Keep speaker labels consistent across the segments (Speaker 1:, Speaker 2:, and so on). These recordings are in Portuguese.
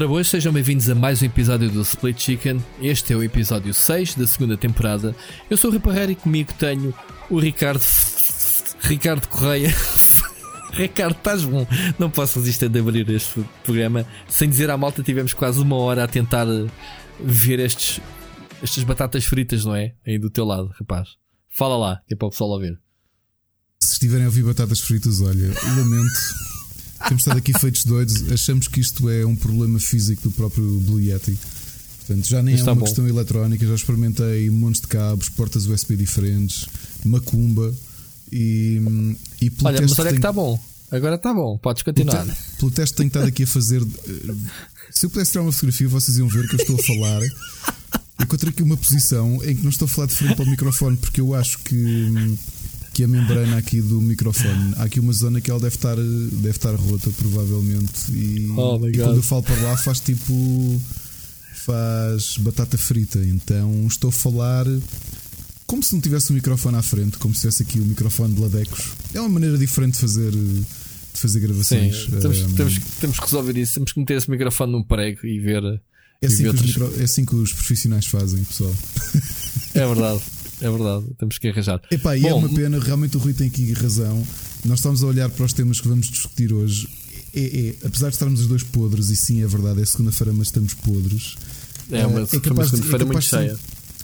Speaker 1: Ora, boas, sejam bem-vindos a mais um episódio do Split Chicken. Este é o episódio 6 da segunda temporada. Eu sou o Riparreira e comigo tenho o Ricardo. Ricardo Correia. Ricardo, estás bom? Não posso resistir de abrir este programa sem dizer à malta. Tivemos quase uma hora a tentar ver estes, estas batatas fritas, não é? Aí do teu lado, rapaz. Fala lá, que é para o pessoal ouvir.
Speaker 2: Se estiverem a ouvir batatas fritas, olha, lamento. Temos estado aqui feitos doidos. Achamos que isto é um problema físico do próprio Blue Yeti. Portanto, já nem Está é uma bom. questão eletrónica. Já experimentei montes de cabos, portas USB diferentes, macumba e,
Speaker 1: e pelo Olha, mas olha que está bom. Agora está bom, podes continuar.
Speaker 2: Pelo, te... pelo teste que tenho estado aqui a fazer. Eh, se eu pudesse tirar uma fotografia, vocês iam ver que eu estou a falar. Encontrei aqui uma posição em que não estou a falar de frente para o microfone, porque eu acho que hum, que a membrana aqui do microfone. Há aqui uma zona que ela deve estar, deve estar rota, provavelmente. E, oh e quando eu falo para lá, faz tipo. faz batata frita. Então estou a falar como se não tivesse o um microfone à frente, como se tivesse aqui o um microfone de Ladecos. É uma maneira diferente de fazer. De fazer gravações.
Speaker 1: Sim, temos, um, temos, temos que resolver isso. Temos que meter esse microfone num prego e ver.
Speaker 2: É assim, ver micro, é assim que os profissionais fazem, pessoal.
Speaker 1: É verdade. É verdade, temos que arranjar.
Speaker 2: Epá, e é uma pena, realmente o Rui tem aqui razão. Nós estamos a olhar para os temas que vamos discutir hoje. É, é, apesar de estarmos os dois podres, e sim, é verdade, é segunda-feira, mas estamos podres.
Speaker 1: É uma, é capaz segunda-feira é muito cheia.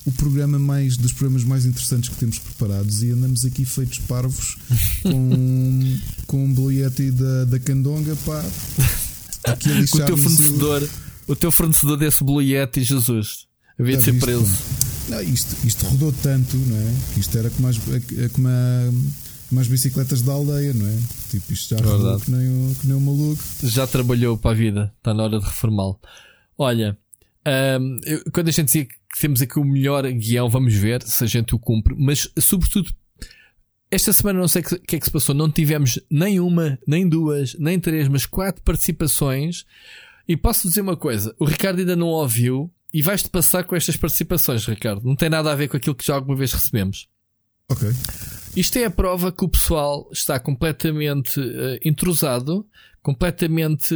Speaker 2: O programa mais dos programas mais interessantes que temos preparados e andamos aqui feitos parvos com, com um bilhete da, da Candonga, pá.
Speaker 1: Aqui com o teu fornecedor, o... o teu fornecedor desse bilhete, Jesus, havia de ser preso.
Speaker 2: Não, isto, isto rodou tanto, não é? Que isto era como as, como, a, como as bicicletas da aldeia, não é? Tipo, isto já é rodou que nem, que nem um maluco.
Speaker 1: Já trabalhou para a vida, está na hora de reformá-lo. Olha, um, quando a gente dizia que temos aqui o melhor guião, vamos ver se a gente o cumpre, mas sobretudo. Esta semana não sei o que, que é que se passou, não tivemos nem uma, nem duas, nem três, mas quatro participações. E posso dizer uma coisa: o Ricardo ainda não ouviu, e vais-te passar com estas participações, Ricardo. Não tem nada a ver com aquilo que já alguma vez recebemos.
Speaker 2: Ok.
Speaker 1: Isto é a prova que o pessoal está completamente uh, entrosado, completamente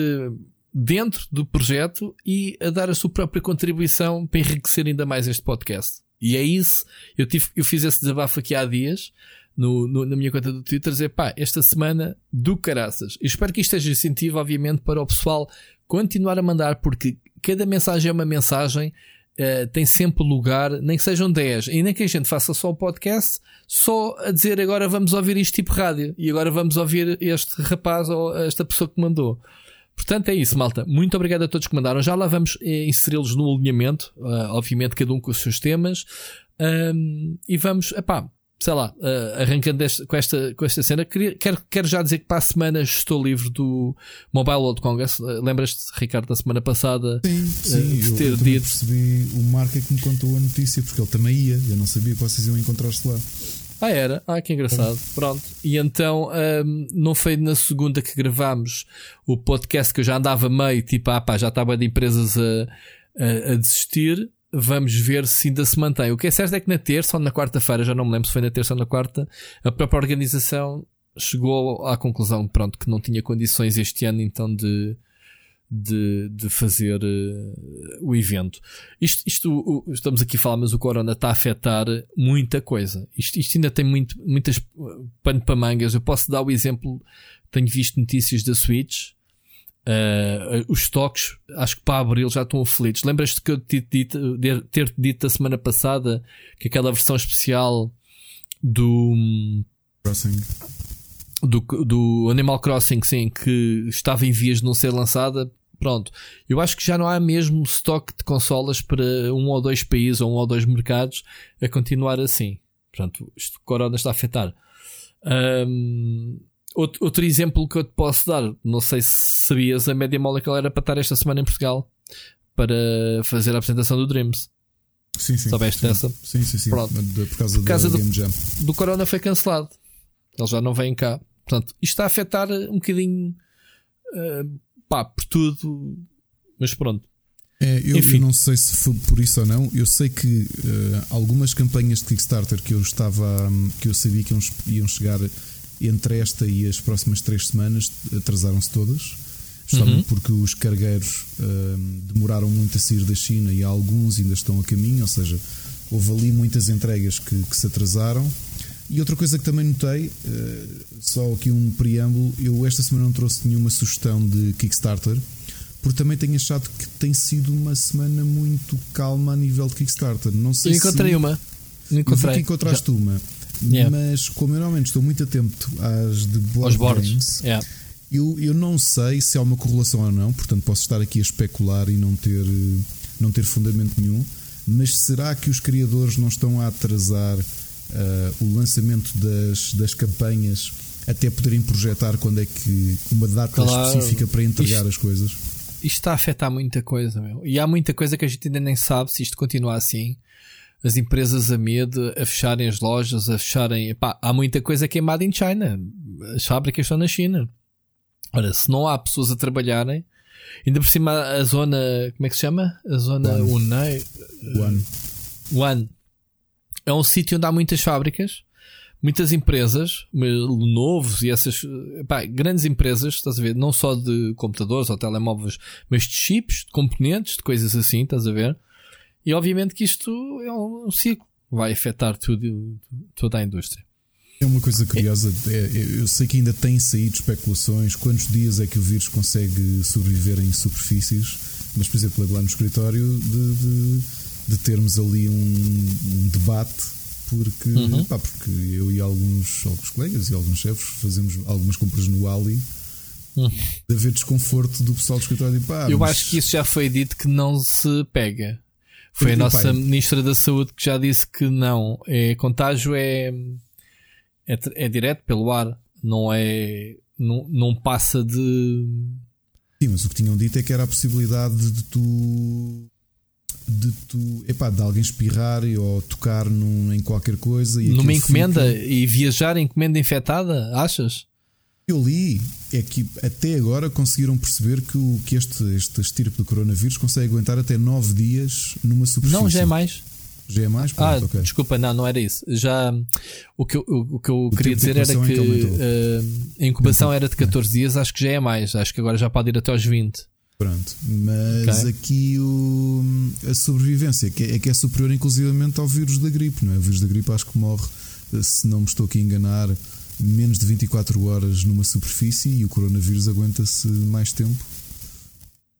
Speaker 1: dentro do projeto e a dar a sua própria contribuição para enriquecer ainda mais este podcast. E é isso. Eu, tive, eu fiz esse desabafo aqui há dias no, no, na minha conta do Twitter, dizer pá, esta semana do caraças. Eu espero que isto seja incentivo, obviamente, para o pessoal continuar a mandar, porque cada mensagem é uma mensagem, uh, tem sempre lugar, nem que sejam 10, e nem que a gente faça só o podcast, só a dizer agora vamos ouvir isto tipo rádio, e agora vamos ouvir este rapaz ou esta pessoa que mandou. Portanto, é isso, malta. Muito obrigado a todos que mandaram. Já lá vamos eh, inseri-los no alinhamento, uh, obviamente, cada um com os seus temas. Um, e vamos, epá, sei lá, uh, arrancando com, esta, com esta cena, queria, quero, quero já dizer que para a semana estou livre do Mobile World Congress. Uh, Lembras-te, Ricardo, da semana passada?
Speaker 2: Sim, sim. Uh, de ter eu, eu dito... percebi o Marco é que me contou a notícia, porque ele também ia. Eu não sabia que vocês iam encontrar-se lá.
Speaker 1: Ah, era? Ah, que engraçado. Pronto. E então, um, não foi na segunda que gravámos o podcast que eu já andava meio, tipo, ah pá, já estava de empresas a, a, a desistir vamos ver se ainda se mantém. O que é certo é que na terça ou na quarta-feira, já não me lembro se foi na terça ou na quarta, a própria organização chegou à conclusão pronto, que não tinha condições este ano então de, de, de fazer uh, o evento. Isto, isto uh, estamos aqui a falar, mas o Corona está a afetar muita coisa. Isto, isto ainda tem muito, muitas uh, pano para mangas. Eu posso dar o exemplo, tenho visto notícias da Switch Uh, os estoques, acho que para abril já estão aflitos. Lembras-te que eu te dito, ter dito a semana passada que aquela versão especial do
Speaker 2: Crossing
Speaker 1: do, do Animal Crossing, sim, que estava em vias de não ser lançada. Pronto, eu acho que já não há mesmo estoque de consolas para um ou dois países ou um ou dois mercados a continuar assim. Portanto, isto Corona está a afetar. Um, Outro, outro exemplo que eu te posso dar, não sei se sabias, a Media Molecule era para estar esta semana em Portugal para fazer a apresentação do Dreams.
Speaker 2: Sim, sim.
Speaker 1: Soubeste dessa?
Speaker 2: Sim, sim, sim. Pronto. Por causa, por causa do, Game Jam.
Speaker 1: do Corona foi cancelado. Eles já não vêm cá. Portanto, isto está a afetar um bocadinho uh, pá, por tudo. Mas pronto.
Speaker 2: É, eu, eu, não sei se foi por isso ou não. Eu sei que uh, algumas campanhas de Kickstarter que eu estava, que eu sabia que iam, iam chegar entre esta e as próximas três semanas atrasaram-se todas. Justamente
Speaker 1: Uhum.
Speaker 2: porque os cargueiros hum, demoraram muito a sair da China e alguns ainda estão a caminho, ou seja, houve ali muitas entregas que, que se atrasaram. E outra coisa que também notei, eh, só aqui um preâmbulo, eu esta semana não trouxe nenhuma sugestão de Kickstarter, porque também tenho achado que tem sido uma semana muito calma a nível de Kickstarter. Não sei
Speaker 1: Eu encontrei
Speaker 2: se...
Speaker 1: uma. Encontrei.
Speaker 2: encontraste uma.
Speaker 1: Yeah.
Speaker 2: Mas como eu normalmente estou muito atento às de board
Speaker 1: Aos
Speaker 2: games,
Speaker 1: Yeah.
Speaker 2: eu, eu não sei se há uma correlação ou não, portanto posso estar aqui a especular e não ter, não ter fundamento nenhum. Mas será que os criadores não estão a atrasar eh, o lançamento das, das campanhas até poderem projetar quando é que uma data
Speaker 1: Claro.
Speaker 2: específica para entregar
Speaker 1: Isto-
Speaker 2: as coisas?
Speaker 1: Isto está a afetar muita coisa, meu. E há muita coisa que a gente ainda nem sabe se isto continuar assim. As empresas a medo, a fecharem as lojas, a fecharem. Epá, há muita coisa queimada em China. As fábricas estão na China. Ora, se não há pessoas a trabalharem, ainda por cima a zona. Como é que se chama? A zona. UNEI.
Speaker 2: One.
Speaker 1: One. É um sítio onde há muitas fábricas, muitas empresas, novos e essas pá, grandes empresas, estás a ver? Não só de computadores ou telemóveis, mas de chips, de componentes, de coisas assim, estás a ver? E obviamente que isto é um ciclo, vai afetar tudo, toda a indústria.
Speaker 2: É uma coisa curiosa, é- eu sei que ainda têm saído especulações, quantos dias é que o vírus consegue sobreviver em superfícies, mas por exemplo, lá no escritório de, de, de termos ali um, um debate, porque,
Speaker 1: Uhum.
Speaker 2: pá, porque eu e alguns, alguns colegas e alguns chefes fazemos algumas compras no Ali
Speaker 1: Uhum.
Speaker 2: de haver desconforto do pessoal do escritório e pá,
Speaker 1: Eu
Speaker 2: mas-
Speaker 1: acho que isso já foi dito que não se pega. Foi a nossa Ministra da Saúde que já disse que não. É, contágio é, é, é direto pelo ar, não é. Não, não passa de.
Speaker 2: Sim, mas o que tinham dito é que era a possibilidade de tu. de tu. epá, de alguém espirrar ou tocar num, em qualquer coisa. E
Speaker 1: numa encomenda
Speaker 2: fica-
Speaker 1: e viajar em encomenda infectada, achas?
Speaker 2: Que eu li é que até agora conseguiram perceber que, o, que este, este estirpe do coronavírus consegue aguentar até 9 dias numa superfície.
Speaker 1: Não, já é mais.
Speaker 2: Já é mais?
Speaker 1: Ah,
Speaker 2: Pronto, ok.
Speaker 1: desculpa, não, não era isso. Já o que eu, o, o que eu queria
Speaker 2: tempo de
Speaker 1: dizer era
Speaker 2: é
Speaker 1: que,
Speaker 2: que
Speaker 1: eh, a incubação era de 14 dias, acho que já é mais. Acho que agora já pode ir até aos 20.
Speaker 2: Pronto. Mas
Speaker 1: Ok.
Speaker 2: aqui o, a sobrevivência que é, é que é superior inclusivamente ao vírus da gripe, não é? O vírus da gripe acho que morre, se não me estou aqui a enganar, menos de 24 horas numa superfície e o coronavírus aguenta-se mais tempo.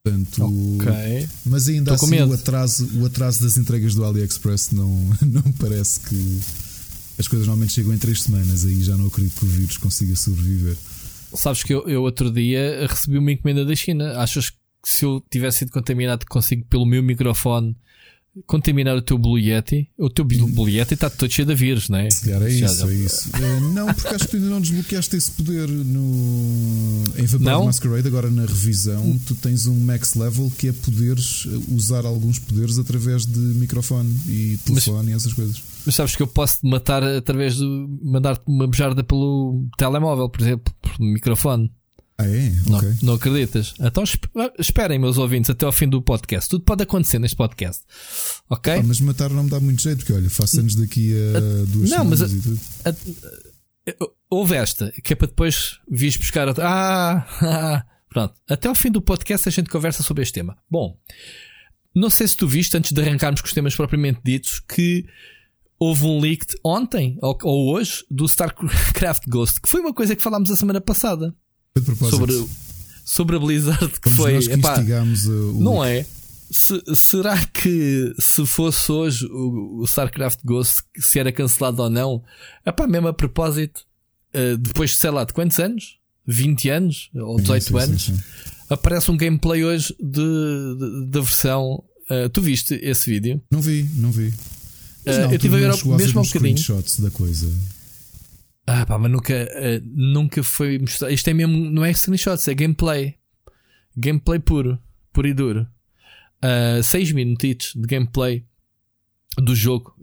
Speaker 2: Portanto,
Speaker 1: Ok.
Speaker 2: mas ainda
Speaker 1: com
Speaker 2: assim o atraso, o atraso das entregas do AliExpress não, não parece que as coisas normalmente chegam em 3 semanas, aí já não acredito que o vírus consiga sobreviver.
Speaker 1: Sabes que eu, eu outro dia recebi uma encomenda da China. Achas que se eu tivesse sido contaminado, consigo pelo meu microfone contaminar o teu Blue Yeti? O teu Blue Yeti está todo cheio de vírus, não é?
Speaker 2: Se calhar é
Speaker 1: Já-
Speaker 2: isso,
Speaker 1: já-
Speaker 2: é isso. Eh, não, porque acho que tu ainda não desbloqueaste esse poder no em Vampire? Masquerade. Agora na revisão, tu tens um max level que é poderes eh, usar alguns poderes através de microfone e
Speaker 1: Mas-
Speaker 2: telefone e essas coisas.
Speaker 1: Mas sabes que eu posso te matar através de mandar-te uma bejarda pelo telemóvel, por exemplo, por microfone.
Speaker 2: Ah, é?
Speaker 1: Não,
Speaker 2: Ok.
Speaker 1: não acreditas? Então esp- esperem, meus ouvintes, até ao fim do podcast. Tudo pode acontecer neste podcast. Ok?
Speaker 2: Ah, mas matar não me dá muito jeito, porque olha, faço anos daqui a duas
Speaker 1: não, mas
Speaker 2: semanas e tudo.
Speaker 1: A- Houve esta, que é para depois vires buscar outra. Ah, ah, pronto. Até ao fim do podcast a gente conversa sobre este tema. Bom, não sei se tu viste, antes de arrancarmos com os temas propriamente ditos, que houve um leak ontem ou, ou hoje do StarCraft Ghost, que foi uma coisa que falámos a semana passada. Sobre, sobre a Blizzard, que foi.
Speaker 2: nós que
Speaker 1: epá,
Speaker 2: uh, o
Speaker 1: não é? Se- será que se fosse hoje o, o StarCraft Ghost, se era cancelado ou não? Epá, mesmo a propósito, eh, depois de sei lá de quantos anos? 20 anos? Ou
Speaker 2: Sim,
Speaker 1: 18
Speaker 2: sim, sim,
Speaker 1: anos?
Speaker 2: sim.
Speaker 1: Aparece um gameplay hoje de, da versão. eh, tu viste esse vídeo?
Speaker 2: Não vi, não vi.
Speaker 1: Eh,
Speaker 2: na
Speaker 1: eu tive a ver
Speaker 2: não
Speaker 1: mesmo um bocadinho.
Speaker 2: screenshots da coisa.
Speaker 1: Ah, pá, mas nunca, eh, nunca foi mostrado. Isto é mesmo, não é screenshots, é gameplay. Gameplay puro, puro e duro. 6 minutitos de gameplay do jogo.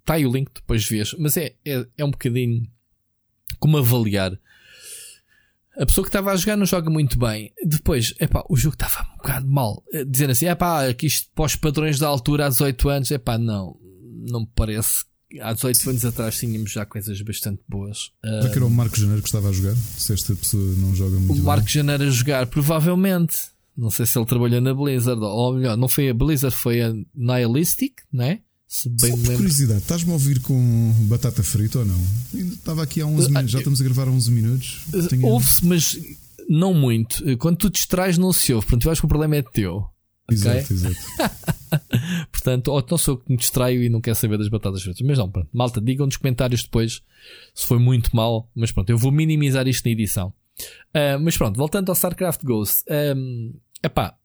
Speaker 1: Está aí o link, depois vês. Mas é, é, é um bocadinho como avaliar. A pessoa que estava a jogar não joga muito bem. Depois, epá, o jogo estava um bocado mal. Eh, Dizendo assim, epá, que isto para os padrões da altura, há 18 anos, epá, não, não me parece. Há 18 anos atrás tínhamos já coisas bastante boas.
Speaker 2: Será que era o Marco Janeiro que estava a jogar? Se esta pessoa não joga muito
Speaker 1: O
Speaker 2: bem.
Speaker 1: Marco Janeiro a jogar, provavelmente. Não sei se ele trabalhou na Blizzard, ou melhor, não foi a Blizzard, foi a Nihilistic, né? Se bem
Speaker 2: Só por
Speaker 1: lembro.
Speaker 2: curiosidade, estás-me a ouvir com batata frita ou não? Estava aqui há 11
Speaker 1: Ah,
Speaker 2: minutos, já estamos a gravar há 11 minutos. Tenho-
Speaker 1: Ouve-se, mas não muito. Quando tu distrais, não se ouve. Portanto, eu acho que o problema é teu.
Speaker 2: Exato, exato.
Speaker 1: Portanto, ou não sou eu que me distraio e não quero saber das batatas fritas. Mas não, pronto. Malta, digam nos comentários depois se foi muito mal. Mas pronto, eu vou minimizar isto na edição. Ah, mas pronto, voltando ao StarCraft Ghost. Um, epá,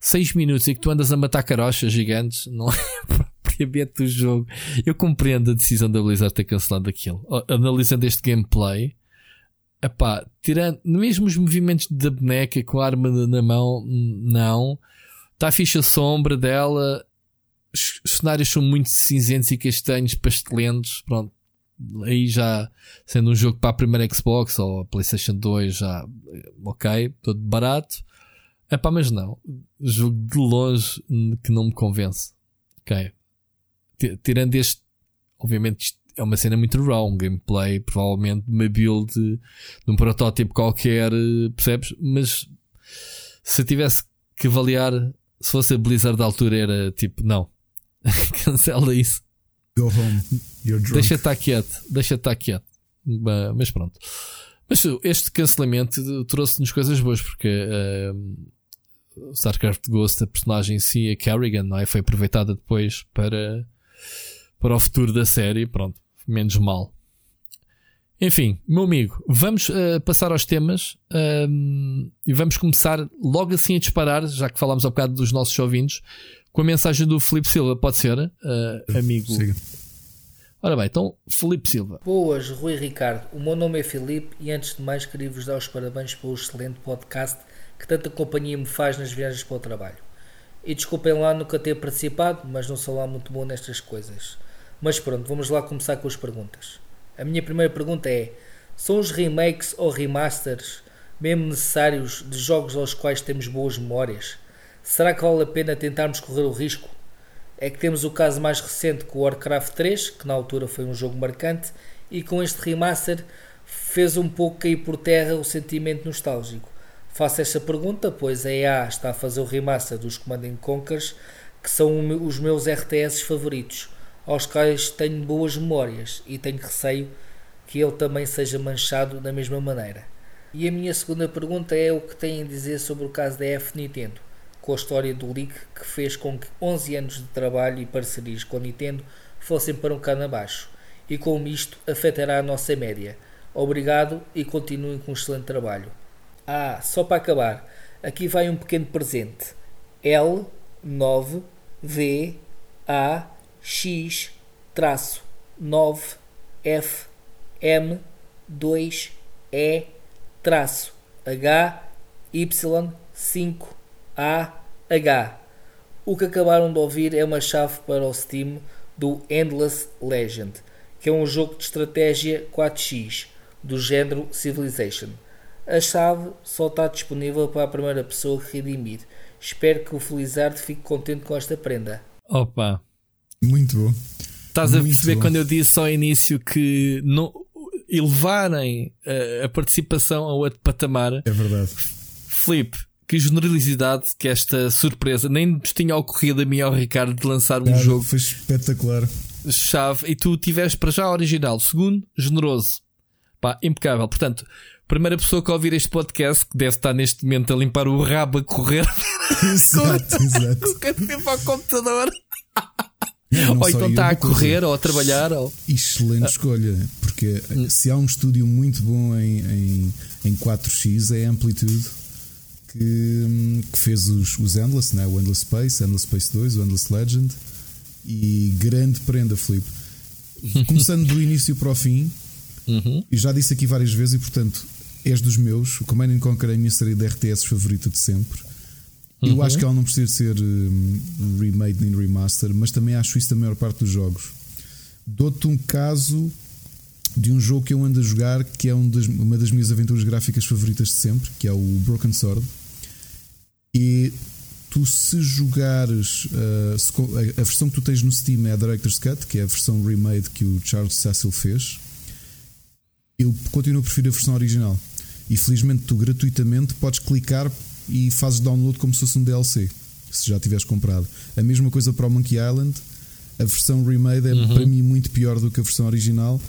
Speaker 1: 6 minutos e que tu andas a matar carochas gigantes, não é propriamente do jogo. Eu compreendo a decisão da Blizzard ter cancelado aquilo. Analisando este gameplay, epá, tirando mesmo os movimentos da boneca com a arma na mão, não. Está a ficha sombra dela. Os os cenários são muito cinzentos e castanhos, pastelentos. Pronto. Aí já, sendo um jogo para a primeira Xbox ou a PlayStation 2, já, eh, ok, todo barato. Epá, mas não. Jogo de longe que não me convence. Ok. Ti- Tirando este, obviamente, isto é uma cena muito raw, um gameplay, provavelmente uma build de, de um protótipo qualquer, eh, percebes? Mas se eu tivesse que avaliar, se fosse a Blizzard da altura, era tipo, não, cancela isso,
Speaker 2: Go home, you're drunk.
Speaker 1: deixa estar quieto, deixa estar quieto. Mas pronto. Mas este cancelamento trouxe-nos coisas boas, porque o StarCraft Ghost, a personagem em si, a Kerrigan, não é? foi aproveitada depois para, para o futuro da série. Pronto, menos mal. Enfim, meu amigo, vamos eh, passar aos temas ehm, e vamos começar logo assim a disparar, já que falámos há bocado dos nossos ouvintes, com a mensagem do Felipe Silva, pode ser, eh, amigo?
Speaker 2: Siga.
Speaker 1: Ora bem, então, Felipe Silva.
Speaker 3: Boas, Rui Ricardo. O meu nome é Filipe e antes de mais queria vos dar os parabéns pelo excelente podcast que tanta companhia me faz nas viagens para o trabalho. E desculpem lá nunca ter participado, mas não sou lá muito bom nestas coisas. Mas pronto, vamos lá começar com as perguntas. A minha primeira pergunta é: são os remakes ou remasters mesmo necessários de jogos aos quais temos boas memórias? Será que vale a pena tentarmos correr o risco? É que temos o caso mais recente com Warcraft 3, que na altura foi um jogo marcante, e com este remaster fez um pouco cair por terra o sentimento nostálgico. Faço esta pergunta, pois a EA está a fazer o remaster dos Command and Conquers, que são os meus RTS favoritos, aos quais tenho boas memórias e tenho receio que ele também seja manchado da mesma maneira. E a minha segunda pergunta é o que têm a dizer sobre o caso da F Nintendo, com a história do leak que fez com que 11 anos de trabalho e parcerias com a Nintendo fossem para um cano abaixo, e como isto afetará a nossa média. Obrigado e continuem com um excelente trabalho. Ah, só para acabar, aqui vai um pequeno presente. L9V A X traço 9 F M 2 E traço H Y 5 A H. O que acabaram de ouvir é uma chave para o Steam do Endless Legend, que é um jogo de estratégia 4x do género Civilization. A chave só está disponível para a primeira pessoa que redimir. Espero que o Felizardo fique contente com esta prenda.
Speaker 1: Opa,
Speaker 2: Muito bom.
Speaker 1: estás a perceber
Speaker 2: bom.
Speaker 1: quando eu disse ao início que não elevarem a, a participação a outro patamar.
Speaker 2: É verdade.
Speaker 1: Filipe, que generosidade que esta surpresa nem nos tinha ocorrido a mim ao Ricardo de lançar um
Speaker 2: Cara,
Speaker 1: jogo
Speaker 2: Foi espetacular.
Speaker 1: chave e tu tiveste para já original. Segundo, generoso. Pá, impecável. Portanto, primeira pessoa que ouvir este podcast que deve estar neste momento a limpar o rabo a correr
Speaker 2: exato, exato.
Speaker 1: com o cabelo para o computador. Ou então está a correr ou a trabalhar. Ou...
Speaker 2: Excelente escolha, porque se há um estúdio muito bom em, em, em 4x é a Amplitude que, hum, que fez os, os Endless, né? o Endless Space, Endless Space 2, o Endless Legend e grande prenda, Filipe. Começando do início para o fim,
Speaker 1: Uhum.
Speaker 2: e já disse aqui várias vezes, e portanto és dos meus. O Command and Conquer é a minha série de RTS favorita de sempre. Eu
Speaker 1: Uhum.
Speaker 2: acho que ela não precisa ser hum, remade nem remaster, mas também acho isso da maior parte dos jogos. Dou-te um caso de um jogo que eu ando a jogar que é um das- uma das minhas aventuras gráficas favoritas de sempre, que é o Broken Sword. E tu se jogares uh, se, a, a, versão que tu tens no Steam é a Director's Cut, que é a versão remade que o Charles Cecil fez. Eu continuo a preferir a versão original. E felizmente tu gratuitamente podes clicar e fazes download como se fosse um DLC, se já tiveres comprado. A mesma coisa para o Monkey Island. A versão remade é uhum. para mim muito pior do que a versão original.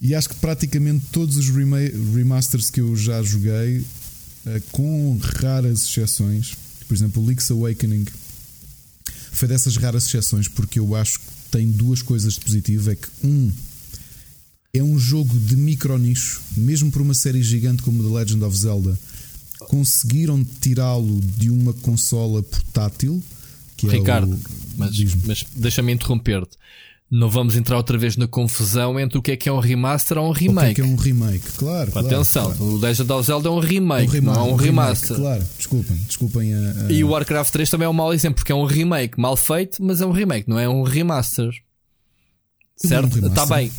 Speaker 2: E acho que praticamente todos os remasters que eu já joguei, uh, com raras exceções, por exemplo, o Link's Awakening foi dessas raras exceções porque eu acho que tem duas coisas de positivo: é que um é um jogo de micro nicho, mesmo por uma série gigante como The Legend of Zelda, conseguiram tirá-lo de uma consola portátil. Que
Speaker 1: Ricardo,
Speaker 2: é o...
Speaker 1: mas, mas deixa-me interromper-te. Não vamos entrar outra vez na confusão entre o que é que é um remaster ou um remake. O que
Speaker 2: é, que é um remake, claro. claro
Speaker 1: Atenção,
Speaker 2: claro.
Speaker 1: o Legend of Zelda é um remake, um remake não é um, um remaster.
Speaker 2: Remake, claro, desculpem, desculpem a, a...
Speaker 1: E o Warcraft 3 também é um mau exemplo, porque é um remake mal feito, mas é um remake, não é um remaster. Certo? Está bem.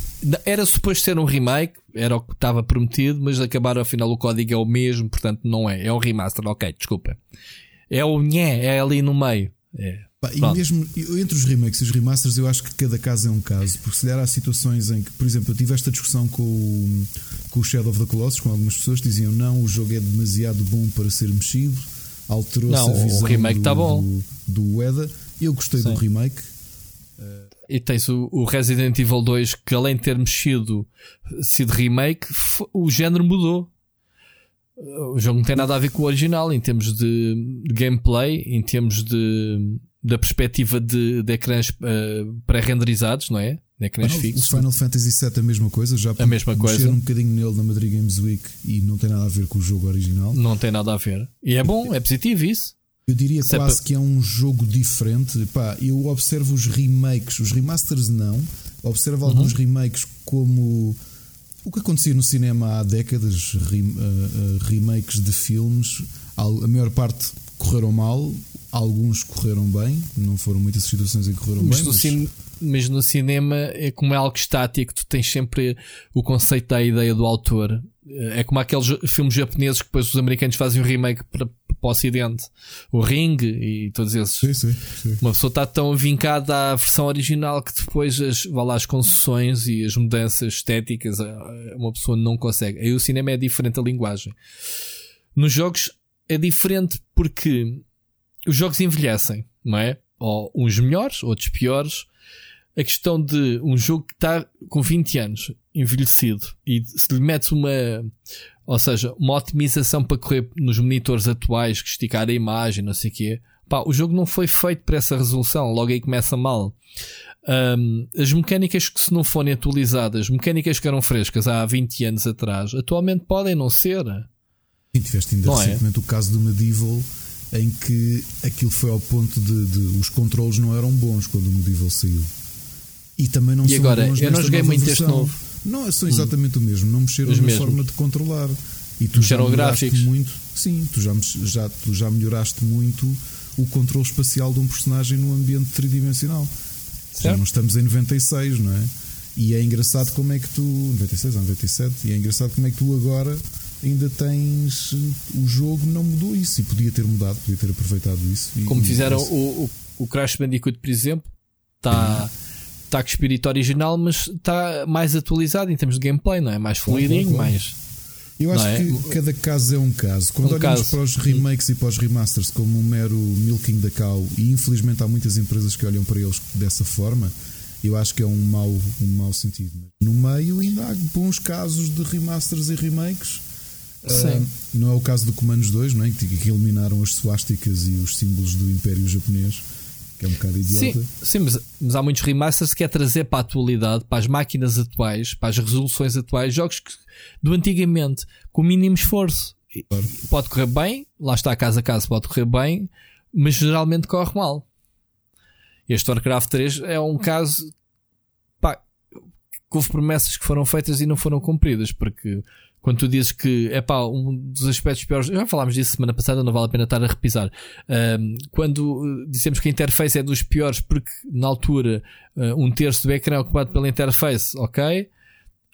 Speaker 1: Era suposto ser um remake, era o que estava prometido, mas acabaram afinal o código é o mesmo, portanto não é. É um remaster, ok, desculpa. É o nhé, é ali no meio. É.
Speaker 2: e mesmo entre os remakes e os remasters, eu acho que cada caso é um caso, porque se der há situações em que, por exemplo, eu tive esta discussão com o, com o Shadow of the Colossus, com algumas pessoas que diziam não, o jogo é demasiado bom para ser mexido, alterou-se a visão
Speaker 1: o remake
Speaker 2: do,
Speaker 1: tá bom.
Speaker 2: do, do Eda. Eu gostei Sim. do remake.
Speaker 1: E tens o, o, Resident Evil 2 que além de ter mexido, sido remake, o género mudou. O jogo não tem nada a ver com o original em termos de, de gameplay, em termos de da perspectiva de, de ecrãs uh, pré-renderizados, não é? De ecrãs
Speaker 2: ah,
Speaker 1: fixos.
Speaker 2: O Final Fantasy VII a mesma coisa, já
Speaker 1: a mesma coisa.
Speaker 2: um bocadinho nele na Madrid Games Week e não tem nada a ver com o jogo original.
Speaker 1: Não tem nada a ver. E é bom, é positivo isso.
Speaker 2: Eu diria Se quase é que é um jogo diferente. Pá, eu observo os remakes, os remasters não. Observo uhum. alguns remakes como o que acontecia no cinema há décadas, uh, uh, remakes de filmes, a maior parte correram mal, alguns correram bem, não foram muitas situações em que correram mas
Speaker 1: bem. No mas... Cine, mas no cinema é como é algo estático, tu tens sempre o conceito da ideia do autor. É como aqueles filmes japoneses que depois os americanos fazem um remake para, para o ocidente. O Ring e todos esses.
Speaker 2: Sim, sim, sim.
Speaker 1: Uma pessoa está tão vincada à versão original que depois as, vá lá, as concessões e as mudanças estéticas uma pessoa não consegue. Aí o cinema é diferente a linguagem. Nos jogos é diferente porque os jogos envelhecem, não é? Ou uns melhores, outros piores. A questão de um jogo que está com 20 anos envelhecido e se lhe metes uma, ou seja, uma otimização para correr nos monitores atuais, que esticar a imagem, não sei o quê, pá, o jogo não foi feito para essa resolução, logo aí começa mal. Um, as mecânicas que se não forem atualizadas, mecânicas que eram frescas há 20 anos atrás, atualmente podem não ser.
Speaker 2: Sim, tiveste ainda não é? recentemente é? o caso do Medieval em que aquilo foi ao ponto de, de, os controles não eram bons quando o Medieval saiu. E também não
Speaker 1: e agora, eu não joguei muito
Speaker 2: versão.
Speaker 1: este novo.
Speaker 2: Não, são exatamente hum. o mesmo, não mexeram Os na mesmos. forma de controlar. E tu
Speaker 1: Mexeram já gráficos.
Speaker 2: muito. Sim, tu já, já, tu já melhoraste muito o controle espacial de um personagem num ambiente tridimensional. Certo. Já não estamos em 96, não é? E é engraçado como é que tu. 96 ou 97, e é engraçado como é que tu agora ainda tens. O jogo não mudou isso e podia ter mudado, podia ter aproveitado isso.
Speaker 1: Como fizeram o, o, o, Crash Bandicoot, por exemplo, está. Está com espírito original, mas está mais atualizado em termos de gameplay, não é? Mais fluidinho, mais.
Speaker 2: Eu acho é? que cada caso é um caso. Quando um olhamos caso. para os remakes e para os remasters como um mero milking da cow, e infelizmente há muitas empresas que olham para eles dessa forma, eu acho que é um mau, um mau sentido. No meio ainda há bons casos de remasters e remakes Uh, não é o caso do Comandos 2, não é? que, que eliminaram as suásticas e os símbolos do Império Japonês, que é um bocado idiota.
Speaker 1: Sim, sim mas, mas, há muitos remasters que é trazer para a atualidade, para as máquinas atuais, para as resoluções atuais, jogos que, do antigamente, com o mínimo esforço. Claro. Pode correr bem, lá está casa a casa, pode correr bem, mas geralmente corre mal. Este Warcraft 3 é um caso pá, que houve promessas que foram feitas e não foram cumpridas, porque quando tu dizes que é pá, um dos aspectos piores, já falámos disso semana passada, não vale a pena estar a repisar. Um, quando uh, dissemos que a interface é dos piores porque na altura uh, um terço do ecrã é ocupado pela interface, ok?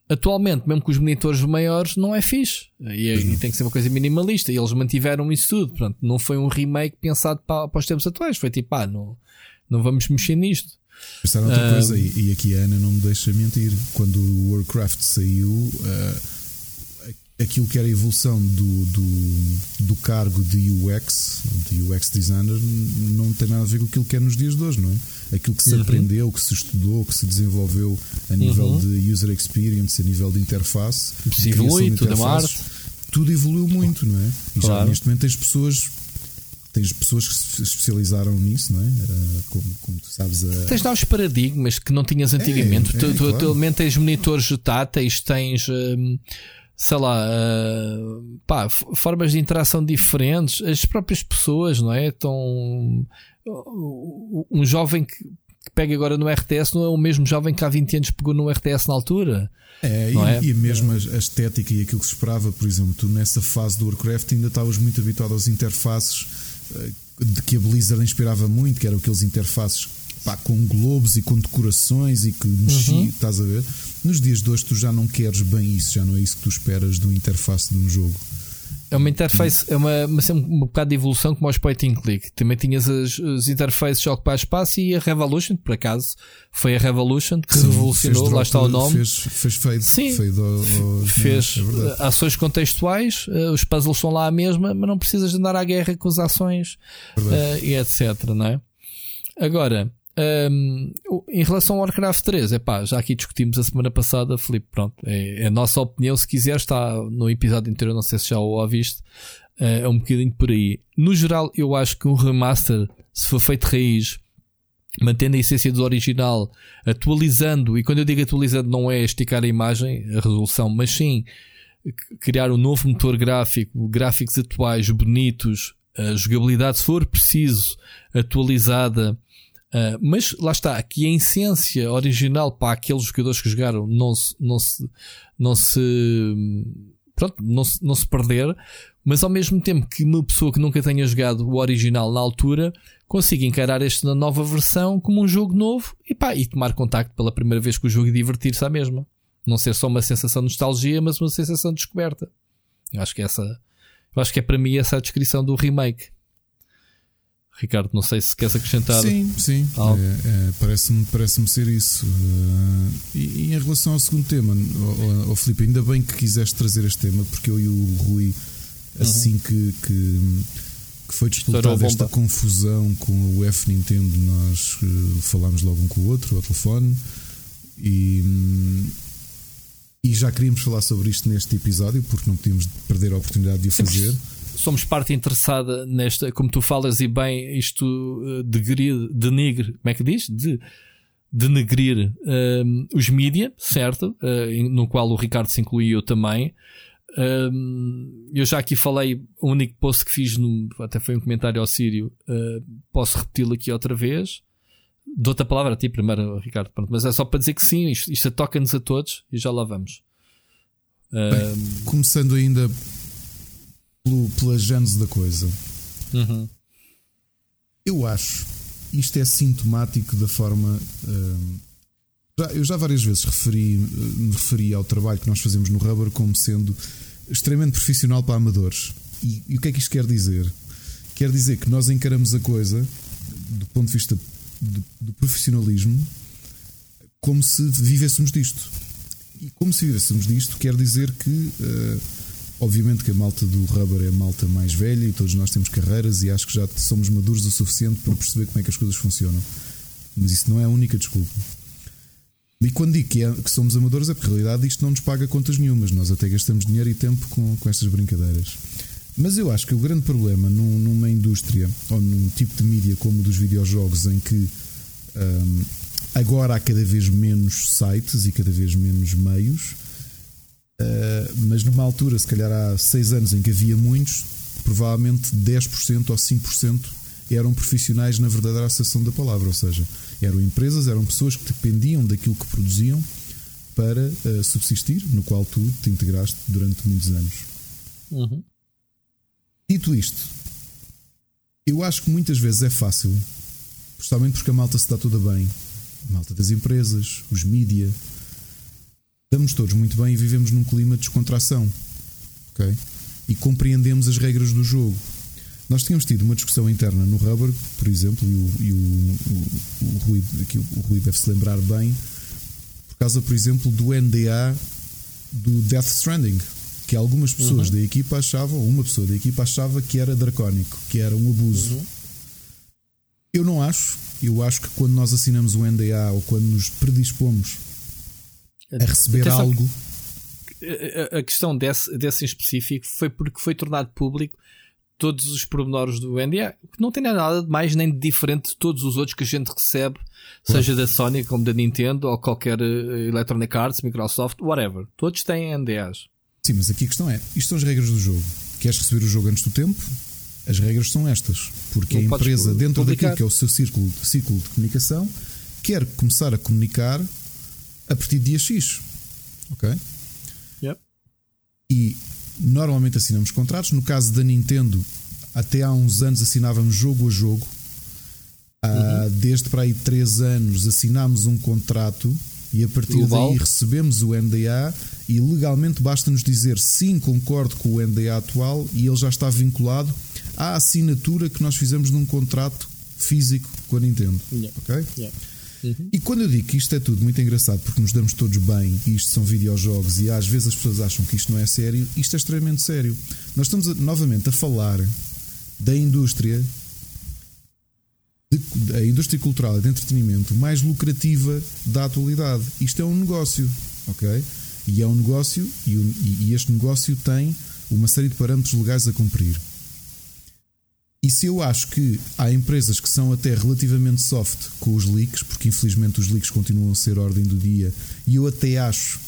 Speaker 1: atualmente, mesmo com os monitores maiores, não é fixe. E, e, tem que ser uma coisa minimalista. E eles mantiveram isso tudo. Portanto, não foi um remake pensado para, para os tempos atuais. Foi tipo, ah, não, não vamos mexer nisto.
Speaker 2: Pensaram outra uh, coisa, e, e, aqui a Ana não me deixa mentir. Quando o Warcraft saiu, uh, aquilo que era a evolução do, do, do, cargo de UX, de UX designer, não tem nada a ver com aquilo que é nos dias de hoje, não é? Aquilo que se uhum. aprendeu, que se estudou, que se desenvolveu a nível uhum. de user experience, a nível de interface,
Speaker 1: se evolui, tudo
Speaker 2: tudo evoluiu muito, não é? E claro. já neste momento tens pessoas tens pessoas que se especializaram nisso, não é? Uh, como, como, tu sabes. A...
Speaker 1: Tens novos paradigmas que não tinhas antigamente. É, é, tu, claro. atualmente tens monitores táteis, tens. Um, sei lá, uh, pá, formas de interação diferentes, as próprias pessoas, não é? Estão. Um jovem que, pega agora no RTS não é o mesmo jovem que há 20 anos pegou no RTS na altura.
Speaker 2: É, e, é? e mesmo a, a, estética e aquilo que se esperava, por exemplo, tu nessa fase do Warcraft ainda estavas muito habituado às interfaces eh, de que a Blizzard inspirava muito, que eram aqueles interfaces pá, com globos e com decorações e que mexia, uhum. estás a ver? Nos dias de hoje tu já não queres bem isso, já não é isso que tu esperas de uma interface de um jogo.
Speaker 1: É uma interface, é uma, uma, um bocado de evolução como aos point and click. Também tinhas as, as interfaces Jogo para espaço e a Revolution, por acaso, foi a Revolution que Sim, revolucionou, lá está o nome.
Speaker 2: Fez, fez fade,
Speaker 1: Sim,
Speaker 2: fade
Speaker 1: fez é ações contextuais, uh, os puzzles são lá a mesma, mas não precisas de andar à guerra com as ações uh, e etc. Não é? Agora, um, em relação ao Warcraft 3, é pá, já aqui discutimos a semana passada, Felipe, pronto, é, é, a nossa opinião. Se quiser, está no episódio inteiro, não sei se já o ouviste, uh, é um bocadinho por aí. No geral, eu acho que um remaster, se for feito raiz, mantendo a essência do original, atualizando, e quando eu digo atualizando, não é esticar a imagem, a resolução, mas sim criar um novo motor gráfico, gráficos atuais, bonitos, a jogabilidade, se for preciso, atualizada Uh, mas lá está, aqui a essência original para aqueles jogadores que jogaram não se, não se, não se, pronto, não se, não se perder, mas ao mesmo tempo que uma pessoa que nunca tenha jogado o original na altura consiga encarar este na nova versão como um jogo novo e pá, e tomar contacto pela primeira vez com o jogo e divertir-se à mesma. Não ser só uma sensação de nostalgia, mas uma sensação de descoberta. Eu acho que essa, eu acho que é para mim essa a descrição do remake. Ricardo, não sei se queres acrescentar.
Speaker 2: Sim, sim, algo. É, é, parece-me parece ser isso. Uh, e, e, em relação ao segundo tema, o, o, Filipe, ainda bem que quiseste trazer este tema, porque eu e o Rui, assim uhum. que, que, que, foi disputada esta confusão com o F Nintendo, nós uh, falámos logo um com o outro ao telefone e. Um, e já queríamos falar sobre isto neste episódio, porque não podíamos perder a oportunidade de o fazer
Speaker 1: somos parte interessada nesta, como tu falas e bem, isto eh, de denigre, como é que diz? De denegrir um, ehm, os mídia, certo? Uh, no qual o Ricardo se incluiu também. Um, ehm, eu já aqui falei, o único post que fiz, no, até foi um comentário ao Sírio, uh, posso repeti-lo aqui outra vez. Dou-te a palavra a ti primeiro, Ricardo, pronto, mas é só para dizer que sim, isto, isto toca-nos a todos e já lá vamos.
Speaker 2: Bem, ehm, começando ainda pelo, pela gênese da coisa.
Speaker 1: Uhum.
Speaker 2: Eu acho isto é sintomático da forma. Uh, já, eu já várias vezes referi, me referi ao trabalho que nós fazemos no Rubber como sendo extremamente profissional para amadores. E, e o que é que isto quer dizer? Quer dizer que nós encaramos a coisa do ponto de vista do, do profissionalismo como se vivêssemos disto. E como se vivêssemos disto, quer dizer que uh, Obviamente que a malta do rubber é a malta mais velha e todos nós temos carreiras e acho que já somos maduros o suficiente para perceber como é que as coisas funcionam. Mas isso não é a única desculpa. E quando digo que, é, que somos amadores é porque, na realidade, isto não nos paga contas nenhumas. Nós até gastamos dinheiro e tempo com, com estas brincadeiras. Mas eu acho que o grande problema num, numa indústria ou num tipo de mídia como o dos videojogos, em que hum, agora há cada vez menos sites e cada vez menos meios, Uh, mas numa altura, se calhar há 6 anos em que havia muitos, provavelmente 10% ou 5% eram profissionais na verdadeira acessão da palavra, ou seja, eram empresas, eram pessoas que dependiam daquilo que produziam para uh, subsistir, no qual tu te integraste durante muitos anos.
Speaker 1: Uhum.
Speaker 2: Dito isto, eu acho que muitas vezes é fácil, justamente porque a malta se está toda bem, a malta das empresas, os mídia, damos todos muito bem e vivemos num clima de descontração. Ok? E compreendemos as regras do jogo. Nós tínhamos tido uma discussão interna no Rubber, por exemplo, e o, e o, o, o, Rui, aqui, o Rui deve se lembrar bem, por causa, por exemplo, do NDA do Death Stranding, que algumas pessoas uhum. da equipa achavam, uma pessoa da equipa achava que era dracónico, que era um abuso. Uhum. Eu não acho. Eu acho que quando nós assinamos o NDA ou quando nos predispomos a receber Atenção, algo.
Speaker 1: A questão desse, desse em específico foi porque foi tornado público todos os pormenores do NDA, que não tem nada de mais nem de diferente de todos os outros que a gente recebe, seja da Sony, como da Nintendo, ou qualquer uh, Electronic Arts, Microsoft, whatever. Todos têm NDAs.
Speaker 2: Sim, mas aqui a questão é: isto são as regras do jogo. Queres receber o jogo antes do tempo? As regras são estas. Porque não a empresa, dentro publicar. daquilo que é o seu círculo, ciclo de comunicação, quer começar a comunicar a partir de dia X. Ok?
Speaker 1: Yep.
Speaker 2: E normalmente assinamos contratos. No caso da Nintendo, até há uns anos assinávamos jogo a jogo. Uhum. Desde para aí 3 anos assinámos um contrato e a partir Global. daí recebemos o NDA e legalmente basta-nos dizer sim, concordo com o NDA atual e ele já está vinculado à assinatura que nós fizemos num contrato físico com a Nintendo.
Speaker 1: Yeah.
Speaker 2: Ok?
Speaker 1: Yeah.
Speaker 2: Uhum. E quando eu digo que isto é tudo muito engraçado porque nos damos todos bem e isto são videojogos e às vezes as pessoas acham que isto não é sério, isto é extremamente sério. Nós estamos a, novamente a falar da indústria de, indústria cultural e de entretenimento mais lucrativa da atualidade. Isto é um negócio, ok? E é um negócio e, e este negócio tem uma série de parâmetros legais a cumprir. E se eu acho que há empresas que são até relativamente soft com os leaks, porque infelizmente os leaks continuam a ser ordem do dia, e eu até acho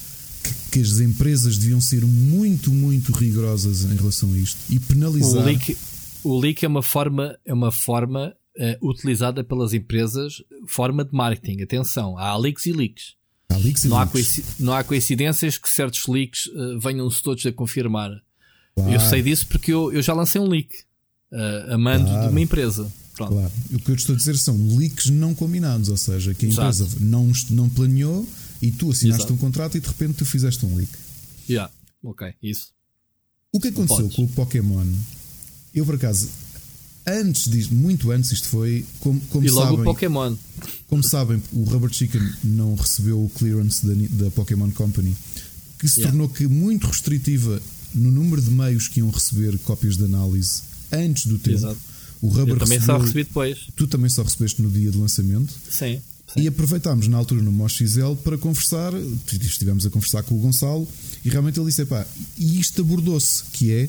Speaker 2: que, que as empresas deviam ser muito, muito rigorosas em relação a isto e penalizar.
Speaker 1: O leak, o leak é uma forma, é uma forma uh, utilizada pelas empresas, forma de marketing. Atenção, há leaks e leaks.
Speaker 2: Há leaks e
Speaker 1: não,
Speaker 2: leaks.
Speaker 1: Há não há coincidências que certos leaks uh, venham-se todos a confirmar. Claro. Eu sei disso porque eu, eu já lancei um leak uh, a mando claro. de uma empresa. Pronto.
Speaker 2: Claro. O que eu estou a dizer são leaks não combinados, ou seja, que a empresa Exato. não, não planeou e tu assinaste Exato. um contrato e de repente tu fizeste um leak.
Speaker 1: Yeah. Ok, isso.
Speaker 2: O que aconteceu com o Pokémon? Eu por acaso, antes disto, muito antes, isto foi como, como
Speaker 1: e logo
Speaker 2: sabem,
Speaker 1: o Pokémon.
Speaker 2: Como sabem, o Rubber Chicken não recebeu o clearance da, da Pokémon Company, que se yeah. tornou que muito restritiva no número de meios que iam receber cópias de análise antes do tempo. Exato.
Speaker 1: O Rubber Eu também recebeu, só recebi depois.
Speaker 2: Tu também só recebeste no dia de lançamento.
Speaker 1: Sim. Sim.
Speaker 2: E aproveitámos na altura no Mosh XL para conversar, estivemos a conversar com o Gonçalo e realmente ele disse: pá, e isto abordou-se, que é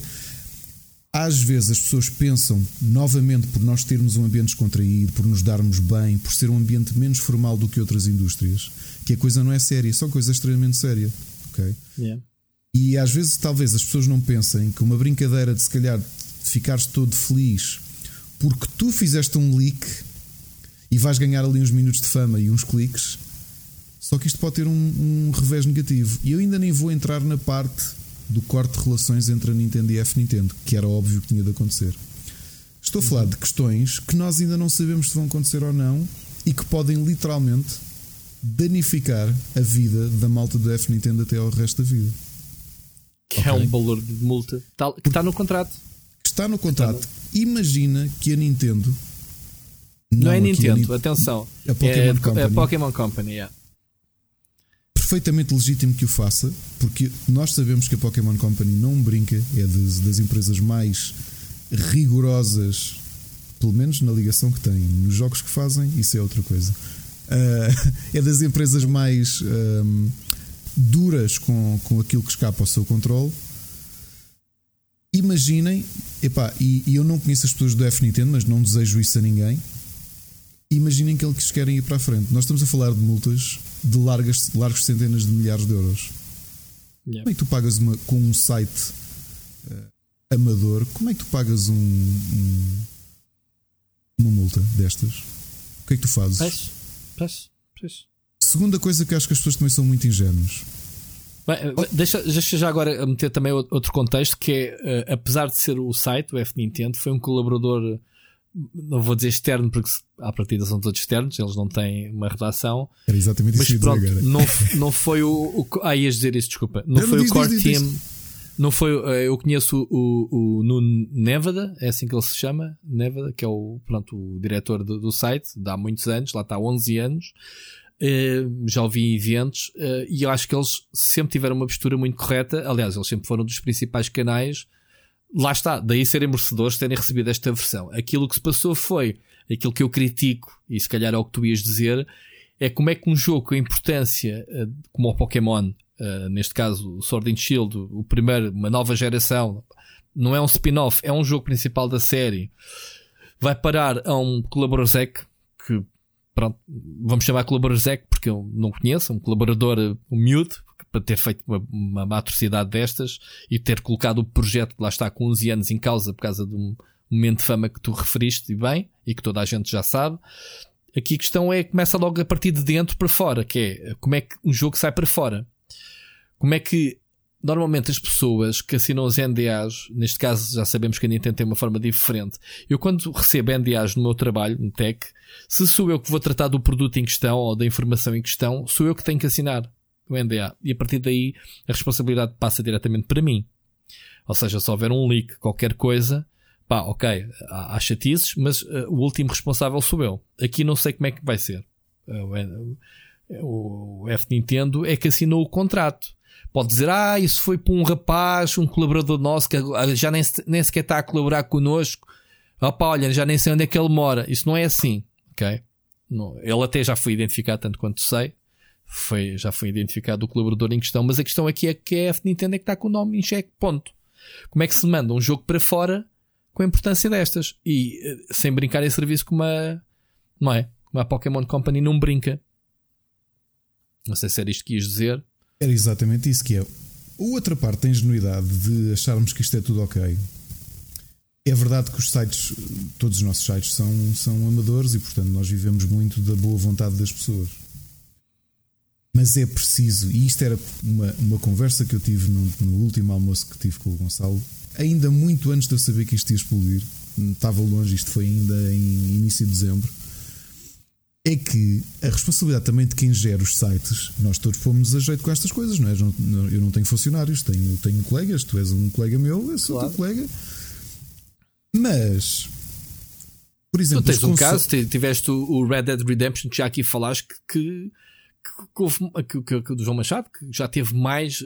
Speaker 2: às vezes as pessoas pensam, novamente, por nós termos um ambiente descontraído, por nos darmos bem, por ser um ambiente menos formal do que outras indústrias, que a coisa não é séria, são coisas extremamente sérias. ok
Speaker 1: Yeah.
Speaker 2: E às vezes, talvez as pessoas não pensem que uma brincadeira de se calhar ficares todo feliz porque tu fizeste um leak e vais ganhar ali uns minutos de fama e uns cliques. Só que isto pode ter um, um revés negativo. E eu ainda nem vou entrar na parte do corte de relações entre a Nintendo e a F-Nintendo, que era óbvio que tinha de acontecer. Estou a falar de questões que nós ainda não sabemos se vão acontecer ou não e que podem literalmente danificar a vida da malta do F-Nintendo até ao resto da vida.
Speaker 1: Que okay? é um valor de multa que está no contrato
Speaker 2: está no contrato. Imagina que a Nintendo.
Speaker 1: Não, não é Nintendo, a atenção.
Speaker 2: A Pokémon é, Company.
Speaker 1: A Pokémon Company, yeah.
Speaker 2: Perfeitamente legítimo que o faça, porque nós sabemos que a Pokémon Company não brinca, é das, das empresas mais rigorosas, pelo menos na ligação que tem. Nos jogos que fazem, isso é outra coisa. Uh, é das empresas mais um, duras com, com aquilo que escapa ao seu controle imaginem, epá, e, e, eu não conheço as pessoas do F Nintendo, mas não desejo isso a ninguém. Imaginem que eles querem ir para a frente. Nós estamos a falar de multas de largas, largos centenas de milhares de euros. Yeah. Como é que tu pagas uma, com um site uh, amador? Como é que tu pagas um, um, uma multa destas? O que é que tu fazes?
Speaker 1: Peço, peço, peço.
Speaker 2: Segunda coisa que acho que as pessoas também são muito ingênuas.
Speaker 1: Bem, deixa, deixa, já agora meter também outro contexto que é, uh, apesar de ser o site, o F Nintendo, foi um colaborador não vou dizer externo, porque à partida são todos externos, eles não têm uma redação.
Speaker 2: Era exatamente
Speaker 1: mas
Speaker 2: isso
Speaker 1: pronto, não, não foi o, o. Ah, ias dizer isso, desculpa. Não, não foi diz, o core diz, diz, team. Não foi. Eh, eu conheço o, o Nuno Nevada, é assim que ele se chama, Nevada, que é o, pronto, o diretor do, do site, há muitos anos, lá está há 11 anos. Uh, já ouvi eventos uh, e eu acho que eles sempre tiveram uma postura muito correta. Aliás, eles sempre foram dos principais canais lá está, daí serem merecedores terem recebido esta versão. Aquilo que se passou foi aquilo que eu critico, e se calhar é o que tu ias dizer, é como é que um jogo com a importância, eh, como o Pokémon, eh, neste caso o Sword and Shield, o primeiro, uma nova geração, não é um spin-off, é um jogo principal da série, vai parar a um colaborador que pronto, vamos chamar colaborador Zek porque eu não conheço, um colaborador humilde, para ter feito uma, uma, uma atrocidade destas e ter colocado o projeto que lá está com 11 anos em causa por causa de um momento de fama que tu referiste bem e que toda a gente já sabe. Aqui a questão é começa logo a partir de dentro para fora, que é como é que um jogo sai para fora. Como é que normalmente as pessoas que assinam os NDAs, neste caso já sabemos que a Nintendo tem uma forma diferente. Eu quando recebo NDAs no meu trabalho, no tech, se sou eu que vou tratar do produto em questão ou da informação em questão, sou eu que tenho que assinar o NDA. E a partir daí a responsabilidade passa diretamente para mim. Ou seja, se houver um leak, qualquer coisa, pá, ok, há, há chatices, mas uh, o último responsável sou eu. Aqui não sei como é que vai ser. Uh, o, o F Nintendo é que assinou o contrato. Pode dizer, ah, isso foi para um rapaz, um colaborador nosso que já nem, nem sequer está a colaborar connosco. Opa, olha, já nem sei onde é que ele mora. Isso não é assim, ok? Não, ele até já foi identificado, tanto quanto sei foi, já foi identificado o colaborador em questão, mas a questão aqui é que a Nintendo é que está com o nome em xeque, ponto. Como é que se manda um jogo para fora com a importância destas? E eh, sem brincar em serviço como a, não é? Como a Pokémon Company não brinca. Não sei se era isto que ias dizer.
Speaker 2: Era exatamente isso que é. Outra parte da ingenuidade de acharmos que isto é tudo ok. É verdade que os sites, todos os nossos sites são, são amadores e, portanto, nós vivemos muito da boa vontade das pessoas. Mas é preciso, e isto era uma, uma conversa que eu tive no, no último almoço que tive com o Gonçalo, ainda muito antes de eu saber que isto ia explodir, estava longe, isto foi ainda em início de dezembro. É que a responsabilidade também de quem gera os sites, nós todos fomos a jeito com estas coisas, não é? Eu não tenho funcionários, tenho, tenho colegas, tu és um colega meu, eu sou claro. teu colega. Mas,
Speaker 1: por exemplo, tu tens um caso, tiveste o Red Dead Redemption que já aqui falaste que, que que, que, do João Machado, que já teve mais.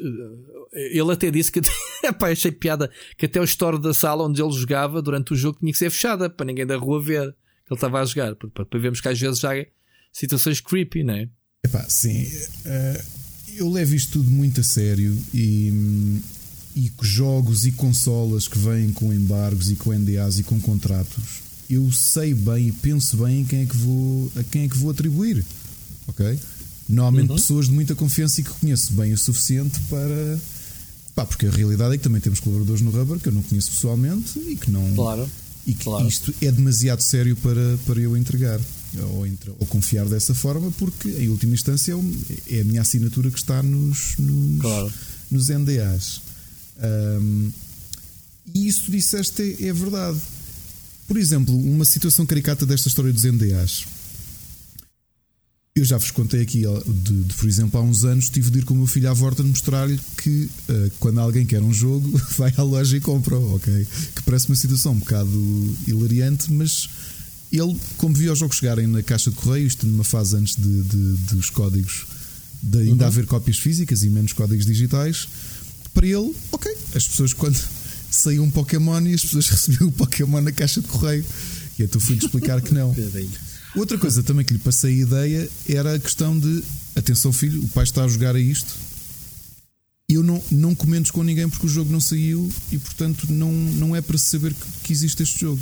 Speaker 1: Eh, ele até disse que. Epá, achei piada que até o store da sala onde ele jogava durante o jogo tinha que ser fechada para ninguém da rua ver ele estava a jogar. Para, vermos que às vezes já é situações creepy, não é?
Speaker 2: Epá, sim. Uh, eu levo isto tudo muito a sério e. E jogos e consolas que vêm com embargos e com NDAs e com contratos, eu sei bem e penso bem em quem é que vou, a quem é que vou atribuir. Ok? Normalmente uhum. pessoas de muita confiança e que conheço bem o suficiente para. Pá, porque a realidade é que também temos colaboradores no Rubber que eu não conheço pessoalmente e que não.
Speaker 1: Claro.
Speaker 2: E que
Speaker 1: claro.
Speaker 2: isto é demasiado sério para, para eu entregar ou, ou, confiar dessa forma, porque em última instância é, é a minha assinatura que está nos, nos,
Speaker 1: claro.
Speaker 2: nos NDAs. Um, e isso tu disseste é, é verdade. Por exemplo, uma situação caricata desta história dos NDAs. Eu já vos contei aqui, de, de, por exemplo, há uns anos tive de ir com o meu filho à Vorta mostrar-lhe que uh, quando alguém quer um jogo, vai à loja e compra, ok? Que parece uma situação um bocado hilariante, mas ele, como via os jogos chegarem na caixa de correio, isto numa fase antes de, de, dos códigos, de ainda uhum. haver cópias físicas e menos códigos digitais, para ele, ok, as pessoas quando saiu um Pokémon e as pessoas recebiam o Pokémon na caixa de correio. E então fui-lhe explicar que não. Outra coisa também que lhe passei a ideia era a questão de atenção, filho, o pai está a jogar a isto. Eu não, não comentes com ninguém porque o jogo não saiu e, portanto, não, não é para saber que, que existe este jogo.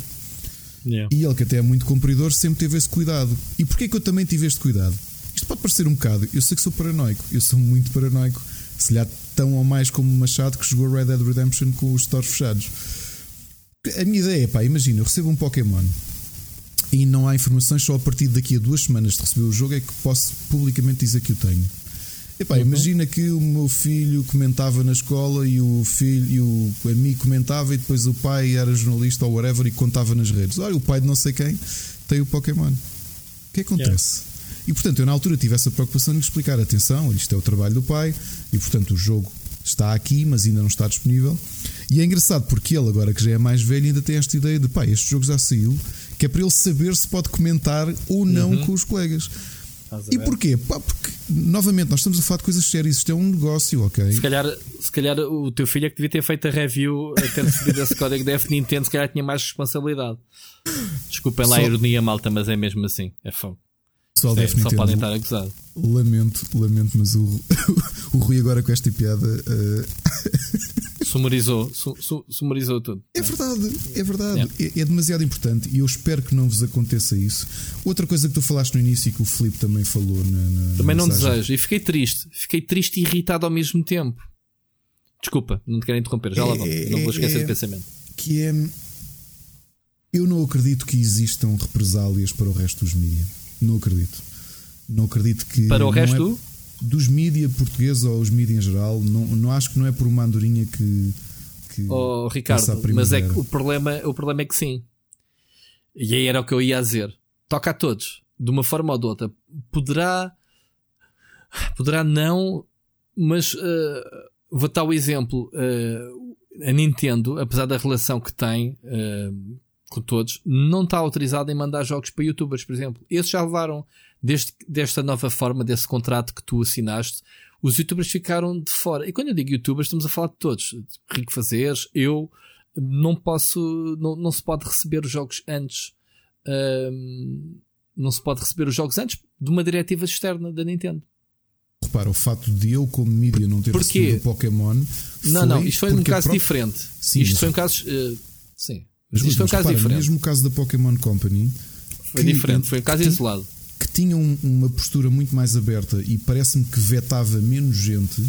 Speaker 1: Yeah.
Speaker 2: E ele, que até é muito cumpridor, sempre teve esse cuidado. E porquê que eu também tive este cuidado? Isto pode parecer um bocado. Eu sei que sou paranoico, eu sou muito paranoico. Se lhe tão ou mais como Machado que jogou Red Dead Redemption com os stores fechados. A minha ideia é, pá, imagina, eu recebo um Pokémon e não há informações, só a partir daqui a duas semanas de receber o jogo é que posso publicamente dizer que o tenho. Epá, uhum. Imagina que o meu filho comentava na escola e o filho e o amigo comentava e depois o pai era jornalista ou whatever e contava nas redes. Olha, o pai de não sei quem tem o Pokémon. O que acontece? Yeah. E portanto, eu na altura tive essa preocupação de lhe explicar: atenção, isto é o trabalho do pai e portanto o jogo está aqui, mas ainda não está disponível. E é engraçado porque ele, agora que já é mais velho, ainda tem esta ideia de pai, este jogo já saiu, que é para ele saber se pode comentar ou não uhum. com os colegas. E porquê? Pá, porque, novamente, nós estamos a falar de coisas sérias. Isto é um negócio, ok?
Speaker 1: Se calhar, se calhar o teu filho é que devia ter feito a review, a ter recebido esse código da F Nintendo, se calhar tinha mais responsabilidade. Desculpem lá Só... a ironia, malta, mas é mesmo assim. É fome.
Speaker 2: Pessoal Sim,
Speaker 1: Nintendo, só podem estar acusados.
Speaker 2: Lamento, lamento, mas o, o Rui agora com esta piada. Uh...
Speaker 1: Sumarizou, su, su, sumarizou tudo.
Speaker 2: É verdade, é verdade. É, é, demasiado importante e eu espero que não vos aconteça isso. Outra coisa que tu falaste no início e que o Filipe também falou na. na
Speaker 1: também
Speaker 2: na
Speaker 1: não desejo. E fiquei triste. Fiquei triste e irritado ao mesmo tempo. Desculpa, não te quero interromper. Já lá vamos. É, não vou esquecer é, do pensamento.
Speaker 2: Que é. Eu não acredito que existam represálias para o resto dos mídias. Não acredito. Não acredito que.
Speaker 1: Para o resto?
Speaker 2: Dos mídia portugueses ou os mídia em geral, não, não acho que não é por uma andorinha que. que
Speaker 1: oh, Ricardo, mas é que o problema, o problema é que sim. E aí era o que eu ia dizer. Toca a todos, de uma forma ou de outra. Poderá. Poderá não, mas uh, vou dar o exemplo. Uh, a Nintendo, apesar da relação que tem uh, com todos, não está autorizada em mandar jogos para youtubers, por exemplo. Esses já levaram deste, desta nova forma, desse contrato que tu assinaste, os youtubers ficaram de fora. E quando eu digo youtubers, estamos a falar de todos. Rico Fazeres, eu, não posso, não, não se pode receber os jogos antes. Um, não se pode receber os jogos antes de uma diretiva externa da Nintendo.
Speaker 2: Repara, o facto de eu, como mídia, não ter Porquê? recebido o Pokémon.
Speaker 1: Não, não, isto foi um caso própria... diferente. Sim, isto foi um caso. Uh, sim.
Speaker 2: Mas, isto mas, foi um caso repara, diferente. Mesmo o caso da Pokémon Company.
Speaker 1: Foi diferente, foi um caso que, isolado
Speaker 2: que tinha um, uma postura muito mais aberta e parece-me que vetava menos gente,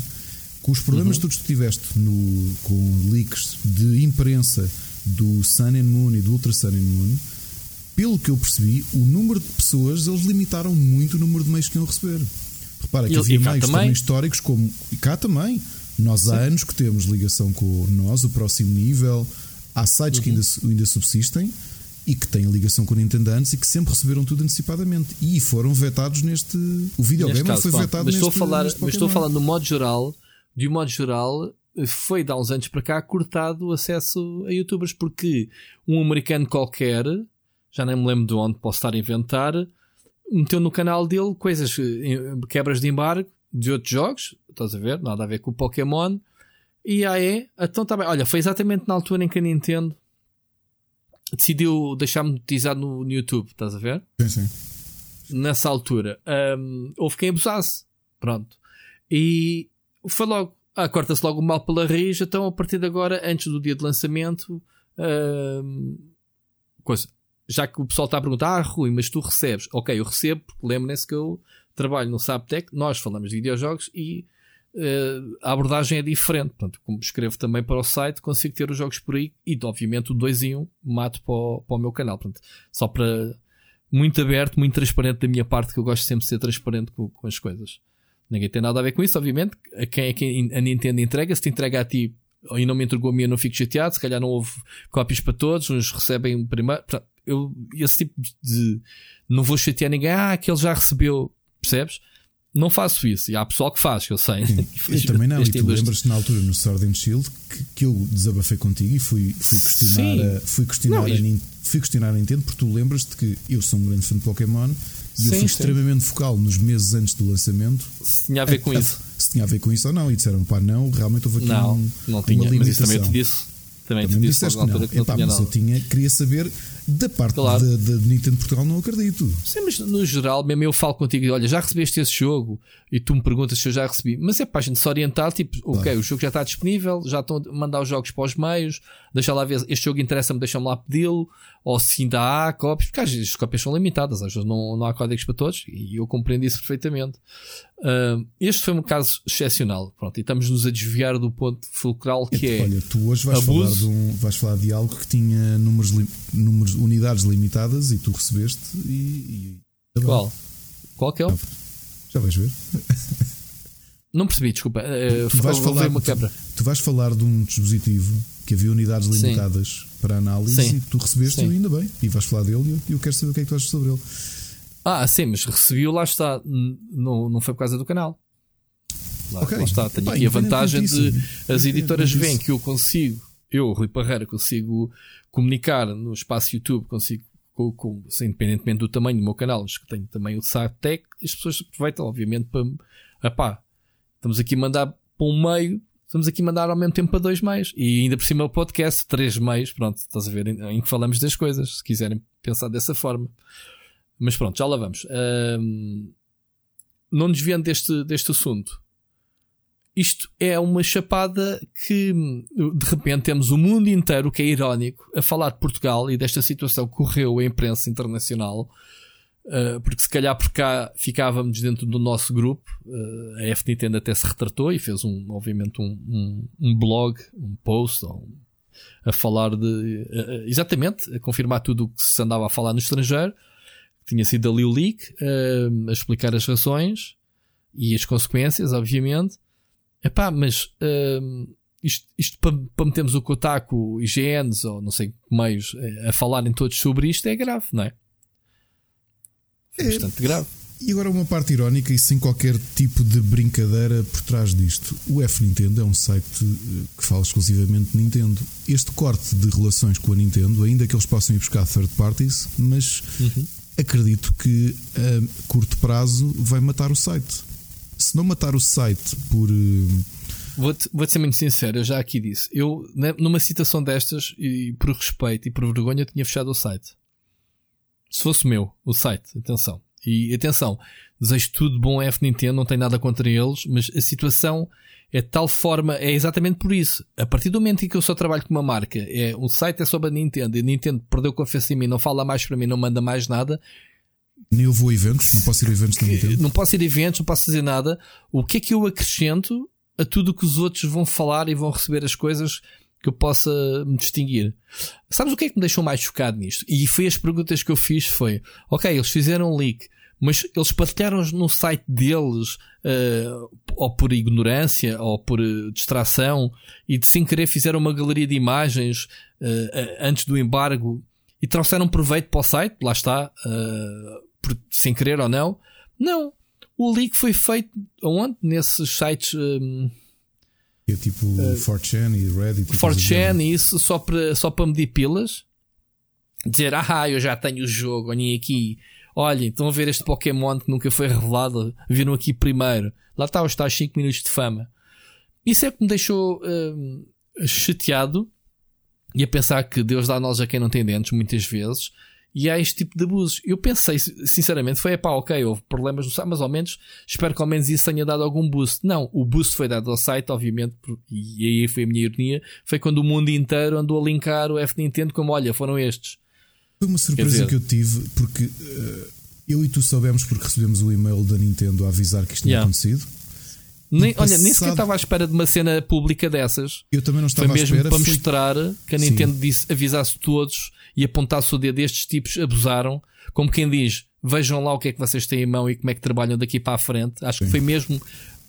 Speaker 2: com os problemas uhum. todos que tiveste no, com leaks de imprensa do Sun and Moon e do Ultra Sun and Moon, pelo que eu percebi, o número de pessoas eles limitaram muito o número de meios que iam receber. Repara que e, havia meios também? também históricos como. E cá também. Nós há Sim. anos que temos ligação com nós, o próximo nível. Há sites uhum. que ainda, ainda subsistem e que têm ligação com o Nintendo antes e que sempre receberam tudo antecipadamente e foram vetados neste. O videogame caso, foi vetado
Speaker 1: mas
Speaker 2: neste,
Speaker 1: estou a falar, Mas estou a falar no modo geral, de um modo geral, foi de há uns anos para cá cortado o acesso a youtubers porque um americano qualquer, já nem me lembro de onde posso estar a inventar, meteu no canal dele coisas, eh, quebras de embargo de outros jogos, estás a ver? Nada a ver com o Pokémon. E aí, então tá bem. Olha, foi exatamente na altura em que a Nintendo decidiu deixar monetizado no, no YouTube, estás a ver?
Speaker 2: Sim, sim.
Speaker 1: Nessa altura, um, houve quem abusasse. Pronto. E foi logo. Ah, corta-se logo o mal pela raiz. Então, a partir de agora, antes do dia de lançamento, um, coisa, já que o pessoal está a perguntar, ah, Rui, mas tu recebes? Ok, eu recebo, porque lembrem-se que eu trabalho no Saptec, nós falamos de videojogos e a abordagem é diferente. Portanto, como escrevo também para o site, consigo ter os jogos por aí e, obviamente, o 2 em 1 um, mato para o, para o meu canal. Portanto, só para muito aberto, muito transparente da minha parte, que eu gosto sempre de ser transparente com, com as coisas. Ninguém tem nada a ver com isso, obviamente. A quem é que a Nintendo entrega, se te entrega a ti e não me entregou a mim, eu não fico chateado. Se calhar não houve cópias para todos, uns recebem primeiro. Eu, esse tipo de. Não vou chatear ninguém, ah, que ele já recebeu, percebes? Não faço isso. E há pessoal que faz, que eu sei.
Speaker 2: eu também não. E tu lembras-te na altura no Sword and Shield que, que eu desabafei contigo e fui, fui questionar, a, fui, questionar não, a, fui questionar a Nintendo porque tu lembras-te que eu sou um grande fã de Pokémon e sim, eu fui sim. extremamente focal nos meses antes do lançamento.
Speaker 1: Se tinha a ver com isso.
Speaker 2: Se tinha a ver com isso ou não. E disseram, pá, não, realmente houve aqui
Speaker 1: não,
Speaker 2: um,
Speaker 1: não tinha, mas isso também te disse. Também, também te disse
Speaker 2: disseste que não. Que Epá, não mas nada. eu tinha, queria saber da parte claro. da, da Nintendo Portugal não acredito.
Speaker 1: Sim, mas no geral, mesmo eu falo contigo olha, já recebeste esse jogo e tu me perguntas se eu já recebi. Mas é para a gente se orientar, tipo, claro. ok, o jogo já está disponível, já estão a mandar os jogos para os meios, deixa lá ver, este jogo interessa-me, deixa-me lá pedi-lo, ou se ainda há cópias, porque às vezes as cópias são limitadas, às vezes não, não há códigos para todos, e eu compreendo isso perfeitamente. Uh, este foi um caso excepcional, pronto, e estamos-nos a desviar do ponto fulcral que é.
Speaker 2: Olha, tu hoje vais falar, de um, vais falar de algo que tinha números, números unidades limitadas e tu recebeste e.
Speaker 1: e... Qual? Qual que é o?
Speaker 2: Já vais ver.
Speaker 1: Não percebi, desculpa. Uh,
Speaker 2: tu, vais falar, uma quebra. Tu, tu, vais falar de um dispositivo que havia unidades limitadas Sim. para análise Sim. e tu recebeste Sim. ainda bem. E vais falar dele e eu, eu quero saber o que é que tu achas sobre ele.
Speaker 1: Ah, sim, mas recebi-o, lá está. Não, não foi por causa do canal. Lá, okay. lá está. Tenho aqui a vantagem de as editoras veem que eu consigo, eu, Rui Parreira, consigo comunicar no espaço YouTube, consigo, com, com, assim, independentemente do tamanho do meu canal, mas que tenho também o site tech, as pessoas aproveitam, obviamente, para. Epá, estamos aqui a mandar para um meio, estamos aqui a mandar ao mesmo tempo para dois meios. E ainda por cima o podcast, três meios, pronto, estás a ver, em, que falamos das coisas, se quiserem pensar dessa forma. Mas pronto, já lá vamos. Um, não desviando deste, deste assunto, isto é uma chapada que de repente temos o mundo inteiro, o que é irónico, a falar de Portugal e desta situação que correu a imprensa internacional. Uh, porque se calhar por cá ficávamos dentro do nosso grupo, uh, a F Nintendo até se retratou e fez um, obviamente um, um, um blog, um post um, a falar de uh, exatamente, a confirmar tudo o que se andava a falar no estrangeiro. Tinha sido ali o leak, a explicar as razões e as consequências, obviamente. Epá, mas isto, isto para, para metermos o Kotaku, IGNs ou não sei meios eh, a falarem todos sobre isto é grave, não é? É bastante grave.
Speaker 2: E agora uma parte irónica e sem qualquer tipo de brincadeira por trás disto. O F Nintendo é um site eh, que fala exclusivamente de Nintendo. Este corte de relações com a Nintendo, ainda que eles possam ir buscar third parties, mas uhum. acredito que a curto prazo vai matar o site se não matar o site por. Eh,
Speaker 1: vou-te vou ser muito sincero, eu já aqui disse. Eu, numa citação destas, e por respeito e por vergonha, tinha fechado o site. Se fosse meu, o site, atenção. E atenção, desejo tudo bom a F Nintendo, não tem nada contra eles, mas a situação é de tal forma, é exatamente por isso. A partir do momento em que eu só trabalho com uma marca, é, o site é sobre a Nintendo, e a Nintendo perdeu confiança em mim, não fala mais para mim, não manda mais nada,
Speaker 2: nem eu vou a eventos, não posso ir a eventos também.
Speaker 1: Não posso ir a eventos, não posso fazer nada. O que é que eu acrescento a tudo o que os outros vão falar e vão receber as coisas que eu possa me distinguir? Sabes o que é que me deixou mais chocado nisto? E foi as perguntas que eu fiz foi, ok, eles fizeram um leak, mas eles partilharam no site deles, uh, ou por ignorância, ou por uh, distração, e de sem querer fizeram uma galeria de imagens uh, antes do embargo e trouxeram proveito para o site, lá está, por, sem querer ou não. Não. O leak foi feito aonde? Nesses sites.
Speaker 2: É tipo uh, 4chan e Reddit.
Speaker 1: 4chan e isso só para, só medir pilas. Dizer, ah, eu já tenho o jogo, olhem aqui. Olhem, estão a ver este Pokémon que nunca foi revelado. Viram aqui primeiro. Lá está os tais 5 minutos de fama. Isso é que me deixou hum, chateado e a pensar que Deus dá nós a quem não tem dentes, muitas vezes e há este tipo de abusos. Eu pensei, sinceramente, foi pá, ok, houve problemas no site, mas ao menos espero que ao menos isso tenha dado algum boost. Não, o boost foi dado ao site, obviamente, e aí foi a minha ironia, foi quando o mundo inteiro andou a linkar o F Nintendo como, olha, foram estes.
Speaker 2: Foi uma surpresa dizer, que eu tive, porque uh, eu e tu soubemos porque recebemos o e-mail da Nintendo a avisar que isto tinha yeah. acontecido.
Speaker 1: Nem, passado... Olha, nem sequer estava à espera de uma cena pública dessas.
Speaker 2: Eu também não estava
Speaker 1: Foi mesmo
Speaker 2: à espera,
Speaker 1: para foi... mostrar que a Nintendo disse, avisasse todos e apontasse o dedo destes tipos abusaram. Como quem diz, vejam lá o que é que vocês têm em mão e como é que trabalham daqui para a frente. Acho Sim. que foi mesmo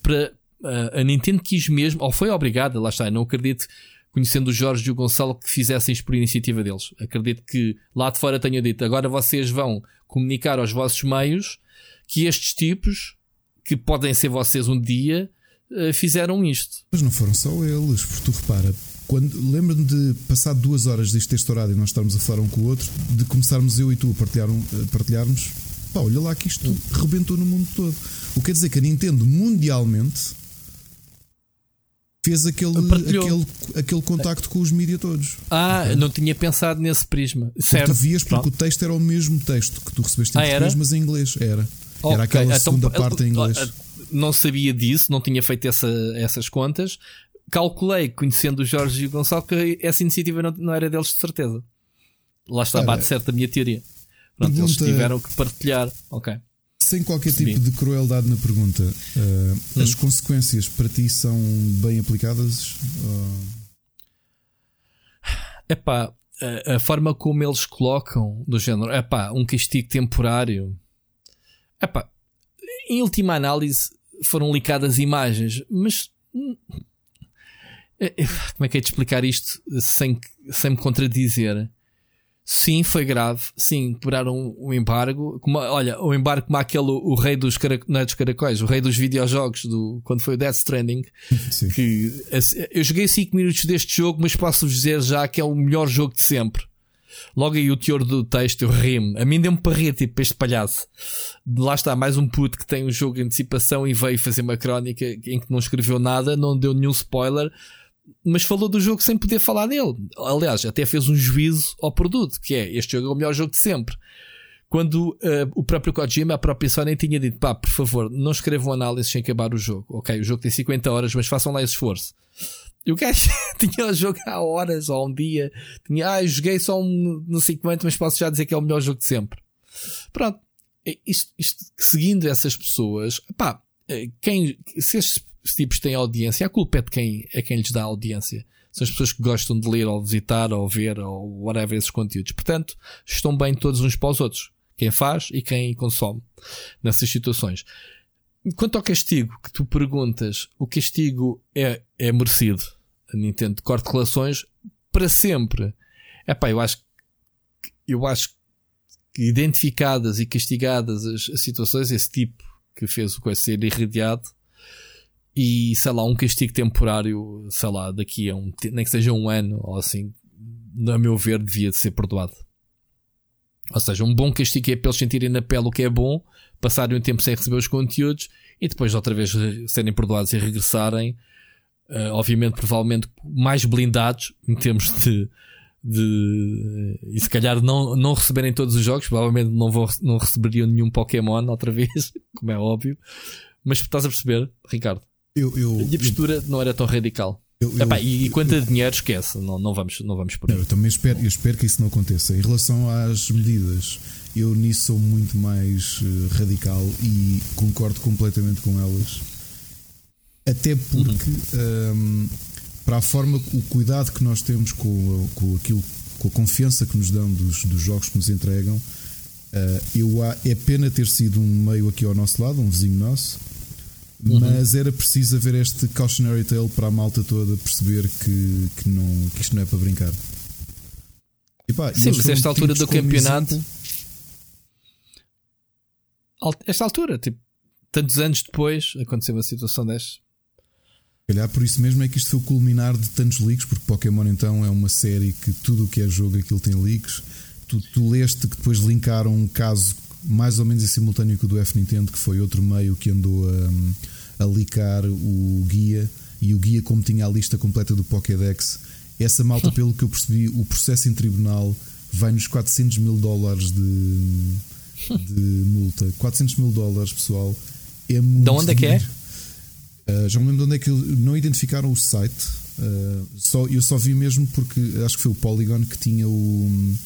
Speaker 1: para. Uh, a Nintendo quis mesmo, ou foi obrigada, lá está, não acredito, conhecendo o Jorge e o Gonçalo, que fizessem isto por iniciativa deles. Acredito que lá de fora tenha dito, agora vocês vão comunicar aos vossos meios que estes tipos que podem ser vocês um dia, uh, fizeram isto.
Speaker 2: Mas não foram só eles, porque tu repara, quando lembro-me de passar duas horas disto ter estourado e nós estarmos a falar um com o outro, de começarmos eu e tu a, partilhar um, a partilharmos, pá, olha lá que isto rebentou no mundo todo. O que quer dizer que a Nintendo mundialmente fez aquele, aquele, aquele contacto com os mídias todos.
Speaker 1: Ah, okay? não tinha pensado nesse prisma. Certo.
Speaker 2: Tu vias porque Pronto. o texto era o mesmo texto que tu recebeste em ah, português, mas em inglês. Era. Okay. Era aquela então, segunda parte em inglês.
Speaker 1: Não sabia disso, não tinha feito essa, essas contas. Calculei, conhecendo o Jorge e o Gonçalo, que essa iniciativa não, não era deles de certeza. Lá está, bate certo a minha teoria. Pronto, pergunta, eles tiveram que partilhar. Ok.
Speaker 2: Sem qualquer tipo de crueldade na pergunta, uh, hum. as consequências para ti são bem aplicadas?
Speaker 1: É pá, a, a, forma como eles colocam do género, é pá, um castigo temporário. É pá, em última análise, foram licadas imagens, mas hum, como é que é de explicar isto sem, sem me contradizer? Sim, foi grave. Sim, quebraram o embargo. Como, olha, o embargo como aquele, o rei dos, carac... não é dos caracóis, o rei dos videojogos, do, quando foi o Death Stranding. Sim. Que, eu joguei 5 minutos deste jogo, mas posso-vos dizer já que é o melhor jogo de sempre. Logo aí o teor do texto, eu rimo. A mim deu-me para rir, tipo, este palhaço. Lá está, mais um puto que tem um jogo de antecipação e veio fazer uma crónica em que não escreveu nada, não deu nenhum spoiler mas falou do jogo sem poder falar dele. Aliás, até fez um juízo ao produto, que é este jogo é o melhor jogo de sempre. Quando uh, o próprio Kojima, a própria Sony, tinha dito: pá, por favor, não escrevam análises sem acabar o jogo. Ok, o jogo tem 50 horas, mas façam lá esse esforço. E o gajo tinha o jogo há horas ou um dia. Tinha, ah, joguei só um, sei quanto, mas posso já dizer que é o melhor jogo de sempre. Pronto. Isto, isto seguindo essas pessoas, pá, eh, quem, se estes se tipos têm audiência, a culpa é de quem, é quem lhes dá audiência. São as pessoas que gostam de ler ou visitar ou ver ou whatever esses conteúdos. Portanto, estão bem todos uns para os outros. Quem faz e quem consome nessas situações. Quanto ao castigo que tu perguntas, o castigo é, é merecido. A Nintendo corte relações para sempre. É pá, eu acho eu acho que identificadas e castigadas as, as situações, esse tipo que fez o coisa ser irradiado, e sei lá, um castigo temporário, sei lá, daqui a um, nem que seja um ano ou assim, a meu ver, devia de ser perdoado. Ou seja, um bom castigo é para eles sentirem na pele o que é bom, passarem um tempo sem receber os conteúdos e depois outra vez serem perdoados e regressarem. Uh, obviamente, provavelmente mais blindados em termos de, de e se calhar não, não receberem todos os jogos, provavelmente não, vão, não receberiam nenhum Pokémon outra vez, como é óbvio. Mas estás a perceber, Ricardo?
Speaker 2: Eu, eu,
Speaker 1: a minha postura eu, não era tão radical. Eu, Epá, e, quanto a dinheiro, esquece, não, não, vamos, não vamos por aí.
Speaker 2: eu também espero, eu espero que isso não aconteça. Em relação às medidas, eu nisso sou muito mais uh, radical e concordo completamente com elas. Até porque, uhum. um, para a forma, o cuidado que nós temos com, com aquilo, com a confiança que nos dão dos, dos jogos que nos entregam, uh, eu, é pena ter sido um meio aqui ao nosso lado, um vizinho nosso Uhum. Mas era preciso haver este cautionary tale para a malta toda perceber que, que, não, que isto não é para brincar.
Speaker 1: E pá, Sim, mas esta altura do campeonato. Exemplo, esta altura, tipo, tantos anos depois, aconteceu uma situação desta.
Speaker 2: Calhar por isso mesmo é que isto foi o culminar de tantos leaks, porque Pokémon então é uma série que tudo o que é jogo aquilo tem leaks. Tu, tu leste que depois linkaram um caso mais ou menos em simultâneo com o do F Nintendo, que foi outro meio que andou a, a licar o guia e o guia, como tinha a lista completa do Pokédex, essa malta, pelo que eu percebi, o processo em tribunal vai nos 400 mil dólares de, de multa. 400 mil dólares, pessoal. É muito
Speaker 1: de onde é que é?
Speaker 2: Uh, já me lembro de onde é que não identificaram o site. Uh, só, eu só vi mesmo porque acho que foi o Polygon que tinha o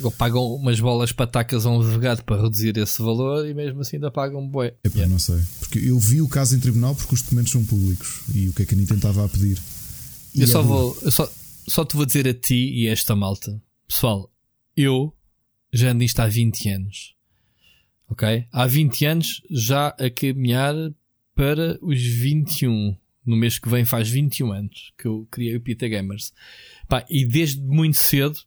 Speaker 1: ou pagam umas bolas patacas a um advogado para reduzir esse valor e mesmo assim ainda pagam um boi.
Speaker 2: Epá, yeah. não sei. Porque eu vi o caso em tribunal porque os documentos são públicos e o que é que a Nintendo estava a pedir.
Speaker 1: E eu só vou, eu só, só te vou dizer a ti e a esta malta. Pessoal, eu já ando isto há 20 anos. Ok? Há 20 anos já a caminhar para os 21. No mês que vem faz 21 anos que eu criei o Pita Gamers. Pá, e desde muito cedo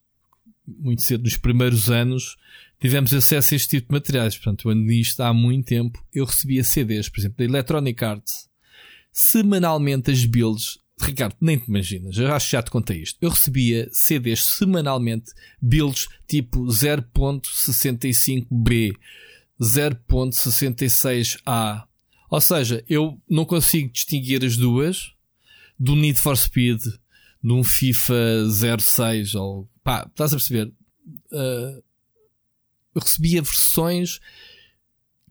Speaker 1: muito cedo, nos primeiros anos, tivemos acesso a este tipo de materiais. Portanto, eu ando nisto há muito tempo. Eu recebia CDs, por exemplo, da Electronic Arts. Semanalmente as builds. Ricardo, nem te imaginas, eu acho que já te contei isto. Eu recebia CDs semanalmente, builds tipo 0.65B, 0.66A. Ou seja, eu não consigo distinguir as duas do Need for Speed, de um FIFA 06 ou pá, estás a perceber? Uh, eu recebia versões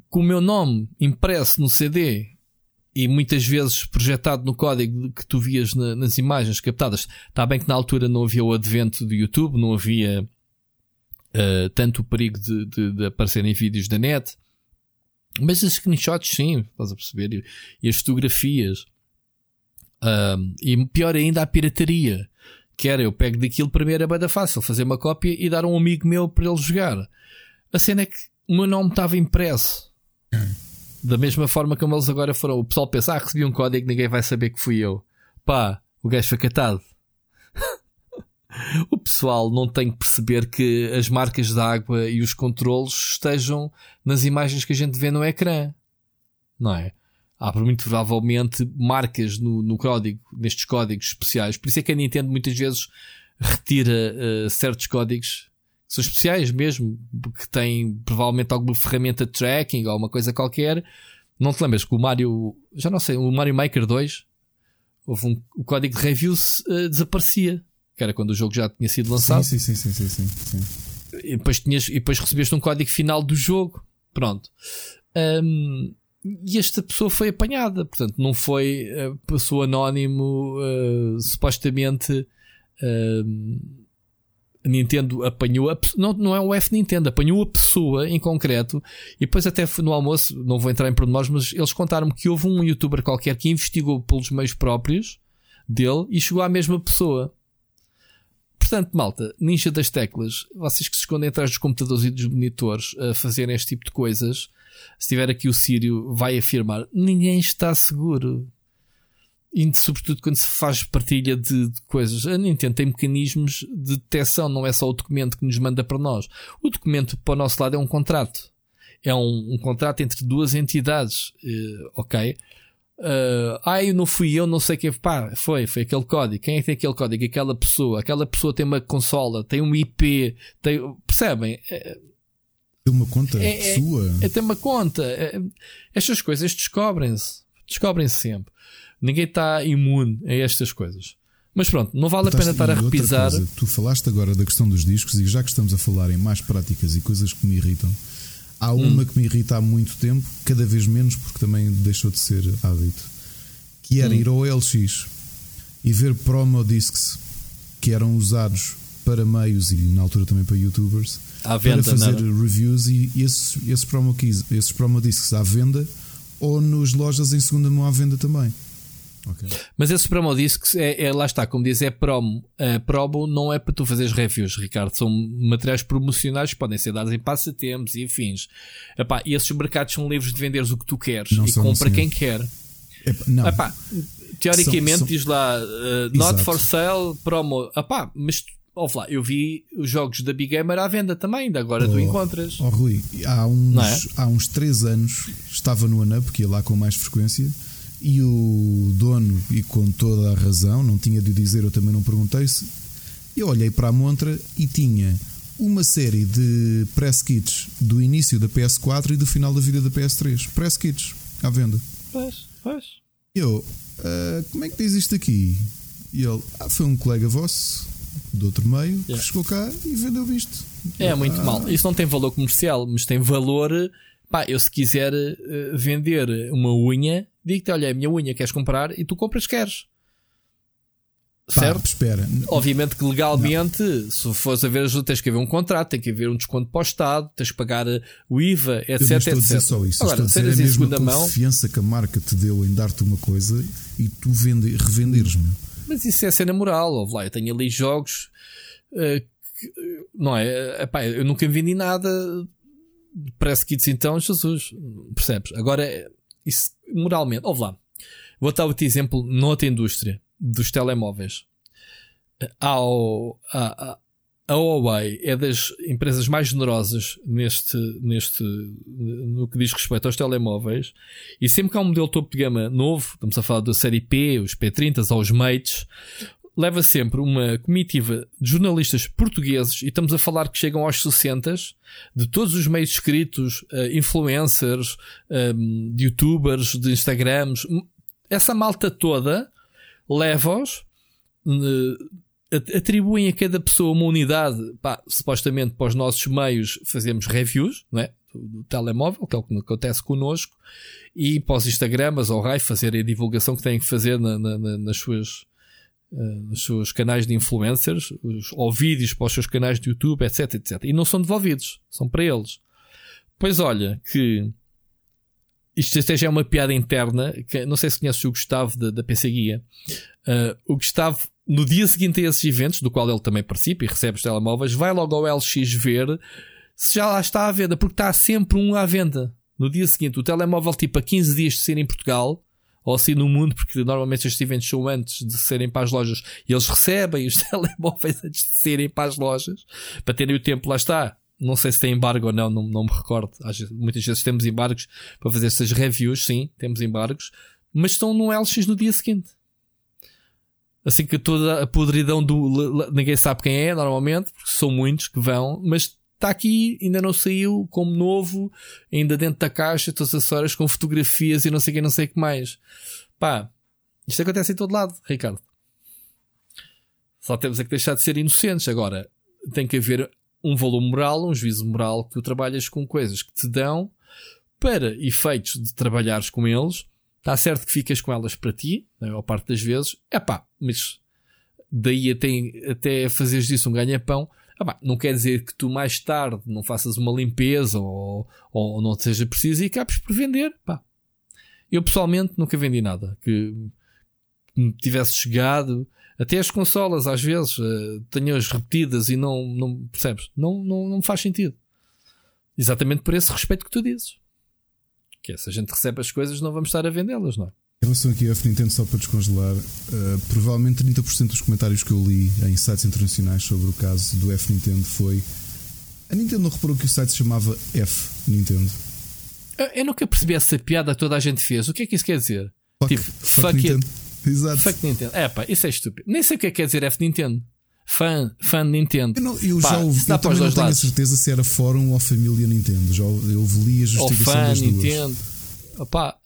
Speaker 1: com o meu nome impresso no CD e muitas vezes projetado no código que tu vias na, nas imagens captadas. Está bem que na altura não havia o advento do YouTube, não havia uh, tanto o perigo de, de, de aparecerem vídeos da net. Mas as screenshots, sim, estás a perceber? E, e as fotografias. Uh, e pior ainda, a pirataria que era eu pego daquilo, para mim era bem fácil fazer uma cópia e dar a um amigo meu para ele jogar. A cena é que o meu nome estava impresso. Da mesma forma como eles agora foram. O pessoal pensa, ah, recebi um código, ninguém vai saber que fui eu. Pá, o gajo foi catado. o pessoal não tem que perceber que as marcas de água e os controles estejam nas imagens que a gente vê no ecrã. Não é? Há muito provavelmente marcas no, no código, nestes códigos especiais. Por isso é que a Nintendo muitas vezes retira uh, certos códigos que são especiais mesmo, que têm provavelmente alguma ferramenta de tracking ou uma coisa qualquer. Não te lembras que o Mario, já não sei, o Mario Maker 2, houve um, o código de reviews uh, desaparecia, que era quando o jogo já tinha sido lançado.
Speaker 2: Sim, sim, sim, sim, sim, sim.
Speaker 1: E depois, tinhas, e depois recebeste um código final do jogo. Pronto. Um, e esta pessoa foi apanhada, portanto, não foi uh, passou anónimo, uh, supostamente. Uh, Nintendo apanhou a não, não é o F Nintendo, apanhou a pessoa em concreto e depois até no almoço, não vou entrar em pormenores, mas eles contaram-me que houve um youtuber qualquer que investigou pelos meios próprios dele e chegou à mesma pessoa. Portanto, malta, ninja das teclas, vocês que se escondem atrás dos computadores e dos monitores a fazerem este tipo de coisas, se tiver aqui o Sírio, vai afirmar: ninguém está seguro. E sobretudo quando se faz partilha de, de, coisas. A Nintendo tem mecanismos de detecção, não é só o documento que nos manda para nós. O documento para o nosso lado é um contrato. É um, um contrato entre duas entidades. Uh, ok? Uh, ah, eu não fui eu, não sei quem. Pá, foi, foi aquele código. Quem é que tem aquele código? Aquela pessoa. Aquela pessoa tem uma consola, tem um IP. Tem, percebem? É,
Speaker 2: tem uma conta é, é sua.
Speaker 1: É, é, tem uma conta. É, estas coisas descobrem-se. Descobrem-se sempre. Ninguém está imune a estas coisas. Mas pronto, não vale a pena estar a repisar. Coisa,
Speaker 2: tu falaste agora da questão dos discos e já que estamos a falar em mais práticas e coisas que me irritam, há uma hum. que me irrita há muito tempo, cada vez menos porque também deixou de ser hábito, que era hum. ir ao LX e ver promo discs que eram usados para meios e na altura também para youtubers
Speaker 1: venda,
Speaker 2: para fazer reviews e esses, esses, promo keys, esses promo discs à venda ou nas lojas em segunda mão à venda também.
Speaker 1: Okay. Mas esse promo discs é, é, lá está, como diz, é promo. A promo não é para tu fazeres reviews, Ricardo. São materiais promocionais que podem ser dados em passatempos e afins. Epá, e esses mercados são livres de venderes o que tu queres não e compra quem quer.
Speaker 2: Epá, não.
Speaker 1: Epá, teoricamente são, são... diz lá uh, not for sale, promo. Epá, mas Ouve lá, eu vi os jogos da Big Gamer à venda também, ainda agora oh, tu encontras.
Speaker 2: Oh, Rui, há uns, é? há uns 3 anos estava no ANAP, que ia lá com mais frequência, e o dono, e com toda a razão, não tinha de dizer, eu também não perguntei-se, eu olhei para a montra e tinha uma série de press kits do início da PS4 e do final da vida da PS3. Press kits à venda.
Speaker 1: Pois, pois.
Speaker 2: Eu, uh, como é que diz isto aqui? E ele, ah, foi um colega vosso de outro meio yeah. que chegou cá e vendeu isto.
Speaker 1: É muito ah. mal. Isso não tem valor comercial, mas tem valor. Pá, eu se quiser uh, vender uma unha, digo-te: olha, a minha unha queres comprar e tu compras, queres.
Speaker 2: Pá, certo? Espera.
Speaker 1: Obviamente que legalmente, não. se fores a ver, tens que haver um contrato, tem que haver um desconto para o Estado, tens que pagar eh, o IVA, etc. Eu estou etc. a dizer
Speaker 2: só isso. Agora, estou a dizer é a mesma confiança mão, que a marca te deu em dar-te uma coisa e tu vende, revenderes-me.
Speaker 1: Mas isso é cena moral, ouve lá, eu tenho ali jogos uh, que, não é? Epá, eu nunca vendi nada parece que kits então, Jesus, percebes? Agora, isso moralmente, ouve lá, vou dar outro exemplo noutra indústria dos telemóveis. Ao, a, a Huawei é das empresas mais generosas neste, neste, no que diz respeito aos telemóveis. E sempre que há um modelo topo de gama novo, estamos a falar da série P, os P30 ou os Mates, leva sempre uma comitiva de jornalistas portugueses, e estamos a falar que chegam aos 60, de todos os meios escritos, uh, influencers, ehm, de youtubers, de Instagrams, essa malta toda leva-os. Atribuem a cada pessoa uma unidade, pá, supostamente para os nossos meios fazemos reviews, não é? Do, telemóvel, que é o que acontece connosco, e para os Instagramas ou RAI fazerem a divulgação que têm que fazer na, na, na, nas suas, uh, nos seus canais de influencers, os, ou vídeos para os seus canais de YouTube, etc, etc. E não são devolvidos, são para eles. Pois olha, que isto até já é uma piada interna, que não sei se conheces o Gustavo da, da PC Guia. Uh, o Gustavo no dia seguinte a esses eventos, do qual ele também participa e recebe os telemóveis, vai logo ao LX ver se já lá está à venda, porque está sempre um à venda. no dia seguinte o telemóvel tipo a 15 dias de ser em Portugal, ou assim no mundo, porque normalmente estes eventos são antes de serem para as lojas e eles recebem os telemóveis antes de serem para as lojas, para terem o tempo, lá está. Não sei se tem embargo ou não, não, não me recordo. muitas vezes temos embargos para fazer estas reviews, sim, temos embargos, mas estão no LX no dia seguinte. Assim que toda a podridão do. Ninguém sabe quem é, normalmente, porque são muitos que vão, mas está aqui, ainda não saiu como novo, ainda dentro da caixa, todas as horas com fotografias e não sei o que, não sei o que mais. Pá, isto acontece em todo lado, Ricardo. Só temos é que deixar de ser inocentes. Agora, tem que haver um valor moral, um juízo moral que tu trabalhas com coisas que te dão para efeitos de trabalhares com eles. Está certo que ficas com elas para ti, na maior parte das vezes. É pá, mas daí até, até fazeres disso um ganha-pão ah, não quer dizer que tu mais tarde não faças uma limpeza ou, ou não seja preciso e acabes por vender. Pá. Eu pessoalmente nunca vendi nada que me tivesse chegado. Até as consolas, às vezes, uh, tenho-as repetidas e não, não percebes? Não, não, não faz sentido. Exatamente por esse respeito que tu dizes. Que é, se a gente recebe as coisas, não vamos estar a vendê-las, não é?
Speaker 2: Em relação aqui ao F Nintendo, só para descongelar, uh, provavelmente 30% dos comentários que eu li em sites internacionais sobre o caso do F Nintendo foi. A Nintendo não reparou que o site se chamava F Nintendo.
Speaker 1: Eu nunca percebi essa piada que toda a gente fez. O que é que isso quer dizer?
Speaker 2: Fuck, tipo, fuck, fuck Nintendo. Exato.
Speaker 1: Fuck Nintendo. É pá, isso é estúpido. Nem sei o que é que quer dizer F Nintendo. Fã, fã de Nintendo.
Speaker 2: Eu, não, eu Pá, já ouvi, eu também não tenho lados. a certeza se era fórum ou família Nintendo. Já eu li a justificação ou fã, das duas. Nintendo.
Speaker 1: Opa,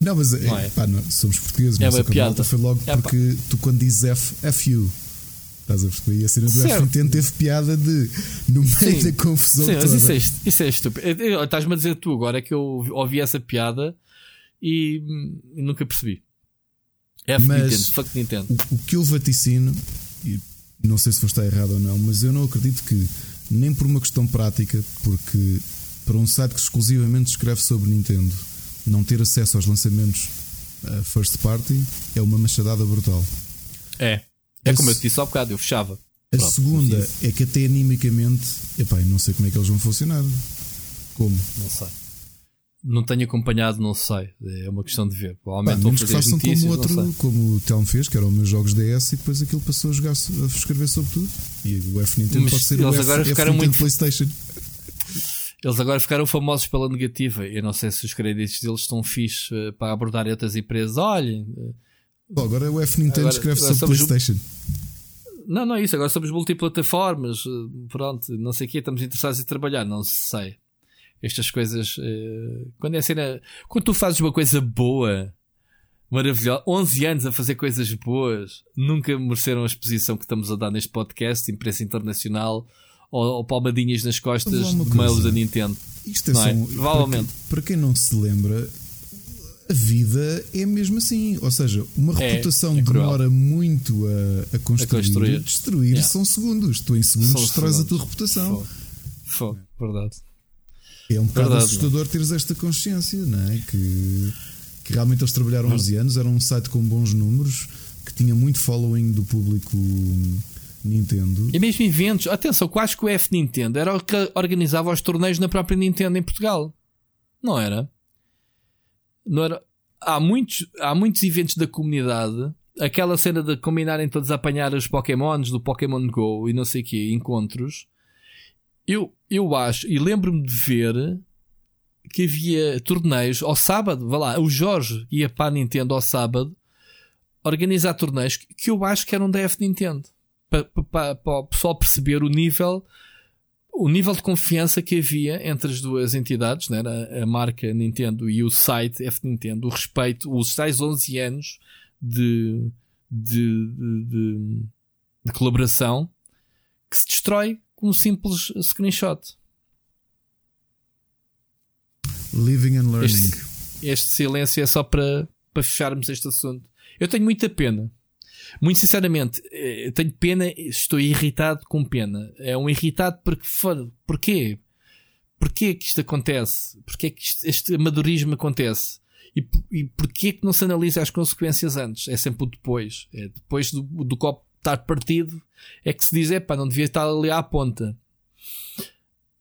Speaker 2: não, mas não é, é. Pá, não, somos portugueses, é mas a piada. foi logo é, porque pá. tu quando dizes F, F you. Estás a perceber? E a cena do certo. F Nintendo teve piada de no meio Sim. da confusão. Sim, toda. mas
Speaker 1: isso é, isso é estúpido. Estás-me a dizer tu agora que eu ouvi essa piada e, e nunca percebi. F mas Nintendo, fuck Nintendo.
Speaker 2: O, o que eu vaticino, e não sei se vou estar errado ou não, mas eu não acredito que, nem por uma questão prática, porque para um site que exclusivamente escreve sobre Nintendo não ter acesso aos lançamentos uh, first party é uma machadada brutal.
Speaker 1: É. É a como eu te disse há bocado, eu fechava.
Speaker 2: A Pronto, segunda é que até animicamente, epá, não sei como é que eles vão funcionar. Como?
Speaker 1: Não sei. Não tenho acompanhado, não sei. É uma questão de ver. Provavelmente
Speaker 2: Pá, que façam notícias, como, outro, como o Telmo fez, que era os meus jogos DS, e depois aquilo passou a, jogar, a escrever sobre tudo. E o F Nintendo Mas pode ser o F, agora F Nintendo muito... PlayStation.
Speaker 1: Eles agora ficaram famosos pela negativa. Eu não sei se os créditos deles estão fixos uh, para abordar outras empresas. Olhem. Uh,
Speaker 2: Bom, agora o F Nintendo agora, escreve sobre PlayStation.
Speaker 1: Não, não é isso. Agora somos multiplataformas. Uh, pronto, não sei o que. Estamos interessados em trabalhar. Não sei. Estas coisas. quando é cena. Quando tu fazes uma coisa boa. Maravilhosa, 11 anos a fazer coisas boas, nunca mereceram a exposição que estamos a dar neste podcast, imprensa internacional, ou, ou palmadinhas nas costas de mails da Nintendo.
Speaker 2: Isto é só, é? Provavelmente. Para, para, quem não se lembra, a vida é mesmo assim. Ou seja, uma é, reputação é demora muito a, a, construir, a construir. Destruir yeah. são segundos. Tu em segundos destróis a tua reputação.
Speaker 1: Fogo, verdade.
Speaker 2: É um bocado verdade, assustador não. teres esta consciência, não é? Que, que realmente eles trabalharam 11 anos, era um site com bons números, que tinha muito following do público Nintendo.
Speaker 1: E mesmo eventos, atenção, quase que o F Nintendo era o que organizava os torneios na própria Nintendo em Portugal. Não era? Não era? Há muitos, há muitos eventos da comunidade. Aquela cena de combinarem todos a apanhar os Pokémons do Pokémon Go e não sei o que, encontros. Eu, eu acho, e lembro-me de ver que havia torneios ao sábado, vá lá, o Jorge ia para a Nintendo ao sábado organizar torneios que eu acho que eram da F Nintendo para, para, para o pessoal perceber o nível o nível de confiança que havia entre as duas entidades, né? a, a marca Nintendo e o site F Nintendo, o respeito, os tais 11 anos de, de, de, de, colaboração que se destrói com um simples screenshot.
Speaker 2: Living and learning.
Speaker 1: Este, este silêncio é só para, para fecharmos este assunto. Eu tenho muita pena muito sinceramente, eh, tenho pena, estou irritado com pena. É um irritado porque, porquê? Porquê que isto acontece? Porquê que isto, este amadorismo acontece? E, e porquê que não se analisa as consequências antes? É sempre o depois. É depois do, do copo estar partido é que se diz, é pá, não devia estar ali à ponta.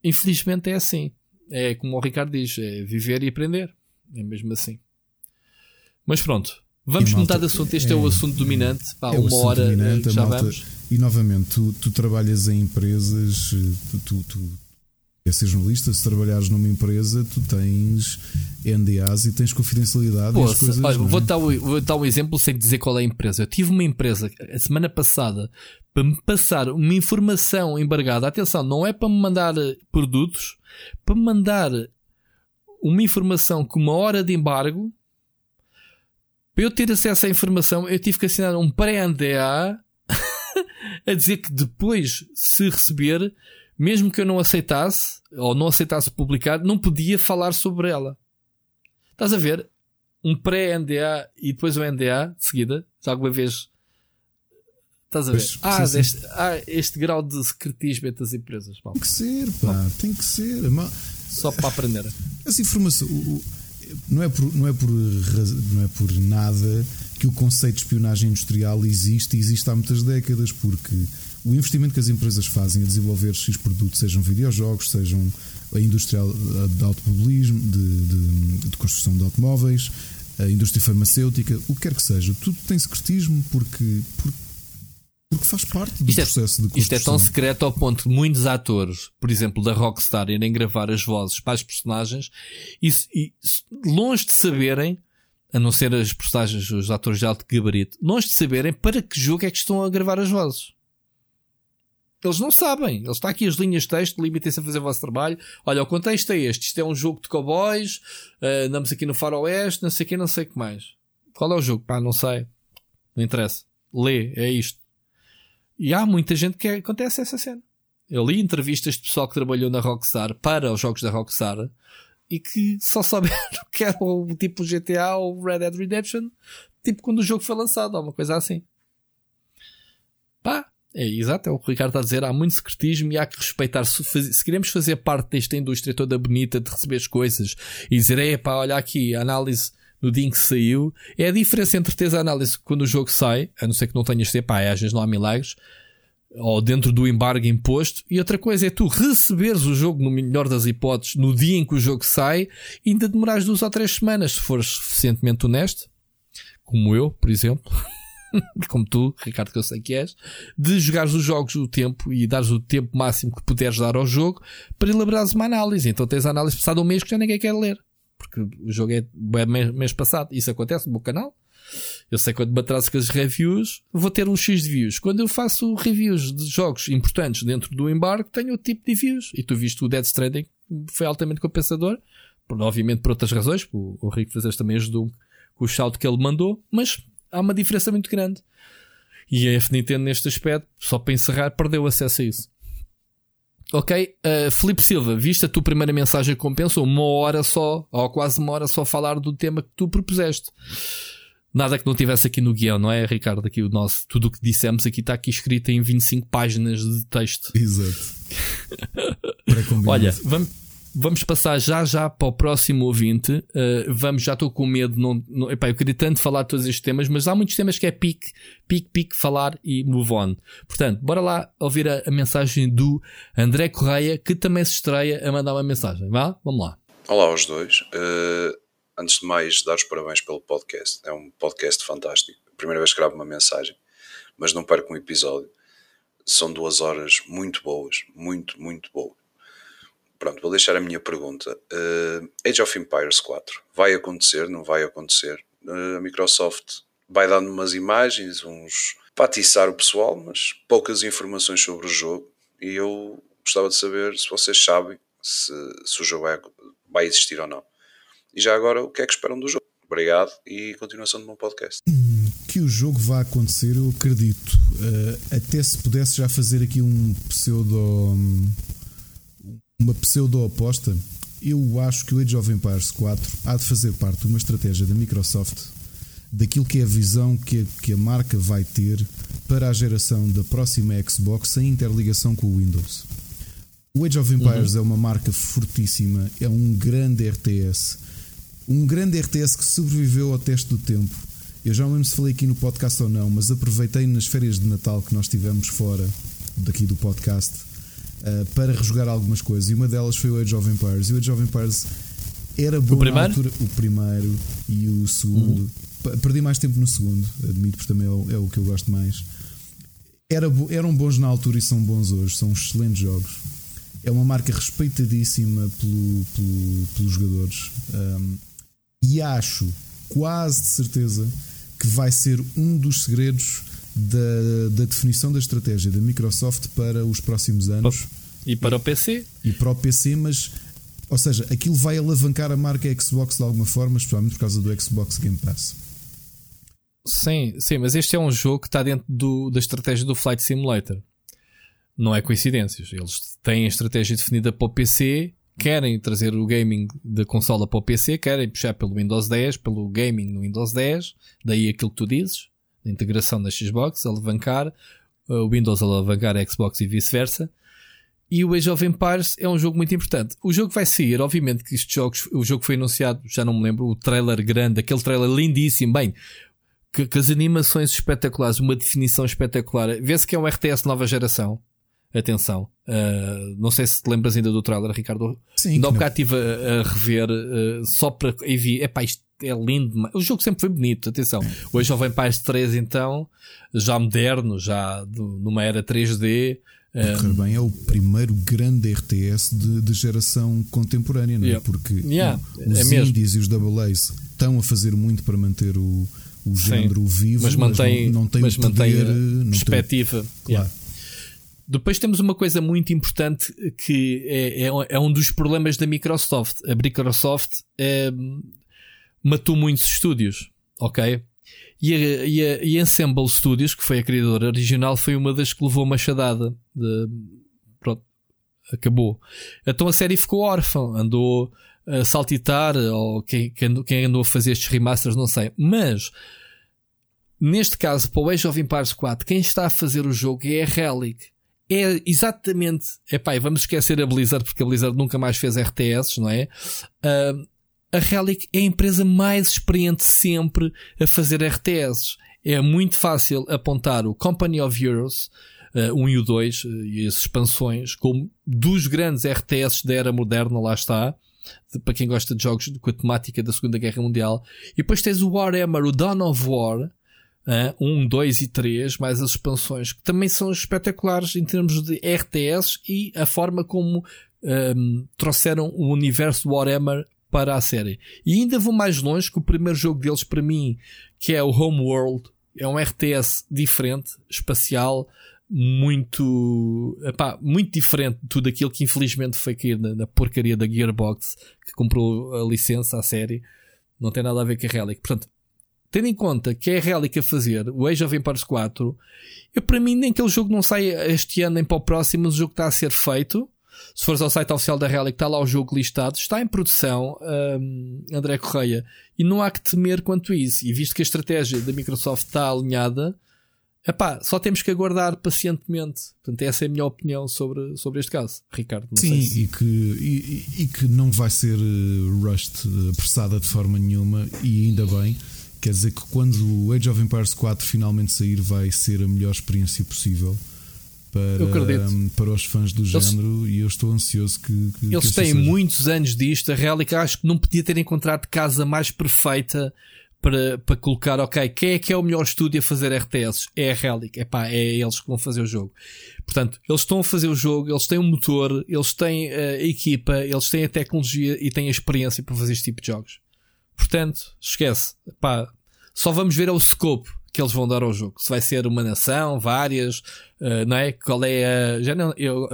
Speaker 1: Infelizmente é assim. É como o Ricardo diz: é viver e aprender. É mesmo assim. Mas pronto, vamos mudar de assunto. Este é,
Speaker 2: é-
Speaker 1: o assunto dominante. Pá,
Speaker 2: É
Speaker 1: uma hora já
Speaker 2: malta-
Speaker 1: vamos.
Speaker 2: E novamente, tu, tu trabalhas em empresas, tu, tu, tu é ser jornalista, se trabalhares numa empresa, tu tens NDAs e tens confidencialidade e coisas.
Speaker 1: olha,
Speaker 2: é?
Speaker 1: vou, dar, o- vou dar um exemplo sem dizer qual é a empresa. Eu tive uma empresa a semana passada para me passar uma informação embargada. Atenção, não é para me mandar eh, produtos, para me mandar uma informação com uma hora de embargo. Para eu ter acesso à informação, eu tive que assinar um pré-NDA a dizer que depois, se receber, mesmo que eu não aceitasse ou não aceitasse publicar, não podia falar sobre ela. Estás a ver? Um pré-NDA e depois o NDA de seguida. Já alguma vez. Estás a ver?
Speaker 2: Pois,
Speaker 1: ah,
Speaker 2: sim, sim.
Speaker 1: Este, ah, este grau de secretismo entre as empresas. pá.
Speaker 2: Tem que ser, pá, tem que ser. Ma-
Speaker 1: Só para aprender.
Speaker 2: O- o- não é, por, não, é por, não é por nada que o conceito de espionagem industrial existe e existe há muitas décadas, porque o investimento que as empresas fazem a desenvolver X produtos, sejam videojogos, sejam a indústria de automobilismo, de, de, de construção de automóveis, a indústria farmacêutica, o que quer que seja, tudo tem secretismo porque, porque, porque faz parte do
Speaker 1: Isto é-
Speaker 2: processo de
Speaker 1: Isto é
Speaker 2: construção.
Speaker 1: tão secreto ao ponto de muitos atores, por exemplo, da Rockstar, irem gravar as vozes para as personagens e, e longe de saberem, a não ser as personagens, os atores de alto gabarito, longe de saberem para que jogo é que estão a gravar as vozes. Eles não sabem. Eles estão aqui as linhas de texto, limitem-se a fazer o vosso trabalho. Olha, o contexto é este. Isto é um jogo de cowboys, eh, andamos aqui no faroeste, não sei o que, não sei o que mais. Qual é o jogo? Pá, não sei. Não interessa. Lê, é isto. E há muita gente que acontece essa cena. Eu li entrevistas de pessoal que trabalhou na Rockstar para os jogos da Rockstar e que só souberam que era o tipo GTA ou Red Dead Redemption, tipo quando o jogo foi lançado, ou uma coisa assim. Pá, é exato, é o que o Ricardo está a dizer. Há muito secretismo e há que respeitar. Se, se queremos fazer parte desta indústria toda bonita de receber as coisas e dizer, é pá, olha aqui, a análise no dia em que saiu, é a diferença entre teres a análise quando o jogo sai, a não ser que não tenhas de pá, às vezes não há milagres, ou dentro do embargo imposto, e outra coisa é tu receberes o jogo, no melhor das hipóteses, no dia em que o jogo sai, e ainda demorares duas ou três semanas, se fores suficientemente honesto, como eu, por exemplo, como tu, Ricardo, que eu sei que és, de jogares os jogos o tempo e dares o tempo máximo que puderes dar ao jogo para elaborares uma análise. Então tens a análise passada um mês que já ninguém quer ler. Porque o jogo é, é mês, passado. Isso acontece no meu canal. Eu sei quando me atraso com as reviews, vou ter um X de views. Quando eu faço reviews de jogos importantes dentro do embargo, tenho outro tipo de views. E tu viste o Dead Stranding, foi altamente compensador. Obviamente por outras razões. O, o Rico Frazes também ajudou com o shout que ele mandou. Mas há uma diferença muito grande. E a Nintendo neste aspecto, só para encerrar, perdeu acesso a isso. Ok, uh, Filipe Silva, viste a tua primeira mensagem que compensou uma hora só, ou quase uma hora só a falar do tema que tu propuseste. Nada que não tivesse aqui no guião, não é, Ricardo? Aqui o nosso, tudo o que dissemos aqui está aqui escrito em 25 páginas de texto.
Speaker 2: Exato.
Speaker 1: Olha, vamos, vamos passar já já para o próximo ouvinte. Uh, vamos, já estou com medo. Não, não, epá, eu queria tanto falar de todos estes temas, mas há muitos temas que é pique, pique, pique, falar e move on. Portanto, bora lá ouvir a, a mensagem do André Correia, que também se estreia a mandar uma mensagem. Vá? Vamos lá.
Speaker 4: Olá aos dois. Eh, antes de mais, dar os parabéns pelo podcast. É um podcast fantástico. Primeira vez que gravo uma mensagem, mas não perco um episódio. São duas horas muito boas, muito, muito boas. Pronto, vou deixar a minha pergunta. Eh, Age of Empires 4 vai acontecer? Não vai acontecer? Eh, a Microsoft vai dando umas imagens, uns para atiçar o pessoal, mas poucas informações sobre o jogo. E eu gostava de saber se vocês sabem se, se o jogo vai, existir ou não. E já agora, o que é que esperam do jogo? Obrigado e continuação do meu podcast.
Speaker 2: que o jogo vai acontecer, eu acredito. Uh, até se pudesse já fazer aqui um pseudo. Uma pseudo aposta, eu acho que o Age of Empires 4 há de fazer parte de uma estratégia da Microsoft daquilo que é a visão que a, que a marca vai ter para a geração da próxima Xbox sem interligação com o Windows. O Age of Empires é uma marca fortíssima, é um grande RTS, um grande RTS que sobreviveu ao teste do tempo. Eu já não lembro se falei aqui no podcast ou não, mas aproveitei nas férias de Natal que nós tivemos fora daqui do podcast uh, para rejogar algumas coisas. E uma delas foi o Age of Empires. E o Age of Empires era bom
Speaker 1: o primeiro?
Speaker 2: na altura. O primeiro e o segundo. Uhum. Perdi mais tempo no segundo, admito, porque também é o, é o que eu gosto mais. Era, eram bons na altura e são bons hoje, são excelentes jogos. É uma marca respeitadíssima pelo, pelo, pelos jogadores. Um, e acho, quase de certeza, que vai ser um dos segredos da, da definição da estratégia da Microsoft para os próximos anos.
Speaker 1: E para o PC?
Speaker 2: E para o PC, mas ou seja, aquilo vai alavancar a marca Xbox de alguma forma, especialmente por causa do Xbox Game Pass.
Speaker 1: Sim, sim, mas este é um jogo que está dentro do, da estratégia do Flight Simulator. Não é coincidências. Eles têm a estratégia definida para o PC, querem trazer o gaming da consola para o PC, querem puxar pelo Windows 10, pelo gaming no Windows 10, daí aquilo que tu dizes, a integração da Xbox, alavancar, o Windows alavancar a Xbox e vice-versa. E o Age of Empires é um jogo muito importante. O jogo vai sair, obviamente que estes jogos, o jogo foi anunciado, já não me lembro, o trailer grande, aquele trailer lindíssimo, bem, que, que as animações espetaculares, uma definição espetacular. Vê-se que é um RTS nova geração. Atenção, uh, não sei se te lembras ainda do trailer, Ricardo.
Speaker 2: Sim. Ainda
Speaker 1: há bocado estive a, a, rever uh, só para. E vi, epá, isto é lindo. O jogo sempre foi bonito, atenção. O Age of Empires 3, então, já moderno, já numa era 3D.
Speaker 2: Um, bem, é o primeiro grande RTS de, de geração contemporânea, não é?
Speaker 1: Yeah.
Speaker 2: Porque
Speaker 1: yeah,
Speaker 2: os
Speaker 1: é
Speaker 2: indies e os double A's estão a fazer muito para manter o, o género Sim, vivo,
Speaker 1: mas, mantém,
Speaker 2: mas não, não tem
Speaker 1: mas
Speaker 2: o poder,
Speaker 1: mantém
Speaker 2: não
Speaker 1: perspectiva.
Speaker 2: Tem, claro.
Speaker 1: Depois temos uma coisa muito importante que é, é, é, um dos problemas da Microsoft. A Microsoft é, matou muitos estúdios, ok? E a, e, a, e Ensemble Studios, que foi a criadora original, foi uma das que levou uma machadada. De, pronto, acabou. Então a série ficou órfã, andou a saltitar, ou quem, quem andou a fazer estes remasters, não sei. Mas, neste caso, para o Age of Empires 4, quem está a fazer o jogo é a Relic. É exatamente. Epá, vamos esquecer a Blizzard, porque a Blizzard nunca mais fez RTS, não é? Uh, a Relic é a empresa mais experiente sempre a fazer RTS. É muito fácil apontar o Company of Heroes, uh, 1 e o 2, uh, e as expansões, como dos grandes RTS da era moderna, lá está. Para quem gosta de jogos com a temática da Segunda Guerra Mundial. E depois tens o Warhammer, o Dawn of War, uh, 1, 2 e 3, mais as expansões, que também são espetaculares em termos de RTS e a forma como um, trouxeram o universo Warhammer para a série. E ainda vou mais longe que o primeiro jogo deles para mim, que é o Homeworld, é um RTS diferente, espacial, muito, epá, muito diferente de tudo aquilo que infelizmente foi cair na, na, porcaria da Gearbox que comprou a licença à série. Não tem nada a ver com a Relic. Portanto, tendo em conta que é a Relic a fazer o Age of Empires 4, eu para mim nem que o jogo não sai este ano nem para o próximo, mas o jogo está a ser feito se fores ao site oficial da Relic, está lá o jogo listado, está em produção, um, André Correia, e não há que temer quanto a isso. E visto que a estratégia da Microsoft está alinhada, epá, só temos que aguardar pacientemente. Portanto, essa é a minha opinião sobre, sobre este caso, Ricardo.
Speaker 2: Sim,
Speaker 1: se...
Speaker 2: e, que, e, e, que não vai ser uh, rushed, uh, apressada de forma nenhuma, e ainda bem. Quer dizer que quando o Age of Empires 4 finalmente sair, vai ser a melhor experiência possível para, para os fãs do eles, género e eu estou ansioso que. que
Speaker 1: eles
Speaker 2: que
Speaker 1: têm
Speaker 2: seja.
Speaker 1: muitos anos disto. A Relic acho que não podia ter encontrado casa mais perfeita para, para colocar, ok, quem é que é o melhor estúdio a fazer RTS? É a Relic. Epá, é eles que vão fazer o jogo. Portanto, eles estão a fazer o jogo, eles têm o um motor, eles têm a equipa, eles têm a tecnologia e têm a experiência para fazer este tipo de jogos. Portanto, esquece. Epá, só vamos ver o scope que eles vão dar ao jogo. Se vai ser uma nação, várias, uh, não é? Qual é a. Já não, eu,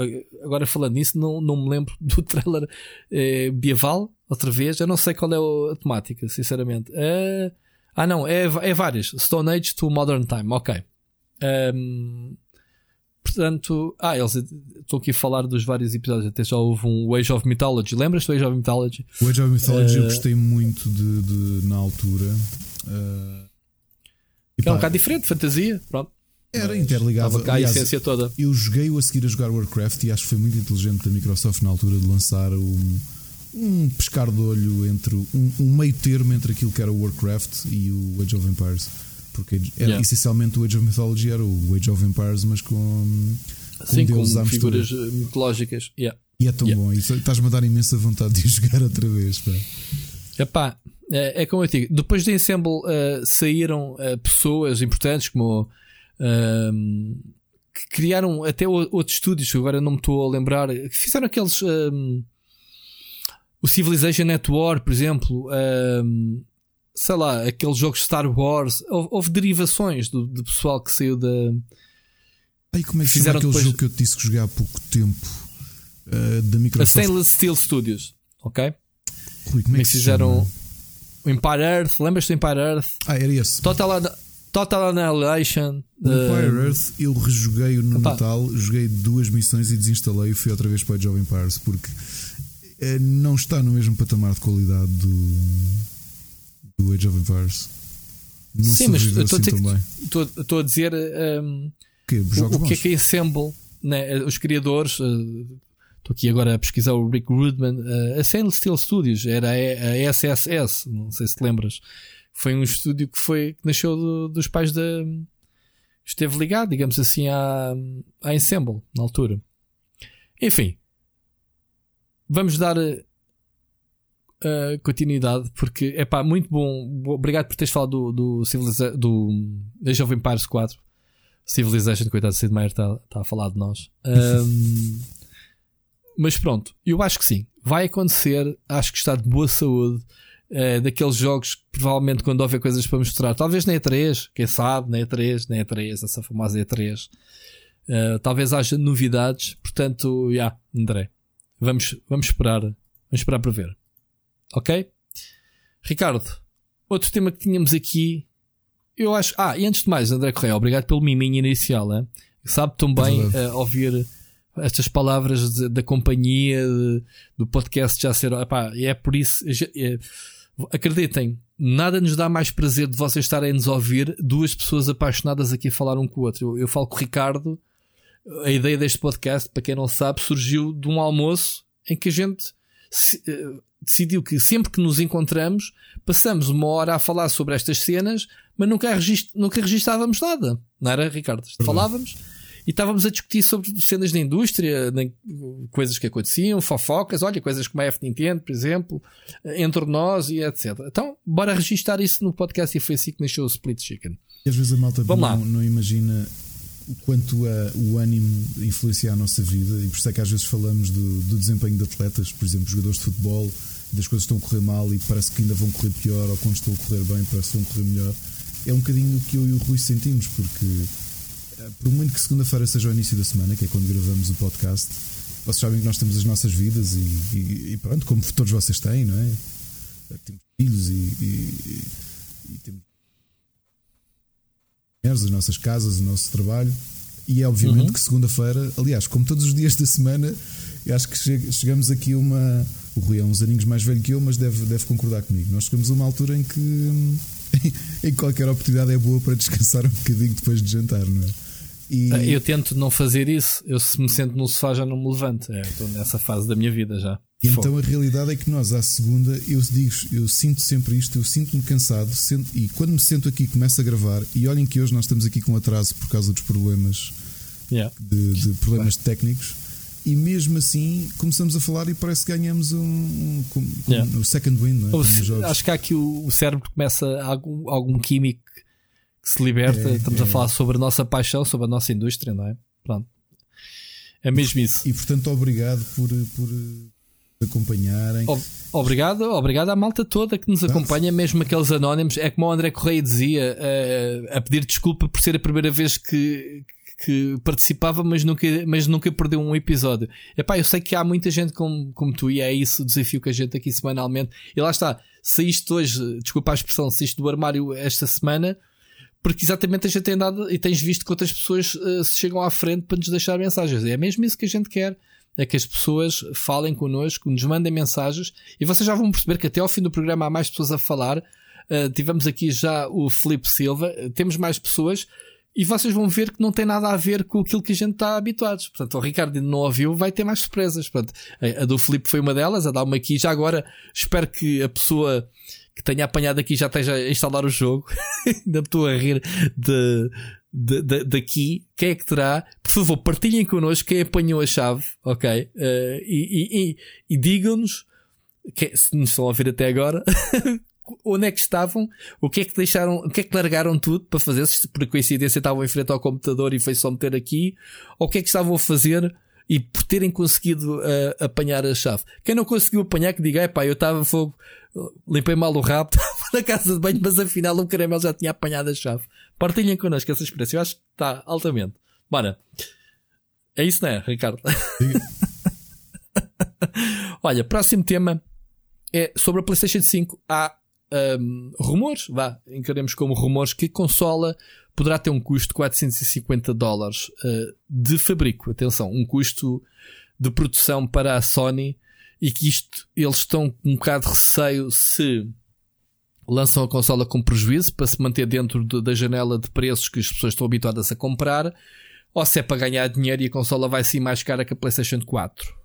Speaker 1: agora falando nisso, não, não me lembro do trailer uh, Biaval, outra vez. Eu não sei qual é a temática, sinceramente. Uh, ah, não, é, é várias. Stone Age to Modern Time, ok. Um, ehm, portanto, ah, eles estou aqui a falar dos vários episódios. Até já houve um Age of Mythology. Lembras do Age of Mythology?
Speaker 2: O Age of Mythology eu gostei muito de, de na altura. Uh,
Speaker 1: que é um bocado diferente, fantasia, pronto.
Speaker 2: Era interligado.
Speaker 1: Cá Aliás, a essência toda.
Speaker 2: Eu joguei-o a seguir a jogar Warcraft e acho que foi muito inteligente da Microsoft na altura de lançar um, um pescar de olho entre um, um, meio termo entre aquilo que era o Warcraft e o Age of Empires. Porque era, yeah. essencialmente o Age of Mythology era o Age of Empires, mas com,
Speaker 1: Sim, com figuras tudo. mitológicas. Yeah.
Speaker 2: E é tão yeah. bom. Estás-me a dar imensa vontade de jogar outra vez. Pá.
Speaker 1: Epá, é, é como eu digo. Depois de Ensemble uh, saíram uh, pessoas importantes como. Uh, que criaram até outros estúdios, agora não me estou a lembrar, que fizeram aqueles. Um, o Civilization Network, por exemplo, um, sei lá, aqueles jogos Star Wars, houve, houve derivações do, do, pessoal que saiu da.
Speaker 2: Aí como é que fizeram aquele depois... jogo que eu disse que joguei há pouco tempo uh, da Microsoft?
Speaker 1: A Stainless Steel Studios, ok? Rui, como é que fizeram o Empire Earth, lembras do Empire Earth?
Speaker 2: Ah, era esse.
Speaker 1: Total, Total Annihilation.
Speaker 2: O Empire uh... Earth eu rejoguei no Opa. Natal, joguei duas missões e desinstalei e fui outra vez para o Job Empires porque uh, não está no mesmo patamar de qualidade do, do Age of Empires. Não Sim, mas estou
Speaker 1: assim a dizer um, que, o, o que é que é Ensemble, né? os criadores. Uh, Estou aqui agora a pesquisar o Rick Rudman. Uh, a Saint Steel Studios era a, a SSS, não sei se te lembras. Foi um estúdio que foi que nasceu do, dos pais da. Esteve ligado, digamos assim, à, à Ensemble na altura. Enfim, vamos dar uh, continuidade porque é pá, muito bom. Obrigado por teres falado do, do, Civiliza do Age of Empires 4. Civilization, coitado, Sid Meier está tá a falar de nós. Um, mas pronto, eu acho que sim. Vai acontecer. Acho que está de boa saúde. Uh, daqueles jogos que provavelmente quando houver coisas para mostrar, talvez na E3, quem sabe, na E3, na E3, essa famosa E3. Uh, eh, talvez haja novidades. Portanto, já, yeah, André. Vamos, vamos esperar. Vamos esperar para ver. Ok? Ricardo, outro tema que tínhamos aqui. Eu acho. Ah, e antes de mais, André Correia, obrigado pelo miminho inicial. Hein? Sabe tão bem uh, ouvir estas palavras de, da companhia, de, do podcast já ser. Epá, é por isso. É, acreditem, nada nos dá mais prazer de vocês estarem a nos ouvir, duas pessoas apaixonadas aqui a falar um com o outro. Eu, eu falo com o Ricardo, a ideia deste podcast, para quem não sabe, surgiu de um almoço em que a gente se, uh, decidiu que sempre que nos encontramos, passamos uma hora a falar sobre estas cenas, mas nunca, regist, nunca registávamos nada. Não era, Ricardo? Falávamos e estávamos a discutir sobre cenas da indústria, coisas que aconteciam, fofocas, olha, coisas como a F Nintendo, por exemplo, entre nós e etc. Então, bora registar isso no podcast e foi assim que nasceu o Split Chicken.
Speaker 2: E às vezes a malta não, não, imagina o quanto a, o ânimo influencia a nossa vida e por isso é que às vezes falamos do, do desempenho de atletas, por exemplo, jogadores de futebol, das coisas estão a correr mal e parece que ainda vão correr pior, ou quando estão a correr bem, parece que vão correr melhor. É um bocadinho o que eu e o Rui sentimos, porque eh, por muito que segunda-feira seja o início da semana, que é quando gravamos o podcast, vocês sabem que nós temos as nossas vidas e, e, e pronto, como todos vocês têm, não é? Eh, temos filhos e, e, e temos as nossas casas, o nosso trabalho. E é obviamente uhum. que segunda-feira, aliás, como todos os dias da semana, eu acho que chegamos aqui a uma. O Rui é uns aninhos mais velho que eu, mas deve, deve concordar comigo. Nós chegamos a uma altura em que em qualquer oportunidade é boa para descansar um bocadinho depois de jantar, não é?
Speaker 1: E... Ah, eu tento não fazer isso. Eu, se me sento no sofá, já não me levanto. É, estou nessa fase da minha vida já.
Speaker 2: Então a realidade é que nós, à segunda, eu digo, eu sinto sempre isto, eu sinto-me cansado, e quando me sento aqui, começo a gravar, e olhem que hoje nós estamos aqui com atraso por causa dos problemas yeah. de, de, problemas técnicos, e mesmo assim começamos a falar e parece que ganhamos um, um, um, yeah. um second win.
Speaker 1: É? Acho que há aqui o, o cérebro começa algum, algum químico que se liberta. É, Estamos é. a falar sobre a nossa paixão, sobre a nossa indústria, não é? Pronto. É mesmo isso.
Speaker 2: E portanto, obrigado por, por acompanharem.
Speaker 1: Obrigado, obrigado à malta toda que nos acompanha, mesmo aqueles anónimos. É como o André Correia dizia, a, eh, a pedir desculpa por ser a primeira vez que, que participava, mas nunca, mas nunca perdeu um episódio. Epá, eu sei que há muita gente como, como tu, e é isso o desafio que a gente aqui semanalmente. E lá está, saíste hoje, desculpa a expressão, saíste do armário esta semana porque exatamente a gente tem dado e tens visto que outras pessoas uh, se chegam à frente para nos deixar mensagens. É mesmo isso que a gente quer. É que as pessoas falem connosco, nos mandem mensagens e vocês já vão perceber que até ao fim do programa há mais pessoas a falar. Uh, tivemos aqui já o Felipe Silva, uh, temos mais pessoas e vocês vão ver que não tem nada a ver com aquilo que a gente está habituados. Portanto, o Ricardo não ouviu, vai ter mais surpresas. Portanto, a, a do Felipe foi uma delas, a dar uma aqui. Já agora, espero que a pessoa que tenha apanhado aqui já esteja a instalar o jogo. Ainda estou a rir de, de, de, daqui, quem é que terá? Por favor, partilhem connosco quem apanhou a chave, ok? Uh, e, e, e digam-nos, se nos estão a ouvir até agora, onde é que estavam, o que é que deixaram, o que é que largaram tudo para fazer, se por coincidência estavam em frente ao computador e foi só meter aqui, ou o que é que estavam a fazer e por terem conseguido uh, apanhar a chave. Quem não conseguiu apanhar, que diga, é pá, eu estava fogo, limpei mal o rabo, estava na casa de banho, mas afinal o caramelo já tinha apanhado a chave. Partilhem connosco essa experiência, eu acho que está altamente. Bora. É isso, não é, Ricardo? Olha, próximo tema é sobre a PlayStation 5. Há um, rumores, vá, encaremos como rumores, que a consola poderá ter um custo de 450 dólares uh, de fabrico. Atenção, um custo de produção para a Sony e que isto eles estão com um bocado de receio se lançam a consola com prejuízo para se manter dentro de, da janela de preços que as pessoas estão habituadas a comprar ou se é para ganhar dinheiro e a consola vai ser mais cara que a PlayStation 4. O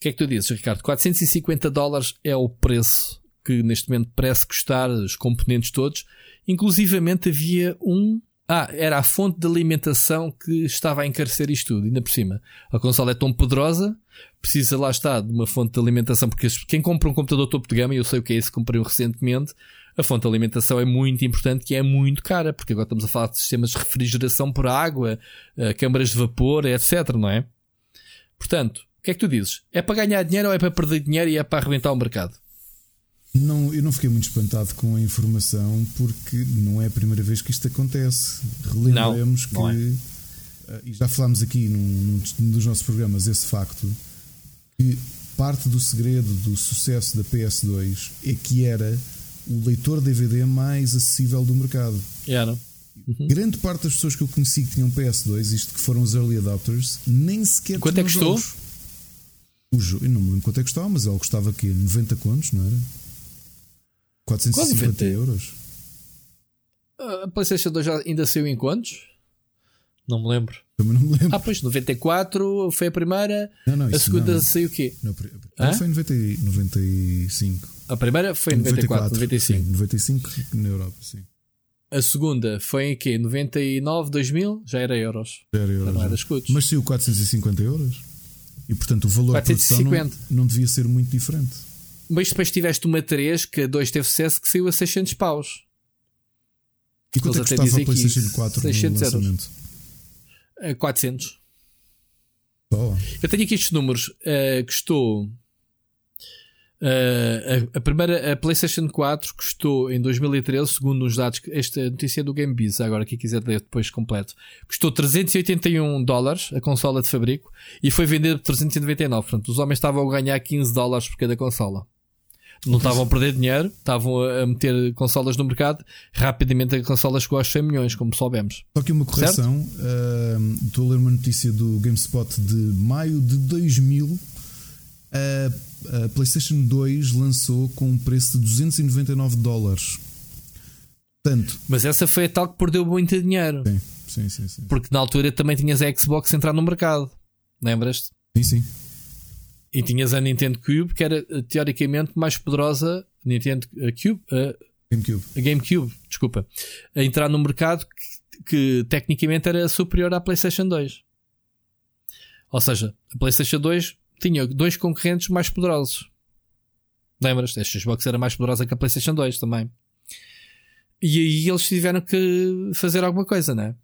Speaker 1: que é que tu dizes, Ricardo? 450 dólares é o preço que neste momento parece custar os componentes todos. Inclusivamente havia um. Ah, era a fonte de alimentação que estava a encarecer isto tudo, ainda por cima. A consola é tão poderosa, precisa lá estar de uma fonte de alimentação, porque quem compra um computador topo de gama, e eu sei o que é isso, comprei um recentemente, a fonte de alimentação é muito importante, que é muito cara, porque agora estamos a falar de sistemas de refrigeração por água, eh, câmaras de vapor, etc, não é? Portanto, o que é que tu dizes? É para ganhar dinheiro ou é para perder dinheiro e é para arrebentar o mercado?
Speaker 2: Não, eu não fiquei muito espantado com a informação porque não é a primeira vez que isto acontece. Relembremos que, é. Eh, e já falámos aqui num, num, dos nossos programas, esse facto, que parte do segredo do sucesso da PS2 é que era o leitor DVD mais acessível do mercado.
Speaker 1: Era.
Speaker 2: Uhum. Grande parte das pessoas que eu conheci que tinham PS2, isto que foram os early adopters, nem sequer
Speaker 1: Quanto é que custou?
Speaker 2: O jogo, eu não me lembro quanto é que custava, mas ele custava aqui 90 contos, não era? 450 euros.
Speaker 1: A PlayStation 2 já ainda saiu em quantos? Não me lembro.
Speaker 2: Também não me lembro.
Speaker 1: Ah, pois, 94 foi a primeira. Não, não, a segunda não. saiu o quê?
Speaker 2: Não, a primeira foi em 90, 95.
Speaker 1: A primeira foi em 94, 95. Sim,
Speaker 2: 95 na Europa, sim.
Speaker 1: A segunda foi em quê? 99, 2000? Já era euros. Já era euros. Não era escudos.
Speaker 2: Mas saiu 450 euros. E portanto o valor 450. Não, não devia ser muito diferente.
Speaker 1: Mas depois tiveste uma 3 que a 2 teve sucesso que saiu a 600 paus.
Speaker 2: E quanto é que custava a PlayStation 4 600 no lançamento?
Speaker 1: Euros. 400. Oh. Eu tenho aqui estes números. Uh, custou. Uh, a, a, primeira, a PlayStation 4 custou em 2013, segundo os dados, esta notícia é do GameBiz, agora quem quiser ler depois completo, custou 381 dólares a consola de fabrico e foi vendida por 399. Portanto, os homens estavam a ganhar 15 dólares por cada consola não estavam a perder dinheiro, estavam a meter consolas no mercado. Rapidamente a consola chegou aos 100 milhões, como soubemos.
Speaker 2: Só que uma correção: uh, estou a ler uma notícia do GameSpot de maio de 2000. A, a PlayStation 2 lançou com um preço de 299 dólares. Tanto.
Speaker 1: Mas essa foi a tal que perdeu muito dinheiro.
Speaker 2: Sim, sim, sim, sim.
Speaker 1: Porque na altura também tinhas a Xbox entrar no mercado. Lembras-te?
Speaker 2: Sim, sim.
Speaker 1: E tinhas a Nintendo Cube, que era eh, teoricamente mais poderosa. Nintendo a eh, Cube? A,
Speaker 2: GameCube.
Speaker 1: GameCube, desculpa. A entrar no mercado que, que tecnicamente era superior à PlayStation 2. Ou seja, a PlayStation 2 tinha dois concorrentes mais poderosos. Lembras? A Xbox era mais poderosa que a PlayStation 2 também. E aí eles tiveram que fazer alguma coisa, não é?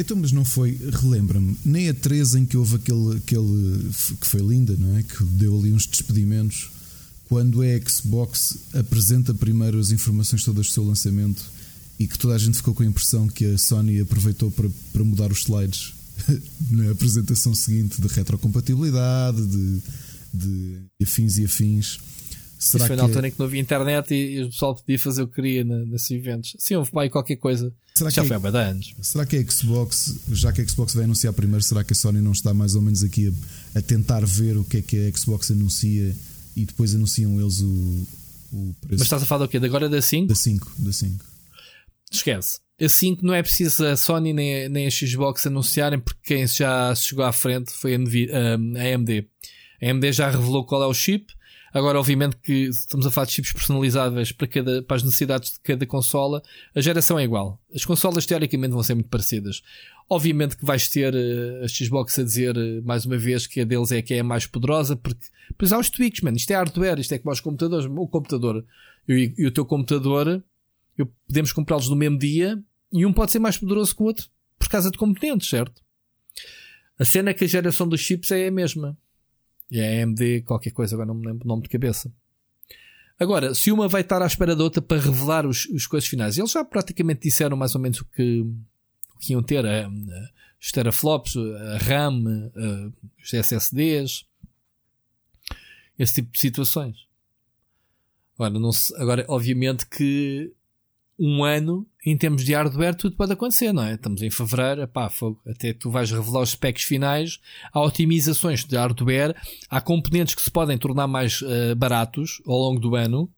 Speaker 2: Então, mas não foi, relembra-me, nem a 13 em que houve aquele, aquele que foi linda, não é? Que deu ali uns despedimentos. Quando a Xbox apresenta primeiro as informações todas do seu lançamento e que toda a gente ficou com a impressão que a Sony aproveitou para, para mudar os slides na apresentação seguinte de retrocompatibilidade, de, de afins e afins.
Speaker 1: Será Isso foi na altura é... em que não havia internet e, e o pessoal podia fazer o que queria nesses eventos. Sim, houve aí qualquer coisa. Será já que foi há anos.
Speaker 2: Será que a Xbox, já que a Xbox vai anunciar primeiro, será que a Sony não está mais ou menos aqui a, a tentar ver o que é que a Xbox anuncia e depois anunciam eles o, o preço?
Speaker 1: Mas estás a falar do quê? De agora da 5?
Speaker 2: Da 5, da 5.
Speaker 1: Esquece. A 5 não é preciso a Sony nem a, nem a Xbox anunciarem porque quem já chegou à frente foi a, a AMD. A AMD já revelou qual é o chip Agora, obviamente que estamos a falar de chips personalizáveis para, cada, para as necessidades de cada consola, a geração é igual. As consolas teoricamente vão ser muito parecidas. Obviamente que vais ter uh, a Xbox a dizer uh, mais uma vez que a deles é que é a mais poderosa, porque pois há os tweaks, mano. Isto é hardware, isto é como os computadores. O computador e, e o teu computador, eu, podemos comprá-los no mesmo dia e um pode ser mais poderoso que o outro por causa de componentes, certo? A cena é que a geração dos chips é a mesma. E a AMD, qualquer coisa, agora não me lembro o nome de cabeça. Agora, se uma vai estar à espera da outra para revelar os, os coisas finais, eles já praticamente disseram mais ou menos o que, o que iam ter: a, a, os teraflops, a RAM, a, os SSDs, esse tipo de situações. Agora, não se, agora, obviamente que um ano em termos de hardware tudo pode acontecer, não é? Estamos em fevereiro, epá, até tu vais revelar os specs finais, há otimizações de hardware, há componentes que se podem tornar mais uh, baratos ao longo do ano.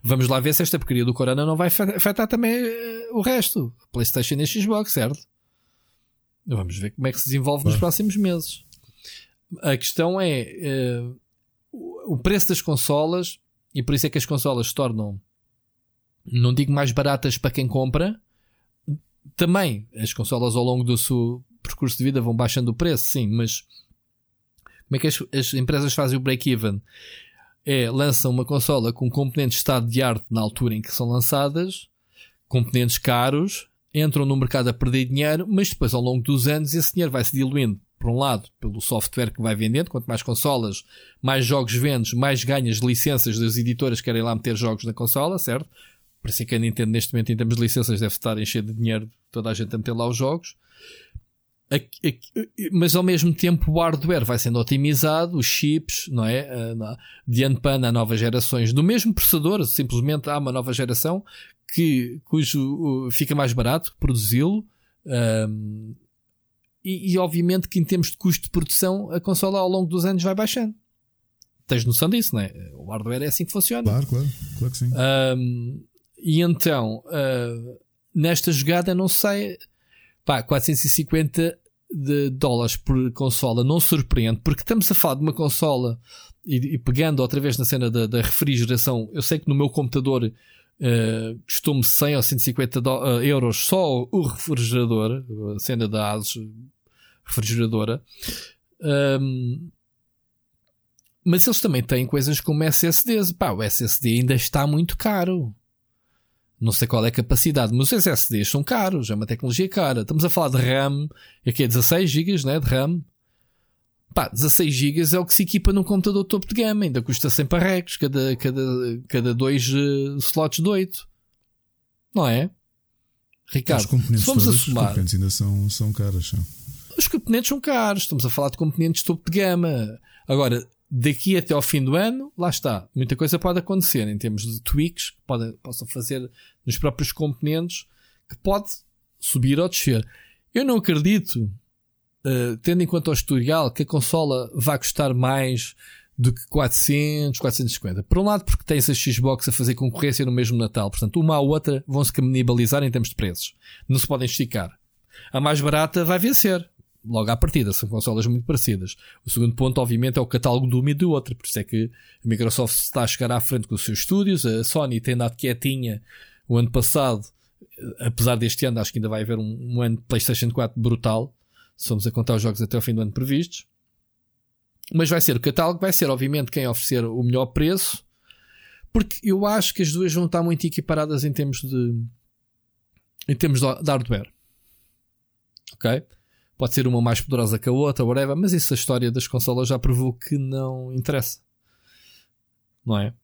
Speaker 1: Vamos lá ver se esta porcaria do Corona não vai afetar também uh, o resto. PlayStation e Xbox, certo? Vamos ver como é que se desenvolve nos próximos meses. A questão é uh, o preço das consolas, e por isso é que as consolas se tornam não digo mais baratas para quem compra, também as consolas ao longo do seu percurso de vida vão baixando o preço, sim, mas como é que as, as empresas fazem o break-even? É, lançam uma consola com componentes de estado de arte na altura em que são lançadas, componentes caros, entram no mercado a perder dinheiro, mas depois ao longo dos anos esse dinheiro vai se diluindo, por um lado, pelo software que vai vendendo, quanto mais consolas, mais jogos vendes, mais ganhas licenças das editoras que querem lá meter jogos na consola, certo? Por isso é que a Nintendo, neste momento, em termos de licenças, deve estar enchendo de dinheiro toda a gente a meter lá os jogos. Mas ao mesmo tempo o hardware vai sendo otimizado, os chips, não é? De ano para ano, há novas gerações do mesmo processador, simplesmente há uma nova geração que, cujo fica mais barato produzi-lo. Um, e, e, obviamente que em termos de custo de produção, a consola ao longo dos anos vai baixando. Tens noção disso, não é? O hardware é assim que funciona.
Speaker 2: Claro, claro, claro que sim.
Speaker 1: Um, e então, uh, nesta jogada, não sei, pá, 450 de dólares por consola não surpreende, porque estamos a falar de uma consola e, e pegando outra vez na cena da, da, refrigeração, eu sei que no meu computador uh, custou-me 100 ou 150 do, uh, euros só o refrigerador, a cena da ASUS refrigeradora. Um, mas eles também têm coisas como SSDs. Pá, o SSD ainda está muito caro. Não sei qual é a capacidade, mas os SSDs são caros, é uma tecnologia cara. Estamos a falar de RAM, aqui é 16 GB né, de RAM. Pá, 16 GB é o que se equipa num computador topo de gama, ainda custa 100 parrecos cada, cada, cada dois uh, slots de 8. Não é? Ricardo, os componentes,
Speaker 2: todos, a somar, os componentes ainda são, são caros. São.
Speaker 1: Os componentes são caros, estamos a falar de componentes topo de gama. Agora, daqui até ao fim do ano, lá está. Muita coisa pode acontecer em termos de tweaks que podem, possam fazer nos próprios componentes que pode subir ou descer. Eu não acredito, uh, tendo em conta o historial, que a consola vá custar mais do que 400, 450. Por um lado, porque tem essa Xbox a fazer concorrência no mesmo Natal. Portanto, uma à outra vão se canibalizar em termos de preços. Não se podem esticar. A mais barata vai vencer logo à partida, são consolas muito parecidas. O segundo ponto, obviamente, é o catálogo de uma e do outro, por isso é que a Microsoft está a chegar à frente com os seus estúdios, a Sony tem dado quietinha o ano passado, apesar deste ano, acho que ainda vai haver um, um ano de PlayStation 4 brutal, se vamos a contar os jogos até ao fim do ano previstos. Mas vai ser o catálogo, vai ser, obviamente, quem oferecer o melhor preço, porque eu acho que as duas vão estar muito equiparadas em termos de em termos de hardware. Ok? Pode ser uma mais poderosa que a outra, whatever, mas isso a história das consolas já provou que não interessa. Não é?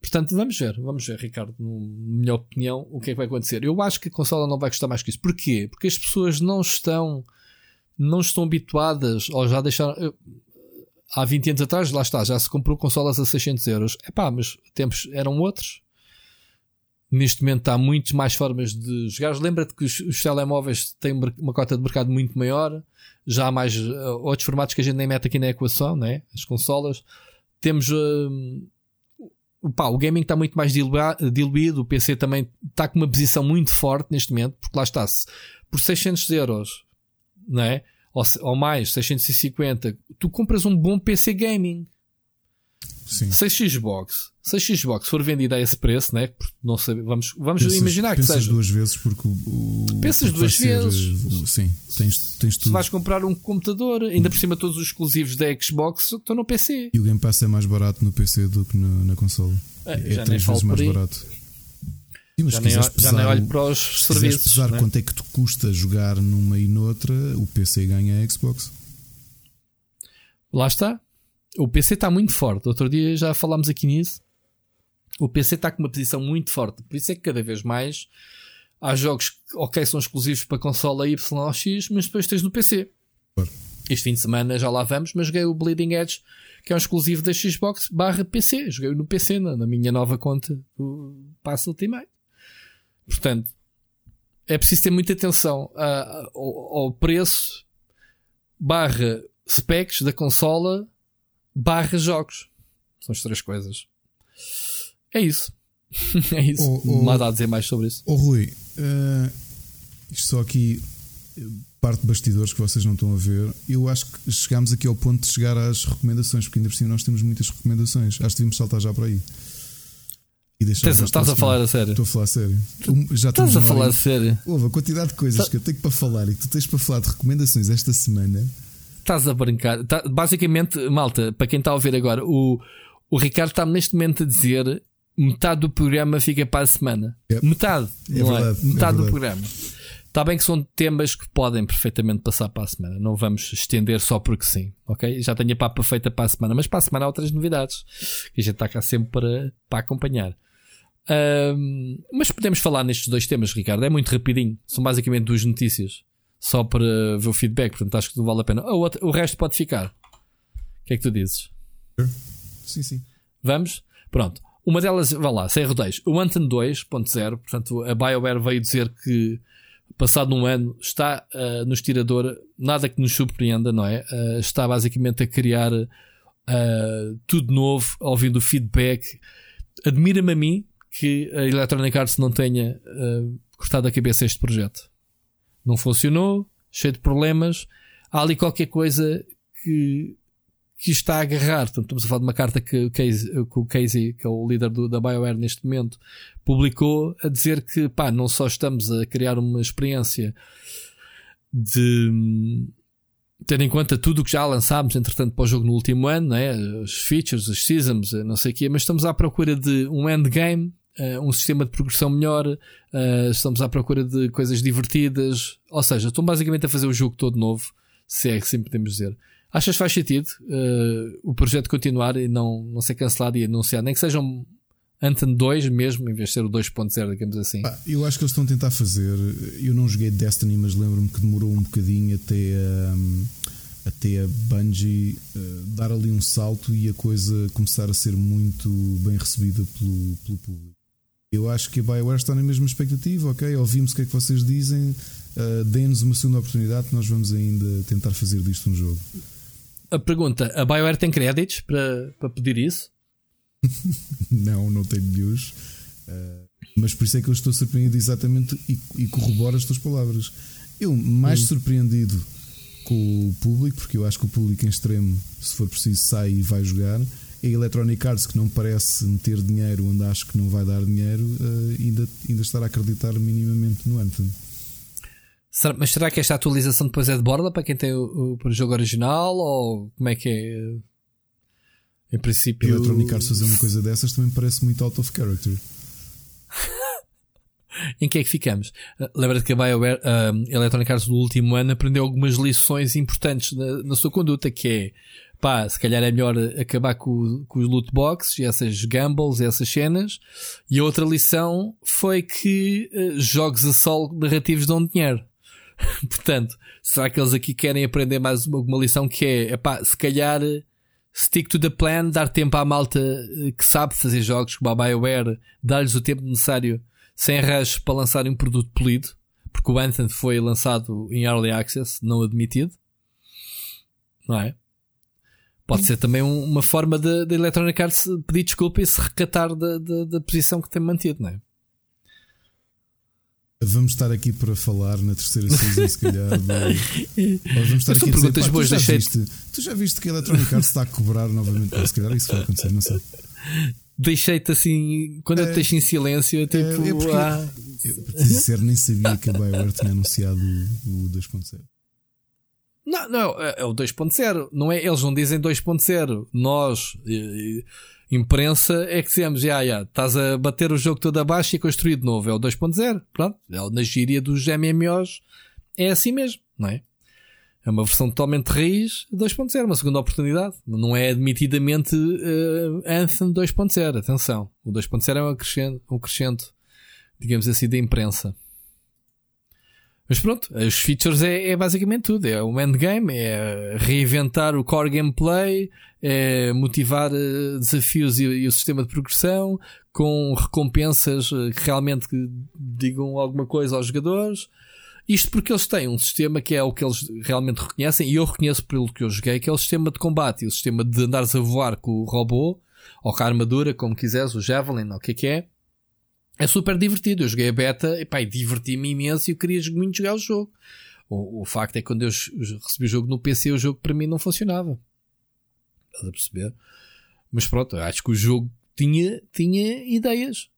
Speaker 1: Portanto, vamos ver, vamos ver, Ricardo, na minha opinião, o que é que vai acontecer. Eu acho que a consola não vai custar mais que isso. Porquê? Porque as pessoas não estão, não estão habituadas, ou já deixaram. Há 20 anos atrás, lá está, já se comprou consolas a 600 euros. É pá, mas tempos eram outros. Neste momento há muitas mais formas de jogar. Lembra-te que os, os, telemóveis têm uma cota de mercado muito maior. Já há mais uh, outros formatos que a gente nem mete aqui na equação, né? As consolas. Temos. Uh, pá, o gaming está muito mais diluído. O PC também está com uma posição muito forte neste momento, porque lá está-se. Por 600 euros, né? Ou, ou mais, 650, tu compras um bom PC gaming.
Speaker 2: Sim.
Speaker 1: Se a Xbox, se a Xbox for vendida a esse preço, né? Não sabe, vamos, vamos
Speaker 2: Pensas-
Speaker 1: imaginar que
Speaker 2: pensas
Speaker 1: seja.
Speaker 2: duas vezes porque o. o-
Speaker 1: Pensas
Speaker 2: porque
Speaker 1: duas
Speaker 2: ser,
Speaker 1: vezes.
Speaker 2: uh, Sim, tens, tens
Speaker 1: Se
Speaker 2: tudo.
Speaker 1: vais comprar um computador, ainda por cima todos os exclusivos da Xbox estão no PC.
Speaker 2: E o Game Pass é mais barato no PC do que na, na console.
Speaker 1: É,
Speaker 2: é três vezes mais barato. Sim, mas
Speaker 1: Já
Speaker 2: se
Speaker 1: nem, ol- já nem
Speaker 2: pesar
Speaker 1: olho para os
Speaker 2: Se
Speaker 1: serviços.
Speaker 2: pesar
Speaker 1: né?
Speaker 2: quanto é que te custa jogar numa e noutra, o PC ganha a Xbox.
Speaker 1: Lá está. O PC está muito forte. Outro dia já falámos aqui nisso. O PC está com uma posição muito forte. Por isso é que cada vez mais há jogos que, ok, são exclusivos para consola Y ou X, mas depois tens no PC.
Speaker 2: Claro.
Speaker 1: Este fim de semana já lá vamos, mas joguei o Bleeding Edge, que é um exclusivo da Xbox barra PC. Joguei no PC, na, na minha nova conta do Pass Ultimate. Portanto, é preciso ter muita atenção a- ao, ao preço barra specs da consola barra jogos. São as três coisas. É isso. é isso.
Speaker 2: Oh, oh.
Speaker 1: Nada a dizer mais sobre isso.
Speaker 2: Ô Rui, eh, isto só aqui eh, parte de bastidores que vocês não estão a ver. Eu acho que chegámos aqui ao ponto de chegar às recomendações, porque ainda por cima nós temos muitas recomendações. Acho que devíamos saltar já por aí. E deixar
Speaker 1: Estás,
Speaker 2: o para
Speaker 1: a falar a sério?
Speaker 2: Estou a falar a sério. Já
Speaker 1: Estás
Speaker 2: estamos
Speaker 1: a falar a sério?
Speaker 2: Houve a quantidade de coisas
Speaker 1: Tá-
Speaker 2: que eu tenho para falar e que tu tens para falar de recomendações esta semana.
Speaker 1: Estás a brincar. Tá- basicamente, malta, para quem está a ouvir agora, o, o Ricardo está neste momento a dizer metade do programa fica para a semana.
Speaker 2: É-
Speaker 1: metade,
Speaker 2: é
Speaker 1: não
Speaker 2: verdade,
Speaker 1: é?
Speaker 2: é
Speaker 1: Metade do
Speaker 2: verdade.
Speaker 1: programa. Está bem que são temas que podem perfeitamente passar para a semana. Não vamos estender só porque sim, ok? Já tenho a papa feita para a semana, mas para a semana há outras novidades que a gente está cá sempre para, para acompanhar. Ahm, mas podemos falar nestes dois temas, Ricardo. É muito rapidinho. São basicamente duas notícias. Só para ver o feedback. Portanto, acho que não vale a pena. O, outro- o resto pode ficar. O que é que tu dizes?
Speaker 2: Sim, sim.
Speaker 1: Vamos? Pronto. Uma delas, vá lá, sem rodeios. O Anthem 2.0, portanto, a BioWare veio dizer que, passado um ano, está ah, no estirador, nada que nos surpreenda, não é? Ah, está basicamente a criar ah, tudo novo, ouvindo o feedback. Admira-me a mim que a Electronic Arts não tenha cortado a cabeça a este projeto. Não funcionou, cheio de problemas. Há ali qualquer coisa que que está a agarrar. Portanto, estamos a falar de uma carta que o Casey, que o, Casey, que é o líder do- da BioWare neste momento, publicou a dizer que, pá, não só estamos a criar uma experiência de ter em conta tudo o que já lançámos, entretanto, para o jogo no último ano, né? os features, os seasons, não sei o quê, mas estamos à procura de um endgame, eh, um sistema de progressão melhor, eh, estamos à procura de coisas divertidas, ou seja, estão basicamente a fazer o jogo todo novo, se é que assim podemos dizer. Achas que faz sentido eh, o projeto continuar e não, não ser cancelado e anunciado? Nem que seja um Anthem 2 mesmo, em vez de ser o 2.0, digamos assim.
Speaker 2: Pá, eu acho que eles estão a tentar fazer. Eu não joguei Destiny, mas lembro-me que demorou um bocadinho até a, até a Bungie eh, dar ali um salto e a coisa começar a ser muito bem recebida pelo, pelo público. Eu acho que a BioWare está na mesma expectativa, ok? Ouvimos o que é que vocês dizem, eh, deem-nos uma segunda oportunidade, nós vamos ainda tentar fazer disto um jogo.
Speaker 1: A pergunta: a BioWare tem créditos para, para pedir isso?
Speaker 2: Não, não tenho news. Uh, mas por isso é que eu estou surpreendido exatamente e, e corroboro as tuas palavras. Eu, mais surpreendido com o público, porque eu acho que o público em extremo, se for preciso, sai e vai jogar. A Electronic Arts, que não parece meter dinheiro onde acho que não vai dar dinheiro, uh, ainda, ainda estar a acreditar minimamente no Anthem.
Speaker 1: Será- mas será que esta atualização depois é de borda para quem tem o, o, para o jogo original? Ou como é que é? Em
Speaker 2: A
Speaker 1: princípio.
Speaker 2: Electronic Arts fazer uma coisa dessas também parece muito out of character.
Speaker 1: Em que é que ficamos? Uh, Lembra-te que a BioWare, a Electronic Arts do último ano aprendeu algumas lições importantes na, na sua conduta, que é pá, se calhar é melhor acabar com, com os loot boxes essas gambles essas cenas. E a outra lição foi que uh, jogos a solo narrativos dão dinheiro. Portanto, será que eles aqui querem aprender mais uma, uma lição que é, epá, se calhar uh, stick to the plan, dar tempo à malta uh, que sabe fazer jogos como a BioWare, dar-lhes o tempo necessário sem rush para lançarem um produto polido, porque o Anthem foi lançado em Early Access, não admitido. Não é? Pode ser também um- uma forma da de, Electronic Arts pedir desculpa e se recatar da, da, da posição que tem mantido, não é?
Speaker 2: Vamos estar aqui para falar na terceira season, se calhar. De... Ou vamos estar
Speaker 1: Mas
Speaker 2: aqui a dizer,
Speaker 1: perguntas
Speaker 2: "Pá,
Speaker 1: boas,
Speaker 2: tu, já
Speaker 1: deixei-
Speaker 2: viste, tu já viste que a Electronic Arts está a cobrar novamente? Se calhar isso vai acontecer, não sei.
Speaker 1: Deixei-te assim, quando eu te
Speaker 2: É,
Speaker 1: deixo em silêncio, tipo,
Speaker 2: é porque-
Speaker 1: ah,
Speaker 2: Eu, para te dizer, nem sabia que a BioWare tinha anunciado o, o 2.0.
Speaker 1: Não, não, é é o 2.0. Não é, eles não dizem 2.0. Nós, eh, eh, imprensa, é que dizemos, já, já, estás a bater o jogo todo abaixo e construir de novo. É o 2.0. Pronto. É na gíria dos MMOs. É assim mesmo, não é? É uma versão totalmente raiz 2.0, uma segunda oportunidade. Não é admitidamente eh, Anthem 2.0. Atenção. O 2.0 é um acrescento, um crescento, digamos assim, da imprensa. Mas pronto, os features é, é basicamente tudo. É o endgame, é reinventar o core gameplay, é motivar eh, desafios e, e o sistema de progressão com recompensas eh, que realmente digam alguma coisa aos jogadores. Isto porque eles têm um sistema que é o que eles realmente reconhecem, e eu reconheço pelo que eu joguei, que é o sistema de combate o sistema de andares a voar com o robô, ou com a armadura, como quiseres, o Javelin, ou o que é que é. É super divertido. Eu joguei a beta e, e diverti-me imenso e eu queria muito jogar o jogo. O, o facto é que quando eu recebi o jogo no PC, o jogo para mim não funcionava. Estás a perceber? Mas pronto, acho que o jogo tinha, tinha ideias.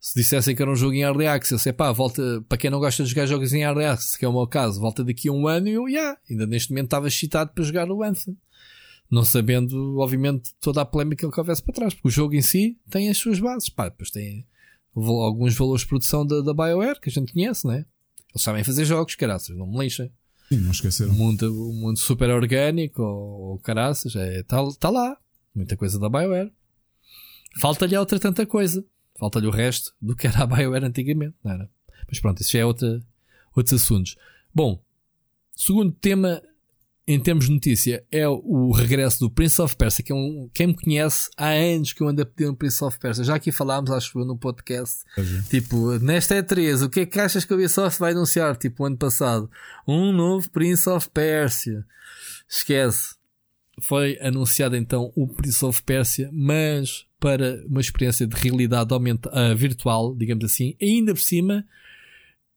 Speaker 1: Se dissessem que era um jogo em Early Access, é pá, volta, para quem não gosta de jogar jogos em Early Access, que é o meu caso, volta daqui a um ano e eu, yeah, ainda neste momento estava excitado para jogar o Anthem. Não sabendo, obviamente, toda a polémica que houvesse para trás, porque o jogo em si tem as suas bases, pá, depois tem alguns valores de produção da, da BioWare que a gente conhece, né? Eles sabem fazer jogos, caraças, não me lixem.
Speaker 2: Sim, não
Speaker 1: O
Speaker 2: esqueceram.
Speaker 1: mundo, o mundo super orgânico, ou, ou caraças, é, tá, tá lá. Muita coisa da BioWare. Falta-lhe outra tanta coisa. Falta-lhe o resto do que era a BioWare antigamente, não era? Mas pronto, isso já é outra, outros assuntos. Bom, segundo tema em termos de notícia é o regresso do Prince of Persia, que é um, quem me conhece há anos que eu ando a pedir um Prince of Persia. Já aqui falámos, acho eu, no podcast. Tipo, nesta E3, o que é que achas que a Ubisoft vai anunciar? Tipo, o ano passado, um novo Prince of Persia. Esquece. Foi anunciado então o Prince of Persia, mas para uma experiência de realidade aumenta, ah, virtual, digamos assim, ainda por cima,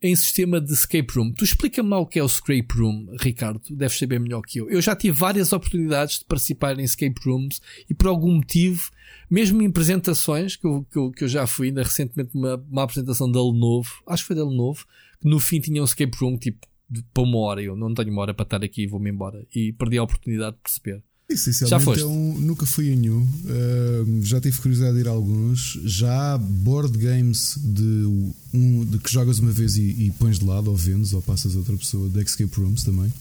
Speaker 1: em sistema de escape room. Tu explica-me lá o que é o escape room, Ricardo. Deves saber melhor que eu. Eu já tive várias oportunidades de participar em escape rooms e por algum motivo, mesmo em apresentações, que eu, que eu, que eu já fui, ainda recentemente uma, uma apresentação da Lenovo, acho que foi da Lenovo, que no fim tinha um escape room tipo de- para uma hora. Eu não tenho uma hora para estar aqui e vou-me embora. E perdi a oportunidade de perceber.
Speaker 2: Essencialmente,
Speaker 1: Já foste?
Speaker 2: é um- nunca fui a nenhum. Uh, já tive curiosidade de ir a alguns. Já há board games de, um, de que jogas uma vez e, e pões de lado, ou vendes, ou passas a outra pessoa, de escape rooms também.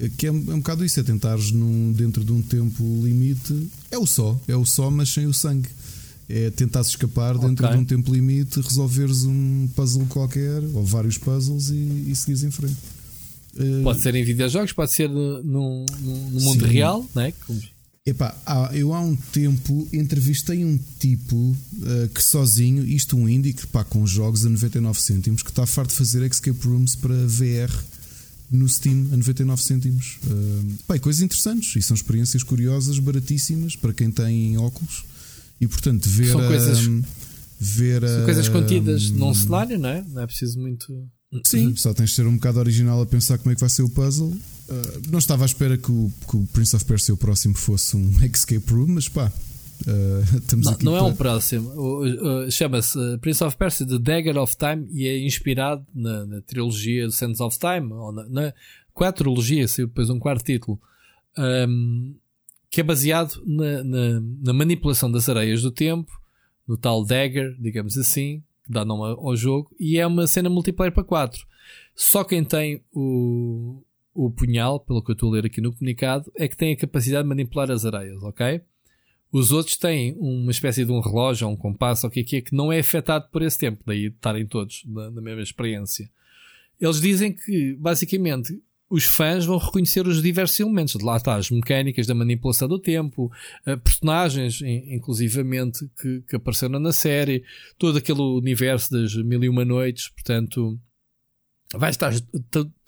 Speaker 2: Uh, Que é, um- é um bocado isso, é tentares num, dentro de um tempo limite. É o só, é o só, mas sem o sangue. É tentares escapar dentro
Speaker 1: Ok.
Speaker 2: de um tempo limite, resolveres um puzzle qualquer, ou vários puzzles, e, e seguires em frente. Uh,
Speaker 1: Pode ser em videojogos, pode ser no, no, no- mundo
Speaker 2: Sim.
Speaker 1: real, né? Como-
Speaker 2: Epá, há- eu há um tempo entrevistei um tipo eh, que sozinho, isto um indie que pá, com jogos a 99 cêntimos, que está farto de fazer escape rooms para VR no Steam a 99 cêntimos. Eh, pá, e coisas interessantes e são experiências curiosas, baratíssimas para quem tem óculos e portanto ver
Speaker 1: São
Speaker 2: a-
Speaker 1: coisas-
Speaker 2: ver
Speaker 1: São
Speaker 2: a-
Speaker 1: coisas contidas num cenário, não é? Não é preciso muito.
Speaker 2: Sim, só tens de ser um bocado original a pensar como é que vai ser o puzzle. Uh, não estava à espera que o, que o Prince of Persia o próximo fosse um escape room, mas pá, uh, estamos
Speaker 1: Não,
Speaker 2: aqui.
Speaker 1: não é
Speaker 2: para-
Speaker 1: um próximo. O- Chama-se uh, Prince of Persia The Dagger of Time e é inspirado na, na trilogia Sands of Time, ou na, na quadrilogia, saiu depois um quarto título, um, que é baseado na, na- na manipulação das areias do tempo, no tal Dagger, digamos assim, que dá nome ao jogo, e é uma cena multiplayer para 4. Só quem tem o, o punhal, pelo que eu estou a ler aqui no comunicado, é que tem a capacidade de manipular as areias, ok? Os outros têm uma espécie de um relógio ou um compasso ou o que é que é que não é afetado por esse tempo, daí estarem todos na, na mesma experiência. Eles dizem que, basicamente, os fãs vão reconhecer os diversos elementos. De lá está as mecânicas da manipulação do tempo, eh, personagens, in- inclusivamente, que, que apareceram na série, todo aquele universo das Mil e Uma Noites, portanto, vai estar,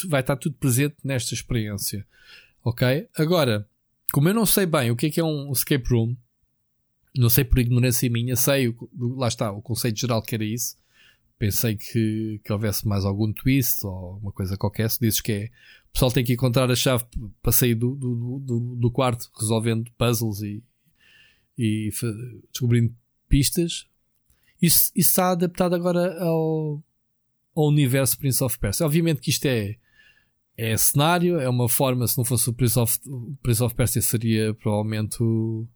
Speaker 1: vai estar tudo presente nesta experiência. Ok? Agora, como eu não sei bem o que é que é um escape room, não sei por ignorância minha, sei, lá está, o conceito geral que era isso, pensei que, que houvesse mais algum twist ou uma coisa qualquer. Se dizes que é. O pessoal tem que encontrar a chave para sair do, do, do, do quarto, resolvendo puzzles e, e descobrindo pistas. Isso, isso está adaptado agora ao, ao universo Prince of Persia. Obviamente que isto é, é cenário, é uma forma, se não fosse o Prince of, Prince of Persia seria provavelmente o,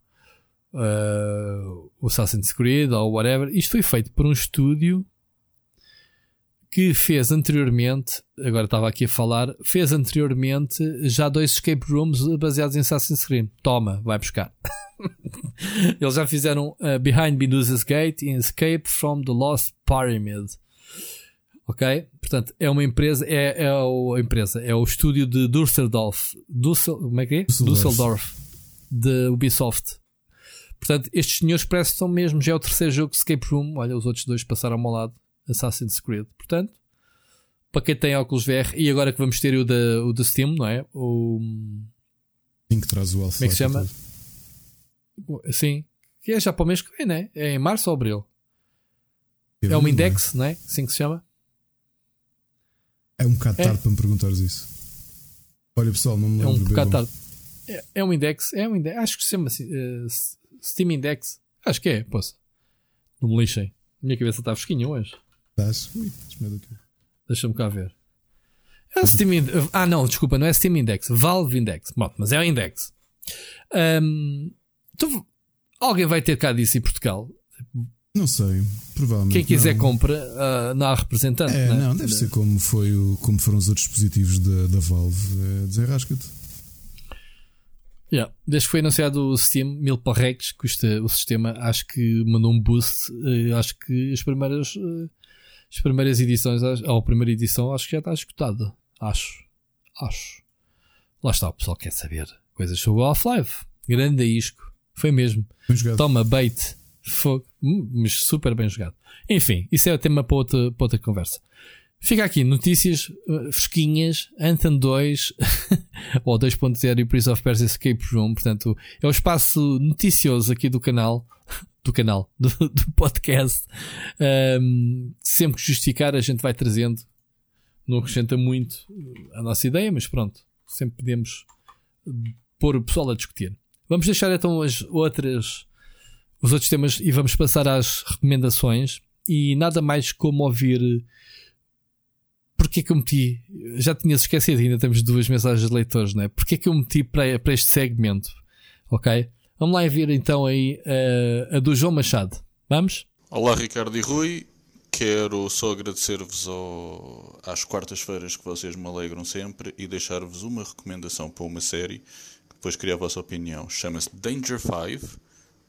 Speaker 1: uh, o Assassin's Creed ou whatever. Isto foi feito por um estúdio que fez anteriormente, agora estava aqui a falar, fez anteriormente já dois escape rooms baseados em Assassin's Creed. Toma, vai buscar. Eles já fizeram uh, Behind Medusa's Gate e Escape from the Lost Pyramid. Ok? Portanto, é uma empresa, é, é a empresa, é o estúdio de Düsseldorf. Düssel, como é que é? Düsseldorf. De Ubisoft. Portanto, estes senhores prestam mesmo, já é o terceiro jogo de Escape Room. Olha, os outros dois passaram ao lado. Assassin's Creed. Portanto, para quem tem óculos VR, e agora que vamos ter o da, o da Steam, não é? O.
Speaker 2: Sim, que traz o Alpha.
Speaker 1: Como é que se chama? Sim. Que é já para o mês que vem, não é? É em março ou abril? É, é um index, não é? Assim que se chama?
Speaker 2: É um bocado tarde é. para me perguntares isso. Olha pessoal, não me lembro.
Speaker 1: É um bocado tarde. É, é, um index, é um index. Acho que se chama assim, uh, Steam Index. Acho que é, posso. Não me lixem. Minha cabeça está fresquinha hoje.
Speaker 2: Estás?
Speaker 1: Deixa-me cá ver. É o Steam Index. Ah, não, desculpa, não é Steam Index. Valve Index. Bom, mas é o Index. Um, tu, alguém vai ter cá disso em Portugal?
Speaker 2: Não sei, provavelmente.
Speaker 1: Quem quiser
Speaker 2: não.
Speaker 1: compra, uh, não há representante.
Speaker 2: É,
Speaker 1: não,
Speaker 2: é? não deve ser como, foi o, como foram os outros dispositivos da, da Valve. É, desenrasca-te.
Speaker 1: Yeah. Desde que foi anunciado o Steam, mil parrecs custa o sistema, acho que mandou um boost. Uh, acho que as primeiras, uh, as primeiras edições, ou a primeira edição, acho que já está escutada. Acho. Acho. Lá está, o pessoal quer saber coisas sobre o Half-Life. Grande isco. Foi mesmo. Toma bait. Fogo. Hum, mas super bem jogado. Enfim, isso é o tema para outra, para outra conversa. Fica aqui, notícias uh, fresquinhas, Anthem 2 ou 2.0 e Prince of Persia Escape Room, portanto, é o espaço noticioso aqui do canal, do canal, do, do podcast. Um, sempre que justificar, a gente vai trazendo. Não acrescenta muito a nossa ideia, mas pronto, sempre podemos pôr o pessoal a discutir. Vamos deixar então as outras, os outros temas e vamos passar às recomendações. E nada mais como ouvir. Porque que eu meti? Já tinha esquecido, ainda temos duas mensagens de leitores, não é? Porque que eu meti para, para este segmento? Ok? Vamos lá ver então aí uh, a do João Machado. Vamos?
Speaker 5: Olá, Ricardo e Rui. Quero só agradecer-vos ao... às quartas-feiras que vocês me alegram sempre e deixar-vos uma recomendação para uma série depois queria a vossa opinião. Chama-se Danger 5,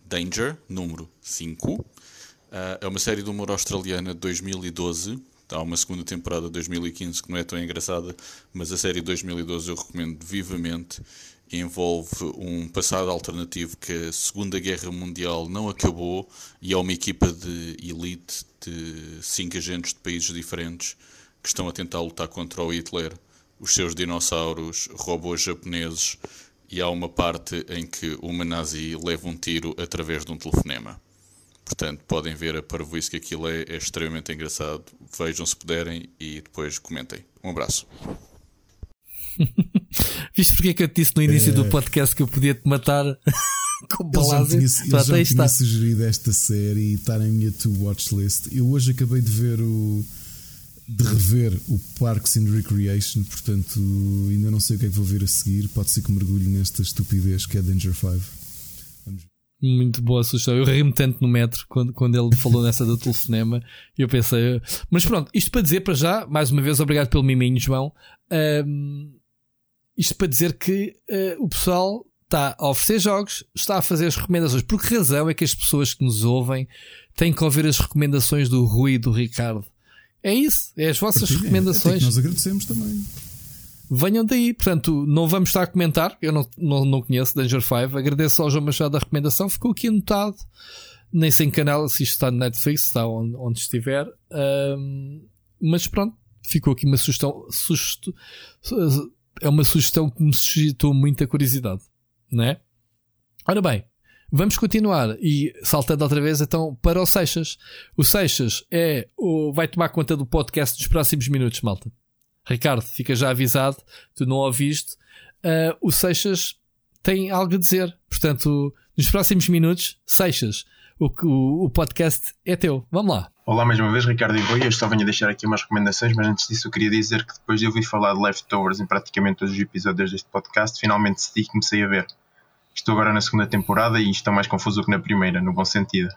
Speaker 5: Danger, número 5. Uh, ah, é uma série de humor australiana de 2012. Há uma segunda temporada de 2015 que não é tão engraçada, mas a série de 2012 eu recomendo vivamente. Envolve um passado alternativo que a Segunda Guerra Mundial não acabou e é uma equipa de elite de cinco agentes de países diferentes que estão a tentar lutar contra o Hitler, os seus dinossauros, robôs japoneses e há uma parte em que uma nazi leva um tiro através de um telefonema. Portanto, podem ver a parvoíce que aquilo é, é extremamente engraçado. Vejam se puderem e depois comentem. Um abraço.
Speaker 1: Viste porque é que eu te disse no início é... do podcast que eu podia te matar com balazes?
Speaker 2: Eu já tinha, já tinha sugerido esta série e está na minha to-watch list. Eu hoje acabei de ver o de rever o Parks and Recreation, portanto ainda não sei o que é que vou ver a seguir. Pode ser que mergulhe nesta estupidez que é Danger 5.
Speaker 1: Vamos muito boa sugestão. Eu ri-me tanto no metro quando, quando ele falou nessa do telefonema. Eu pensei, mas pronto, isto para dizer para já, mais uma vez, obrigado pelo miminho, João. Um, isto para dizer que uh, o pessoal está a oferecer jogos, está a fazer as recomendações. Por que razão é que as pessoas que nos ouvem têm que ouvir as recomendações do Rui e do Ricardo? É isso, é as vossas Porque, recomendações.
Speaker 2: É, nós agradecemos também.
Speaker 1: Venham daí, portanto, não vamos estar a comentar. Eu não, não, não conheço Danger 5. Agradeço ao João Machado a recomendação, ficou aqui anotado. Nem sem canal, se isto está no Netflix, está onde, onde estiver. Um, mas pronto, ficou aqui uma sugestão. Sugesto, é uma sugestão que me suscitou muita curiosidade, não é? Ora bem, Vamos continuar e saltando outra vez então para o Seixas. O Seixas é o, vai tomar conta do podcast dos próximos minutos, malta. Ricardo, fica já avisado, tu não ouviste. Uh, o Seixas tem algo a dizer. Portanto, nos próximos minutos, Seixas, o, o, o podcast é teu. Vamos lá.
Speaker 6: Olá mais uma vez, Ricardo Iboia. Eu só venho deixar aqui umas recomendações, mas antes disso eu queria dizer que depois de ouvir falar de Leftovers em praticamente todos os episódios deste podcast, finalmente decidi que comecei a ver. Estou agora na segunda temporada e estou mais confuso que na primeira, no bom sentido.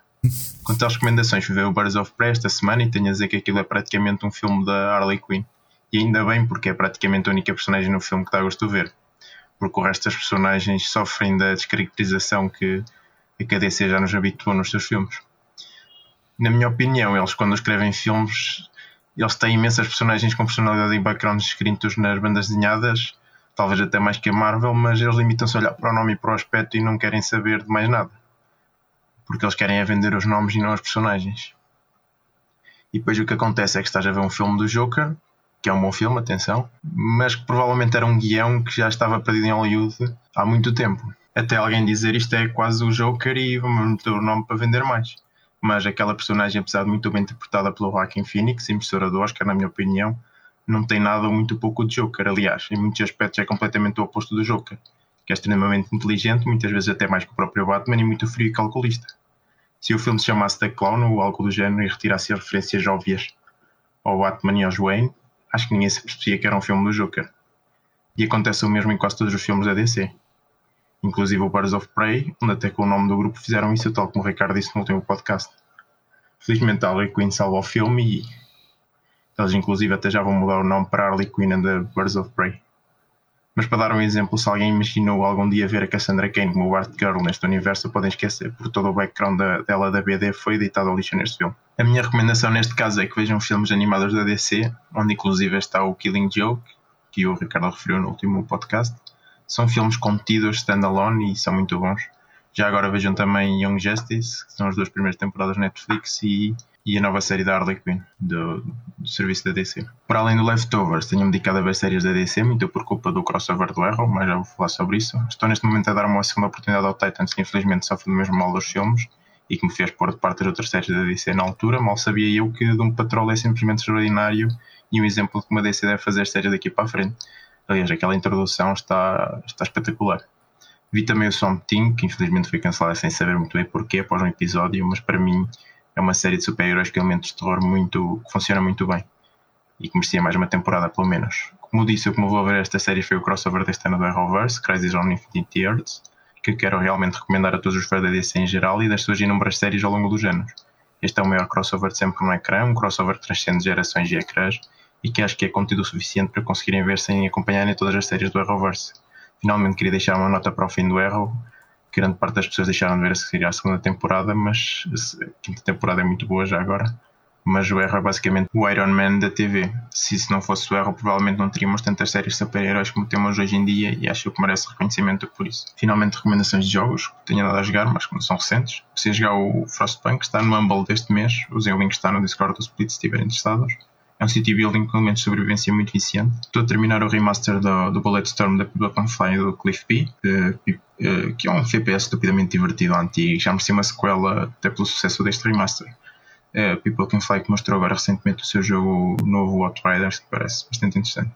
Speaker 6: Quanto às recomendações, fui ver o Birds of Prey esta semana e tenho a dizer que aquilo é praticamente um filme da Harley Quinn. E ainda bem, porque é praticamente a única personagem no filme que dá gosto de ver. Porque o resto das personagens sofrem da descaracterização que a KDC já nos habituou nos seus filmes na minha opinião, eles quando escrevem filmes, eles têm imensas personagens com personalidade e backgrounds escritos nas bandas desenhadas, talvez até mais que a Marvel, mas eles limitam-se a olhar para o nome e para o aspecto e não querem saber de mais nada. Porque eles querem é vender os nomes e não os personagens. E depois o que acontece é que estás a ver um filme do Joker, que é um bom filme, atenção, mas que provavelmente era um guião que já estava perdido em Hollywood há muito tempo. Até alguém dizer isto é quase o Joker e vamos meter o nome para vender mais mas aquela personagem, apesar de muito bem interpretada pelo Joaquin Phoenix, emissora do Oscar, na minha opinião, não tem nada muito pouco de Joker. Aliás, em muitos aspectos é completamente o oposto do Joker, que é extremamente inteligente, muitas vezes até mais que o próprio Batman, e muito frio e calculista. Se o filme se chamasse The Clone ou algo do género e retirasse as referências óbvias ao Batman e ao Wayne, acho que ninguém se percebia que era um filme do Joker. E acontece o mesmo em quase todos os filmes da DC inclusive o Birds of Prey, onde até com o nome do grupo fizeram isso, tal como o Ricardo disse no último podcast. Felizmente a Harley Quinn salva o filme e eles inclusive até já vão mudar o nome para Harley Quinn and the Birds of Prey. Mas para dar um exemplo, se alguém imaginou algum dia ver a Cassandra Cain como o Girl neste universo, podem esquecer, porque todo o background dela da BD foi deitado ao lixo neste filme. A minha recomendação neste caso é que vejam filmes animados da DC, onde inclusive está o Killing Joke, que o Ricardo referiu no último podcast, são filmes contidos standalone e são muito bons. Já agora vejam também Young Justice, que são as duas primeiras temporadas da Netflix, e, e a nova série da Harley Quinn, do, do serviço da DC. Para além do Leftovers, tenho-me dedicado a ver séries da DC, muito por culpa do crossover do Arrow, mas já vou falar sobre isso. Estou neste momento a dar uma segunda oportunidade ao Titans, que infelizmente sofre do mesmo mal dos filmes, e que me fez pôr de parte as outras séries da DC na altura. Mal sabia eu que Doom Patrol é simplesmente extraordinário e um exemplo de como a DC deve fazer séries daqui para a frente. Aliás, aquela introdução está, está espetacular. Vi também o Swamp Thing, que infelizmente foi cancelada sem saber muito bem porquê após um episódio, mas para mim é uma série de super-heróis com elementos de terror muito, que funciona muito bem e que merecia mais uma temporada pelo menos. Como disse, o que me levou a ver esta série foi o crossover deste ano do Arrowverse, Crisis on Infinite Earths, que quero realmente recomendar a todos os fãs da DC em geral e das suas inúmeras séries ao longo dos anos. Este é o maior crossover de sempre no ecrã, um crossover que transcende gerações e ecrãs e que acho que é conteúdo suficiente para conseguirem ver sem acompanharem todas as séries do Arrowverse. Finalmente queria deixar uma nota para o fim do Arrow, grande parte das pessoas deixaram de ver a seguir a segunda temporada, mas a quinta temporada é muito boa já agora. Mas o Arrow é basicamente o Iron Man da TV. Se isso não fosse o Arrow, provavelmente não teríamos tantas séries de super-heróis como temos hoje em dia e acho que merece reconhecimento por isso. Finalmente, recomendações de jogos que tenho dado a jogar, mas que não são recentes. Se jogar o Frostpunk, está no Humble deste mês. Usem o link que está no Discord do Split se estiverem interessados. É um city building com elementos de sobrevivência muito viciante. Estou a terminar o remaster do, do Bulletstorm da Fly do Cliff P, que, que é um FPS estupidamente divertido antigo. Já merecia uma sequela até pelo sucesso deste remaster. Uh, People Can Fly que mostrou agora recentemente o seu jogo novo Outriders, que parece bastante interessante.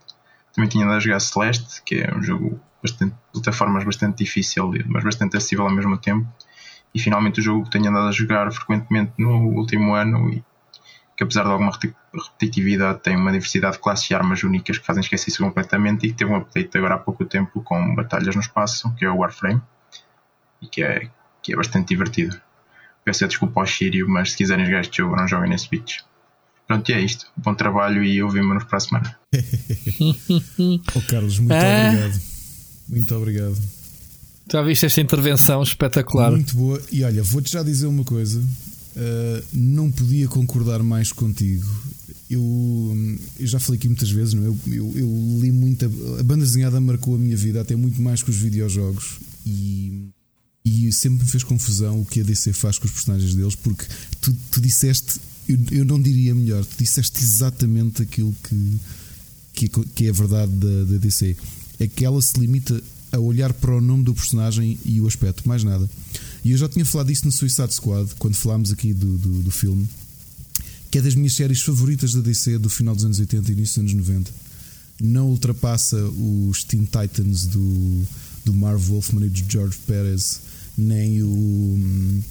Speaker 6: Também tinha andado a jogar Celeste, que é um jogo bastante, de plataformas bastante difícil, mas bastante acessível ao mesmo tempo. E finalmente o jogo que tenho andado a jogar frequentemente no último ano e que apesar de alguma repetitividade tem uma diversidade de classes e armas únicas que fazem esquecer isso completamente e que teve um update agora há pouco tempo com batalhas no espaço, que é o Warframe, e que é, que é bastante divertido. Peço a desculpa ao Shiryu, mas se quiserem jogar este jogo, não joguem nesse pitch. Pronto, e é isto. Bom trabalho e ouvimos-nos para a semana.
Speaker 2: oh, Carlos, muito ah. obrigado. Muito obrigado.
Speaker 1: Já viste esta intervenção espetacular?
Speaker 2: Muito boa. E olha, vou-te já dizer uma coisa. Uh, não podia concordar mais contigo. Eu, eu, já falei aqui muitas vezes, não? É? Eu, eu, eu, li muita. A banda desenhada marcou a minha vida até muito mais que os videojogos e, e sempre me fez confusão o que a DC faz com os personagens deles, porque tu, tu disseste, eu, eu não diria melhor, tu disseste exatamente aquilo que, que, que é a verdade da, da DC. É que ela se limita a olhar para o nome do personagem e o aspecto, mais nada. E eu já tinha falado disso no Suicide Squad, quando falámos aqui do, do, do filme, que é das minhas séries favoritas da DC do final dos anos 80 e início dos anos 90. Não ultrapassa os Teen Titans do, do Marv Wolfman e do George Perez, nem o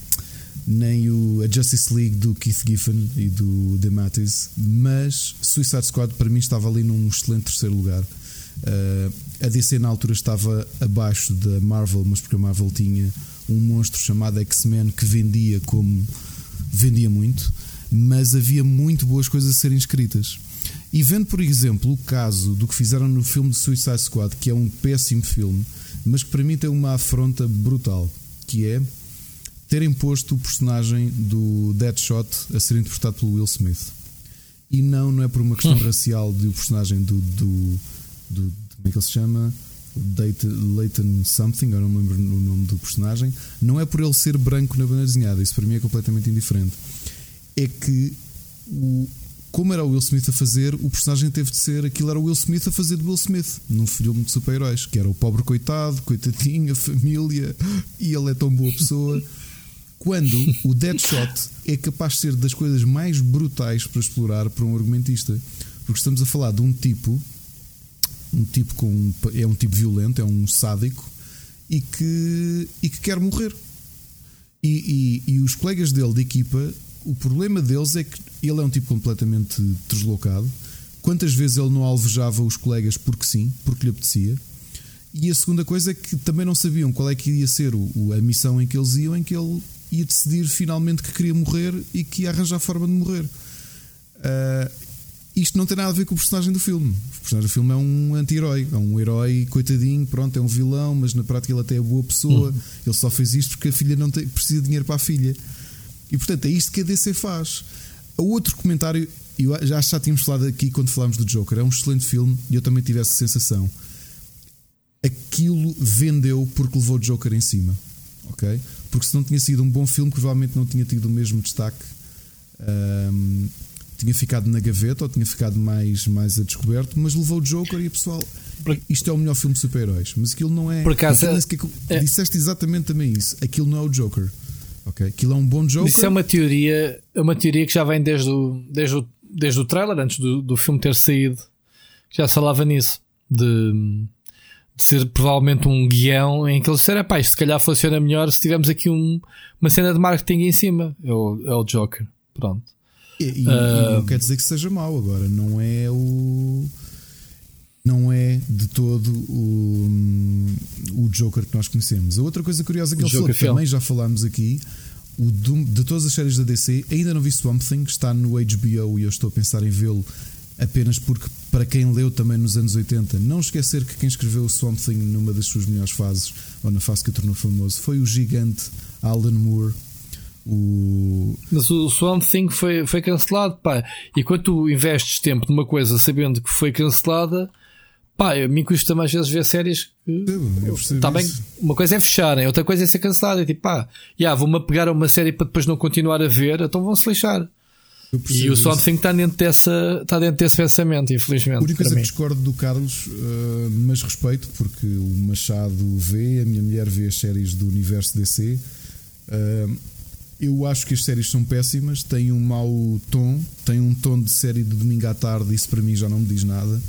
Speaker 2: nem o a Justice League do Keith Giffen e do DeMatteis, mas Suicide Squad para mim estava ali num excelente terceiro lugar. Uh, a DC na altura estava abaixo da Marvel, mas porque a Marvel tinha um monstro chamado X-Men que vendia como vendia muito, mas havia muito boas coisas a serem escritas. E vendo, por exemplo, o caso do que fizeram no filme de Suicide Squad, que é um péssimo filme, mas que para mim tem uma afronta brutal, que é terem posto o personagem do Deadshot a ser interpretado pelo Will Smith. E não, não é por uma questão racial do personagem do, do, do como é que ele se chama? Leighton Something, eu não me lembro o nome do personagem. Não é por ele ser branco na banda desenhada, isso para mim é completamente indiferente. É que o, como era o Will Smith a fazer, o personagem teve de ser aquilo era o Will Smith a fazer de Will Smith num filme de super-heróis, que era o pobre coitado, coitadinho, a família, e ele é tão boa pessoa. Quando o Deadshot é capaz de ser das coisas mais brutais para explorar para um argumentista, porque estamos a falar de um tipo um tipo com é um tipo violento, é um sádico e que, e que quer morrer. E, e, e, os colegas dele de equipa, o problema deles é que ele é um tipo completamente deslocado. Quantas vezes ele não alvejava os colegas porque sim, porque lhe apetecia. E a segunda coisa é que também não sabiam qual é que ia ser o, a missão em que eles iam, em que ele ia decidir finalmente que queria morrer e que ia arranjar a forma de morrer. Uh, isto não tem nada a ver com o personagem do filme. O personagem do filme é um anti-herói, é um herói coitadinho, pronto, é um vilão, mas na prática ele até é boa pessoa. Uhum. Ele só fez isto porque a filha não tem, precisa de dinheiro para a filha. E portanto é isto que a DC faz. O outro comentário, eu já, já tínhamos falado aqui quando falámos do Joker, é um excelente filme e eu também tive essa sensação. Aquilo vendeu porque levou o Joker em cima, ok? Porque se não tinha sido um bom filme, provavelmente não tinha tido o mesmo destaque. Um, tinha ficado na gaveta ou tinha ficado mais, mais a descoberto, mas levou o Joker e o pessoal. Isto é o melhor filme de super-heróis, mas aquilo não é.
Speaker 1: Por acaso,
Speaker 2: é, disseste exatamente também isso. Aquilo não é o Joker. Ok? Aquilo é um bom Joker.
Speaker 1: Isso é uma teoria, é uma teoria que já vem desde o, desde o, desde o trailer, antes do, do filme ter saído. Já se falava nisso. De, de ser provavelmente um guião em que eles disseram: pá, se calhar funciona melhor se tivermos aqui um, uma cena de marketing em cima. É o, é o Joker. Pronto.
Speaker 2: E, e, uh... e não quer dizer que seja mau agora, não é o. Não é de todo o, o Joker que nós conhecemos. A outra coisa curiosa que ele Joker falou, que também já falámos aqui, o Doom, de todas as séries da DC, ainda não vi Swamp Thing, está no HBO e eu estou a pensar em vê-lo apenas porque, para quem leu também nos anos 80, não esquecer que quem escreveu o Swamp Thing numa das suas melhores fases, ou na fase que o tornou famoso, foi o gigante Alan Moore o...
Speaker 1: Mas o Swamp Thing foi, foi cancelado, pá. E quando tu investes tempo numa coisa sabendo que foi cancelada, pá, a mim custa mais vezes ver séries que. Tá bem, uma coisa é fecharem, outra coisa é ser cancelada. É tipo, pá, yeah, vou-me apegar a uma série para depois não continuar a ver, então vão-se lixar. E o Swamp Thing está dentro, dessa, está dentro desse pensamento, infelizmente.
Speaker 2: A única coisa que discordo do Carlos, uh, mas respeito, porque o Machado vê, a minha mulher vê as séries do universo DC. Uh, eu acho que as séries são péssimas, têm um mau tom, têm um tom de série de domingo à tarde, isso para mim já não me diz nada.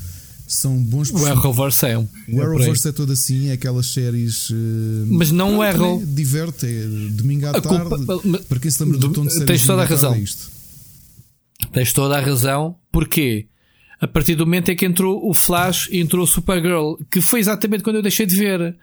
Speaker 2: São bons
Speaker 1: O Arrowverse é um.
Speaker 2: O Arrowverse é todo assim, é aquelas séries. Uh,
Speaker 1: mas não o Arrow.
Speaker 2: Diverte, é domingo à a tarde. Culpa, para quem se lembra do, do tom de séries.
Speaker 1: Tens toda a razão.
Speaker 2: É
Speaker 1: tens toda a razão. Porquê? A partir do momento em que entrou o Flash e entrou o Supergirl, que foi exatamente quando eu deixei de ver.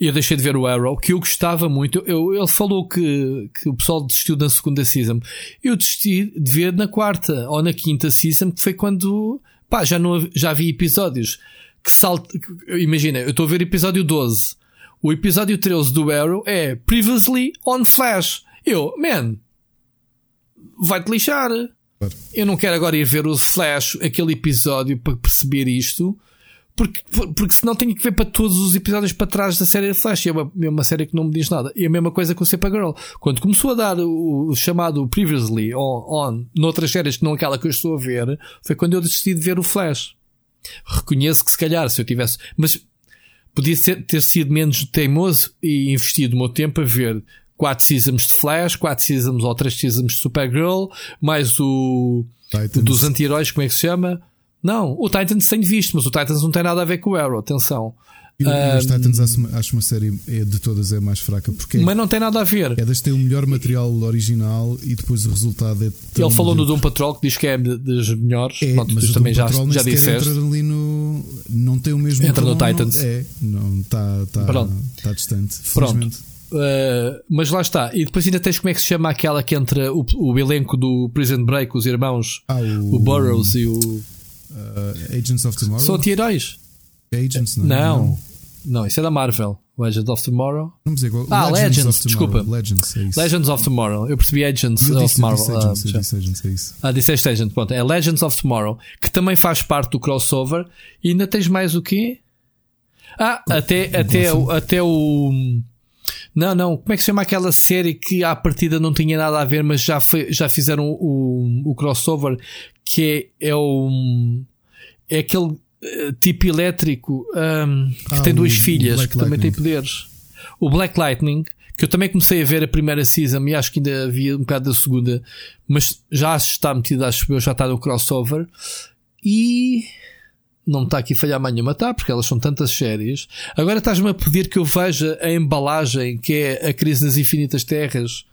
Speaker 1: Eu deixei de ver o Arrow, que eu gostava muito. Eu, ele falou que, que o pessoal desistiu da segunda season. Eu desisti de ver na quarta ou na quinta season, que foi quando pá, já, não, já vi episódios que saltam. Imagina, eu estou a ver episódio 12. O episódio 13 do Arrow é Previously on Flash. Eu, man, vai-te lixar. Eu não quero agora ir ver o Flash, aquele episódio, para perceber isto. Porque, porque senão tenho que ver para todos os episódios para trás da série Flash. É uma, é uma série que não me diz nada. E a mesma coisa com o Supergirl. Quando começou a dar o, o chamado Previously on, on noutras séries que não aquela que eu estou a ver, foi quando eu decidi de ver o Flash. Reconheço que se calhar, se eu tivesse. Mas podia ter sido menos teimoso e investido o meu tempo a ver 4 seasons de Flash, 4 seasons ou 3 seasons de Supergirl, mais o, o dos anti-heróis, como é que se chama? Não, o Titans tem visto, mas o Titans não tem nada a ver com o Arrow, atenção.
Speaker 2: E um, os Titans acho, acho uma série é, de todas é mais fraca porque
Speaker 1: mas não tem nada a ver.
Speaker 2: É das que tem o melhor material original e depois o resultado é.
Speaker 1: Ele falou no Doom Patrol que diz que é das melhores.
Speaker 2: É,
Speaker 1: Pronto,
Speaker 2: mas
Speaker 1: também já,
Speaker 2: já
Speaker 1: disseste.
Speaker 2: Entra ali no, não tem o mesmo.
Speaker 1: Entra no Titans.
Speaker 2: Não, é, não está tá, tá distante.
Speaker 1: Pronto. Uh, mas lá está. E depois ainda tens como é que se chama aquela que entra o, o elenco do Prison Break, os irmãos,
Speaker 2: ah, o,
Speaker 1: o Burroughs e o.
Speaker 2: Uh, Agents of Tomorrow?
Speaker 1: São anti-heróis.
Speaker 2: Agents, não.
Speaker 1: Não. não. não. isso é da Marvel. Legends of Tomorrow.
Speaker 2: Não sei qual.
Speaker 1: Ah,
Speaker 2: Legends,
Speaker 1: Legends
Speaker 2: of
Speaker 1: desculpa.
Speaker 2: Legends, é.
Speaker 1: Legends of Tomorrow. Eu percebi Agents
Speaker 2: eu
Speaker 1: of
Speaker 2: disse,
Speaker 1: Tomorrow.
Speaker 2: Disse Agents, ah, disse Agents, é isso.
Speaker 1: Ah, disseste Agent. Pronto, é Legends of Tomorrow. Que também faz parte do crossover. E ainda tens mais o quê? Ah, até, até, o, até o. Não, não. Como é que se chama aquela série que à partida não tinha nada a ver, mas já, foi, já fizeram o, o crossover? Que é, é o. É aquele uh, tipo elétrico um, que
Speaker 2: Ah,
Speaker 1: tem
Speaker 2: o-
Speaker 1: duas
Speaker 2: o
Speaker 1: filhas, que também tem poderes. O Black Lightning, que eu também comecei a ver a primeira season e acho que ainda havia um bocado da segunda, mas já está metido, acho eu, já está no crossover. E não está aqui a falhar mais nenhuma, tá? Porque elas são tantas séries. Agora estás-me a pedir que eu veja a embalagem que é a Crise nas Infinitas Terras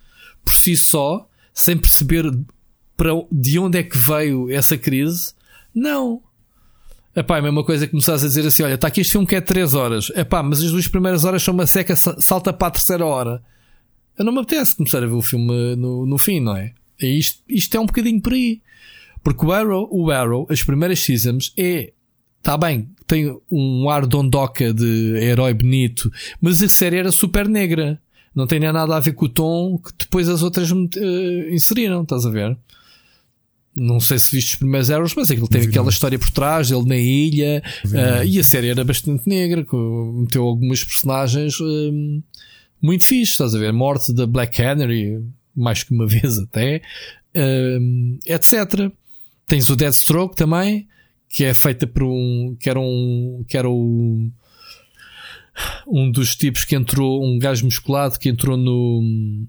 Speaker 1: por si só, sem perceber para de onde é que veio essa crise. Não. Epá, é a mesma coisa que começares a dizer assim: olha, está aqui este filme que é 3 horas. Epá, mas as duas primeiras horas são uma seca, sa- salta para a terceira hora. Eu não me apetece começar a ver o filme no, no fim, não é? E isto, isto é um bocadinho por aí. Porque o Arrow, o Arrow, as primeiras seasons, é. Está bem, tem um ar dondoca de herói bonito, mas a série era super negra. Não tem nem nada a ver com o tom que depois as outras eh, inseriram, estás a ver? Não sei se viste os primeiros Arrows, mas aquilo tem
Speaker 2: Vi,
Speaker 1: aquela história por trás, ele na ilha,
Speaker 2: não.
Speaker 1: e a série era bastante negra, meteu algumas personagens eh, muito fixe, estás a ver? Morte da Black Canary, mais que uma vez até, etc. Tens o Deathstroke também, que é feita por um, que era um, que era o, um dos tipos que entrou, um gajo musculado que entrou no,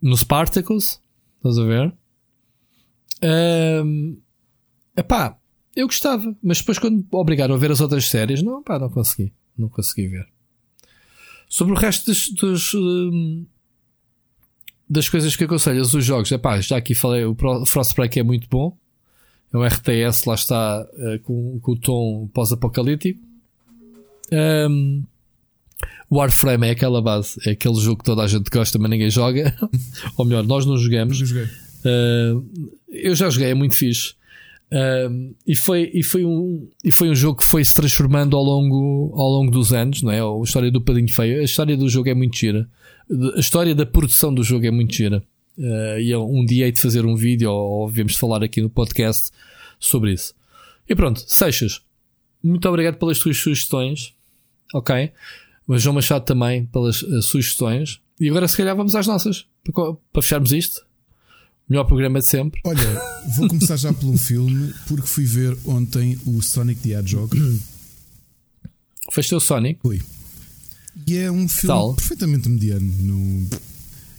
Speaker 1: no Spartacus, estás a ver? Ahm, epá, eu gostava, mas depois quando me obrigaram a ver as outras séries, não, pá, não consegui, não consegui ver. Sobre o resto dos, dos, hum, das coisas que aconselhas, os jogos, epá, já aqui falei, o Frostbreak é muito bom. É um RTS, lá está, eh, com, com o tom pós-apocalíptico. Hum, Warframe é aquela base, é aquele jogo que toda a gente gosta, mas ninguém joga. Ou melhor, nós não jogamos.
Speaker 2: Eu.
Speaker 1: Uh, eu já joguei, é muito fixe. Uh, e, foi, e, foi um, e foi um jogo que foi se transformando ao longo, ao longo dos anos, não é? A história do Padinho Feio. A história do jogo é muito gira. A história da produção do jogo é muito gira. Uh, e um dia hei de fazer um vídeo ou, devemos falar aqui no podcast sobre isso. E pronto, Seixas, muito obrigado pelas tuas sugestões. Ok? Mas João Machado também pelas uh, sugestões. E agora, se calhar, vamos às nossas para, para fecharmos isto. Melhor programa de sempre.
Speaker 2: Olha, vou começar já por um filme, porque fui ver ontem o Sonic the Hedgehog.
Speaker 1: Foste o Sonic.
Speaker 2: Foi. E é um filme
Speaker 1: Tal.
Speaker 2: perfeitamente mediano. Não,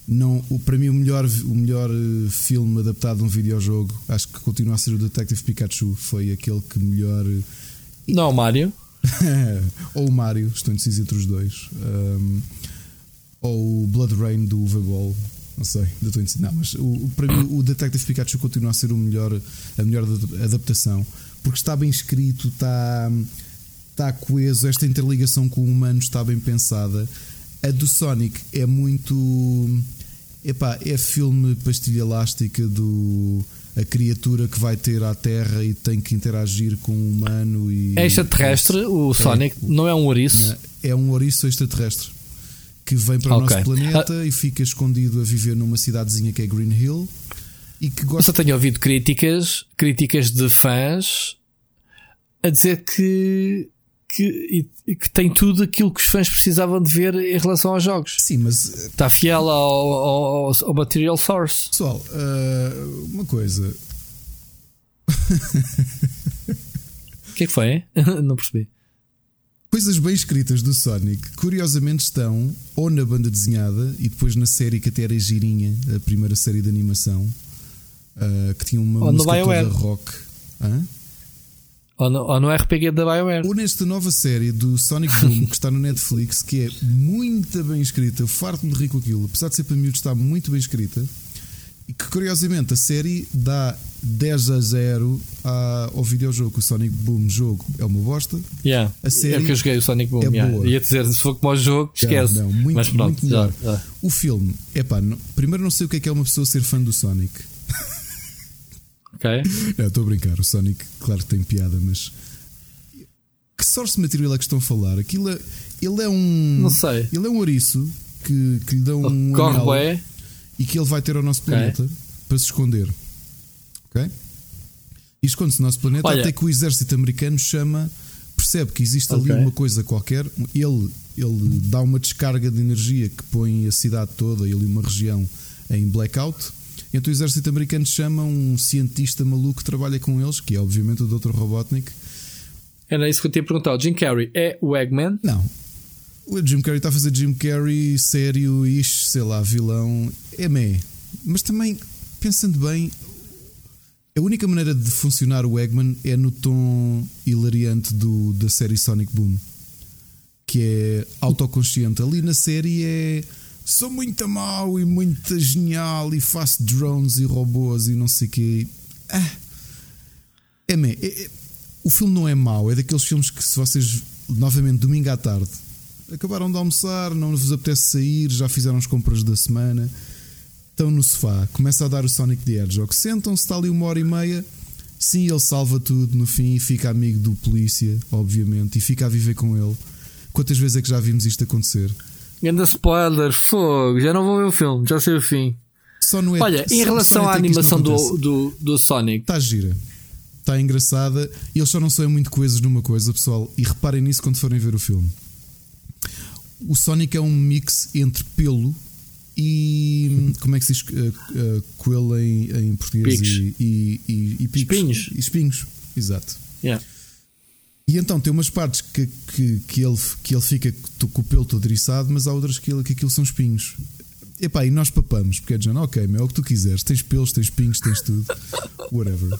Speaker 2: não, o, para mim, o melhor, o melhor eh, filme adaptado a um videojogo, acho que continua a ser o Detective Pikachu. Foi aquele que melhor. eh,
Speaker 1: Não, Mário.
Speaker 2: ou o Mario, estou indeciso entre os dois. Um, ou o Blood Rain do Uwe Boll. Não sei, ainda estou indeciso. Não, mas o, para mim o Detective Pikachu continua a ser o melhor, a melhor ad- adaptação. Porque está bem escrito, está, está coeso, esta interligação com o humano está bem pensada. A do Sonic é muito. Epá, é filme pastilha elástica do. A criatura que vai ter à Terra e tem que interagir com o humano e.
Speaker 1: É extraterrestre, o Sonic. Não é um ouriço.
Speaker 2: É um ouriço extraterrestre que vem para o
Speaker 1: Ok.
Speaker 2: nosso planeta e fica escondido a viver numa cidadezinha que é Green Hill e que
Speaker 1: Eu
Speaker 2: gosta
Speaker 1: só tenho ouvido críticas, críticas de fãs a dizer que, que, que tem tudo aquilo que os fãs precisavam de ver em relação aos jogos.
Speaker 2: Sim, mas eh,
Speaker 1: Está fiel ao, ao, ao material source.
Speaker 2: pessoal, ah, uma coisa.
Speaker 1: O que é que foi? hein? Não percebi.
Speaker 2: coisas bem escritas do Sonic, curiosamente, estão ou na banda desenhada e depois na série que até era girinha, a primeira série de animação, uh, que tinha uma
Speaker 1: Ou
Speaker 2: música toda rock. Hã?
Speaker 1: Ou no, ou no RPG da BioWare.
Speaker 2: Ou nesta nova série do Sonic Boom que está no Netflix, que é muito bem escrita, eu farto-me de rir com aquilo, apesar de ser para miúdos, está muito bem escrita. E que curiosamente a série dá 10 a 0 à- ao videojogo. O Sonic Boom jogo é uma bosta.
Speaker 1: Yeah.
Speaker 2: A série
Speaker 1: é que eu joguei o Sonic Boom.
Speaker 2: é
Speaker 1: yeah.
Speaker 2: boa.
Speaker 1: Ia dizer, se for como o jogo, esquece.
Speaker 2: Não, muito,
Speaker 1: Mas pronto,
Speaker 2: muito
Speaker 1: já,
Speaker 2: melhor.
Speaker 1: já.
Speaker 2: O filme, é pá, primeiro não sei o que é que é uma pessoa ser fã do Sonic.
Speaker 1: Ok?
Speaker 2: Não, estou a brincar. O Sonic, claro que tem piada, mas que source material é que estão a falar? Aquilo é, ele é um.
Speaker 1: Não sei.
Speaker 2: Ele é um ouriço que, que lhe dão um.
Speaker 1: Corre
Speaker 2: e que ele vai ter ao nosso planeta para se esconder. Ok? E esconde-se no nosso planeta
Speaker 1: Olha.
Speaker 2: até que o exército americano chama, percebe que existe ali
Speaker 1: Ok.
Speaker 2: uma coisa qualquer. Ele, ele dá uma descarga de energia que põe a cidade toda e ali uma região em blackout. Então o exército americano chama um cientista maluco que trabalha com eles, que é obviamente o Dr. Robotnik.
Speaker 1: Era isso que eu tinha perguntado. Jim Carrey é o Eggman?
Speaker 2: Não. O Jim Carrey está a fazer Jim Carrey sério, ish, sei lá, vilão. É meh. Mas também, pensando bem, a única maneira de funcionar o Eggman é no tom hilariante do, da série Sonic Boom. Que é autoconsciente. Ali na série é. Sou muito mau e muito genial e faço drones e robôs e não sei o quê. Ah, é. É- é- o filme não é mau, é daqueles filmes que se vocês, novamente, domingo à tarde, acabaram de almoçar, não vos apetece sair, já fizeram as compras da semana, estão no sofá, começa a dar o Sonic the Hedgehog, sentam-se, está ali uma hora e meia, sim, ele salva tudo no fim e fica amigo do polícia, obviamente, e fica a viver com ele. Quantas vezes é que já vimos isto acontecer?
Speaker 1: Ganda spoiler, fogo, já não vou ver o filme, já sei o fim.
Speaker 2: Só não é
Speaker 1: Olha, em relação à animação do, do, do Sonic,
Speaker 2: Está gira. Está engraçada. E eles só não são muito coesos numa coisa, pessoal. E reparem nisso quando forem ver o filme. O Sonic é um mix entre pelo e. Como é que se diz? Uh, uh, coelho em, em português?
Speaker 1: Picos.
Speaker 2: E, e, e, e picos.
Speaker 1: Espinhos.
Speaker 2: E espinhos, exato.
Speaker 1: yeah.
Speaker 2: E então tem umas partes que, que, que, ele, que ele fica com o pelo todo eriçado, mas há outras que, ele, que aquilo são espinhos. Epá, e nós papamos, porque é género, ok, meu, é o que tu quiseres, tens pelos, tens espinhos, tens tudo, whatever.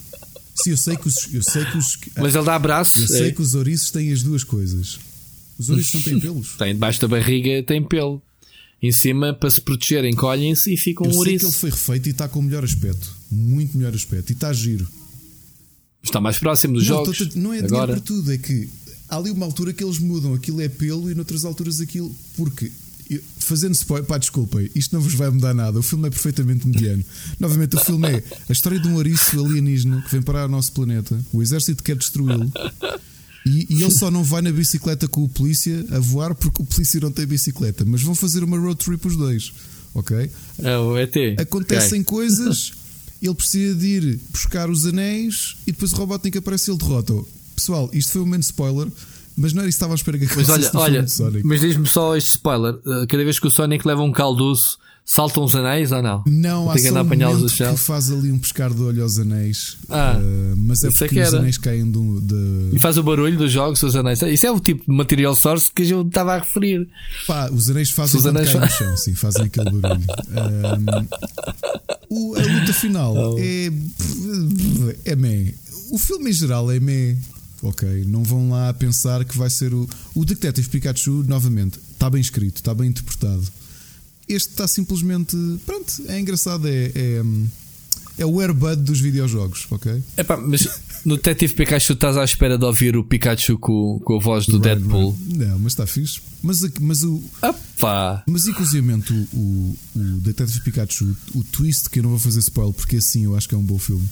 Speaker 2: Sim, eu sei que os. Eu sei que os
Speaker 1: mas ele dá abraços.
Speaker 2: eu sei
Speaker 1: é?
Speaker 2: que os ouriços têm as duas coisas. Os ouriços não têm pelos.
Speaker 1: Tem debaixo da barriga, tem pelo. Em cima, para se proteger, encolhem-se e ficam
Speaker 2: Eu
Speaker 1: um
Speaker 2: sei que ele
Speaker 1: ouriço.
Speaker 2: foi refeito e está com o melhor aspecto. Muito melhor aspecto. E está giro.
Speaker 1: Está mais próximo dos
Speaker 2: não,
Speaker 1: jogos.
Speaker 2: tô- não é dinheiro
Speaker 1: Agora,
Speaker 2: para tudo, é que há ali uma altura que eles mudam, aquilo é pelo e noutras alturas aquilo. Porque, eu- fazendo spoiler, pá, desculpem, isto não vos vai mudar nada. O filme é perfeitamente mediano. Novamente, o filme é a história de um ouriço alienígena que vem parar ao nosso planeta, o exército quer destruí-lo. E, e ele só não vai na bicicleta com o polícia a voar porque o polícia não tem bicicleta, mas vão fazer uma road trip os dois, ok?
Speaker 1: é o ET.
Speaker 2: Acontecem
Speaker 1: Ok.
Speaker 2: coisas, ele precisa de ir buscar os anéis e depois o Robotnik aparece e ele derrota-o. Pessoal, isto foi um momento spoiler, mas não era isso que estava à espera que
Speaker 1: Mas olha, olha, mas diz-me só este spoiler: Uh, cada vez que o Sonic leva um calduço, saltam os anéis ou não?
Speaker 2: Não, há só um
Speaker 1: apanhá-los
Speaker 2: momento
Speaker 1: do chão.
Speaker 2: que faz ali um pescar de olho aos anéis,
Speaker 1: Ah,
Speaker 2: eh, mas é
Speaker 1: é
Speaker 2: porque
Speaker 1: que
Speaker 2: os anéis caem do, de...
Speaker 1: E faz o barulho dos jogos, os anéis. Isso é o tipo de material source que eu estava a referir.
Speaker 2: Pá, os anéis fazem
Speaker 1: Os anéis
Speaker 2: caem no chão, sim, fazem aquele barulho. Ahm, o- a luta final
Speaker 1: Oh.
Speaker 2: é. é meh. O filme em geral é meh. Ok, não vão lá pensar que vai ser o. O Detective Pikachu, novamente, está bem escrito, está bem interpretado. Este está simplesmente. Pronto, é engraçado, é. é é o Airbud dos videojogos, ok?
Speaker 1: Epá, mas no Detetive Pikachu estás à espera de ouvir o Pikachu com, com a voz do
Speaker 2: Ryan
Speaker 1: Deadpool.
Speaker 2: Reynolds. Não, mas está fixe. Mas, mas o,
Speaker 1: Opá!
Speaker 2: Mas inclusivamente o, o, o Detective Pikachu, o twist, que eu não vou fazer spoiler, porque assim eu acho que é um bom filme.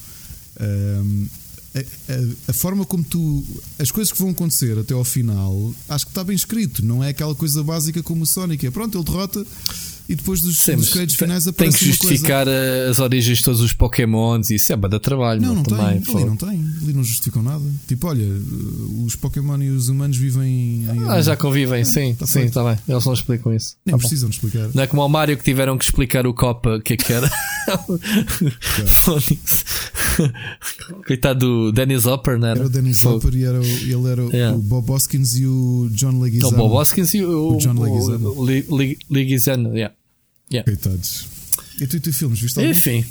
Speaker 2: Ahm, a, a- a forma como tu. As coisas que vão acontecer até ao final, acho que está bem escrito. Não é aquela coisa básica como o Sonic. É pronto, ele derrota, e depois dos,
Speaker 1: Sim,
Speaker 2: dos créditos
Speaker 1: tem-
Speaker 2: finais
Speaker 1: Tem
Speaker 2: aparece
Speaker 1: que
Speaker 2: uma coisa.
Speaker 1: justificar eh, as origens de todos os Pokémons e isso é bada trabalho.
Speaker 2: Não, não tem.
Speaker 1: também.
Speaker 2: Ali
Speaker 1: fogo.
Speaker 2: não tem. Ali não justificam nada. Tipo, olha, os Pokémon e os humanos vivem em.
Speaker 1: Ah, já convivem, sim,
Speaker 2: tá
Speaker 1: sim, está bem. Eles não explicam isso.
Speaker 2: Nem
Speaker 1: Tá
Speaker 2: precisam de explicar.
Speaker 1: Não é como ao Mario que tiveram que explicar o Copa o que é que era. Phonics. Coitado do Dennis Hopper, não era?
Speaker 2: Era o Dennis
Speaker 1: Fogo.
Speaker 2: Hopper e era o, ele era
Speaker 1: Yeah.
Speaker 2: o Bob Hoskins e o John Leguizamo.
Speaker 1: o Bob Hoskins e o,
Speaker 2: O John
Speaker 1: o Leguizamo, yeah.
Speaker 2: Coitados. E tu e tu filmes, viste algum?
Speaker 1: Enfim.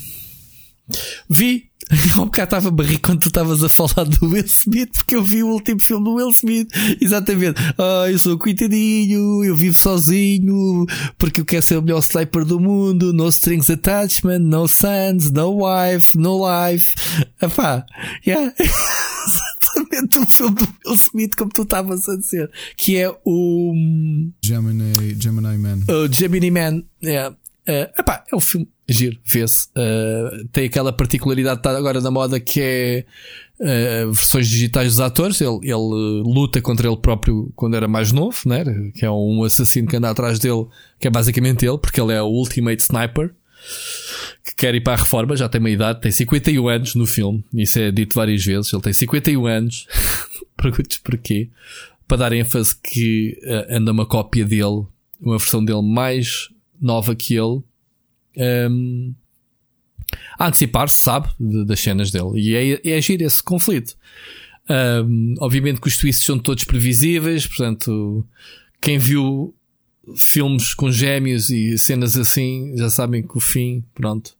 Speaker 1: Vi. Um bocado estava a barrir quando tu estavas a falar do Will Smith, porque eu vi o último filme do Will Smith. Exatamente. Ah, eu sou coitadinho, eu vivo sozinho, porque eu quero ser o melhor sniper do mundo. No strings attachment, no sons, no wife, no life. Epá, yeah. Exatamente o filme do Will Smith, como tu estavas a dizer, que é o.
Speaker 2: Gemini, Gemini Man.
Speaker 1: O Gemini Man, é, é, epá, é um filme giro, vê-se. Uh, tem aquela particularidade que está agora na moda que é uh, versões digitais dos atores. Ele, ele uh, luta contra ele próprio quando era mais novo, né? que é um assassino que anda atrás dele, que é basicamente ele, porque ele é o Ultimate Sniper. Que quer ir para a reforma, já tem uma idade, tem 51 anos no filme, isso é dito várias vezes. Ele tem 51 anos, perguntes porquê, para dar ênfase que uh, anda uma cópia dele, uma versão dele mais nova que ele, um, a antecipar-se, sabe, de- das cenas dele. E é, é agir esse conflito. Um, obviamente que os twists são todos previsíveis, portanto, quem viu filmes com gêmeos e cenas assim já sabem que o fim, pronto.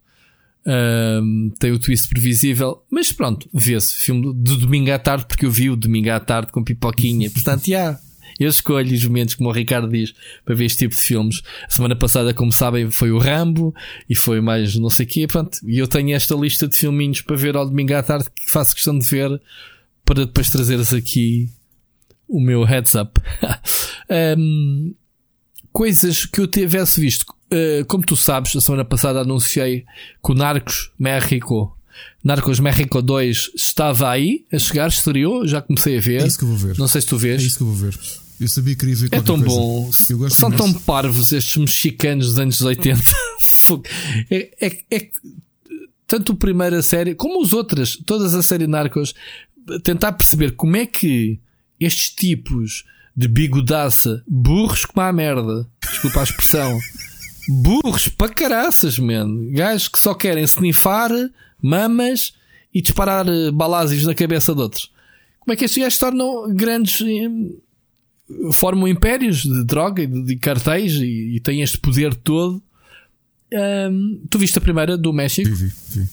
Speaker 1: um, tem o twist previsível, mas pronto, vê-se filme de domingo à tarde, porque eu vi o domingo à tarde com pipoquinha, portanto, já. Eu escolho os momentos, como o Ricardo diz, para ver este tipo de filmes. A semana passada, como sabem, foi o Rambo e foi mais não sei o quê. Pronto, e eu tenho esta lista de filminhos para ver ao domingo à tarde que faço questão de ver para depois trazeres aqui o meu heads up. Um, coisas que eu tivesse visto. Uh, como tu sabes, a semana passada anunciei que o Narcos México, Narcos México 2 estava aí a chegar, estreou, já comecei a ver.
Speaker 2: É isso que vou ver.
Speaker 1: Não sei se tu
Speaker 2: É
Speaker 1: vês.
Speaker 2: isso que vou ver. Eu sabia que ver
Speaker 1: É tão
Speaker 2: coisa.
Speaker 1: bom. São tão parvos estes mexicanos dos anos 80. Fogo. é, é, é tanto a primeira série como as outras, todas a série Narcos, tentar perceber como é que estes tipos de bigodaça, burros como a merda, desculpa a expressão, burros para caraças, man. Gajos que só querem snifar mamas e disparar eh, balazes na cabeça de outros. Como é que estes gajos se tornam grandes eh, formam impérios de droga e de, cartéis e, e têm este poder todo. Ahm, tu viste a primeira do México?
Speaker 2: Vi, vi, vi.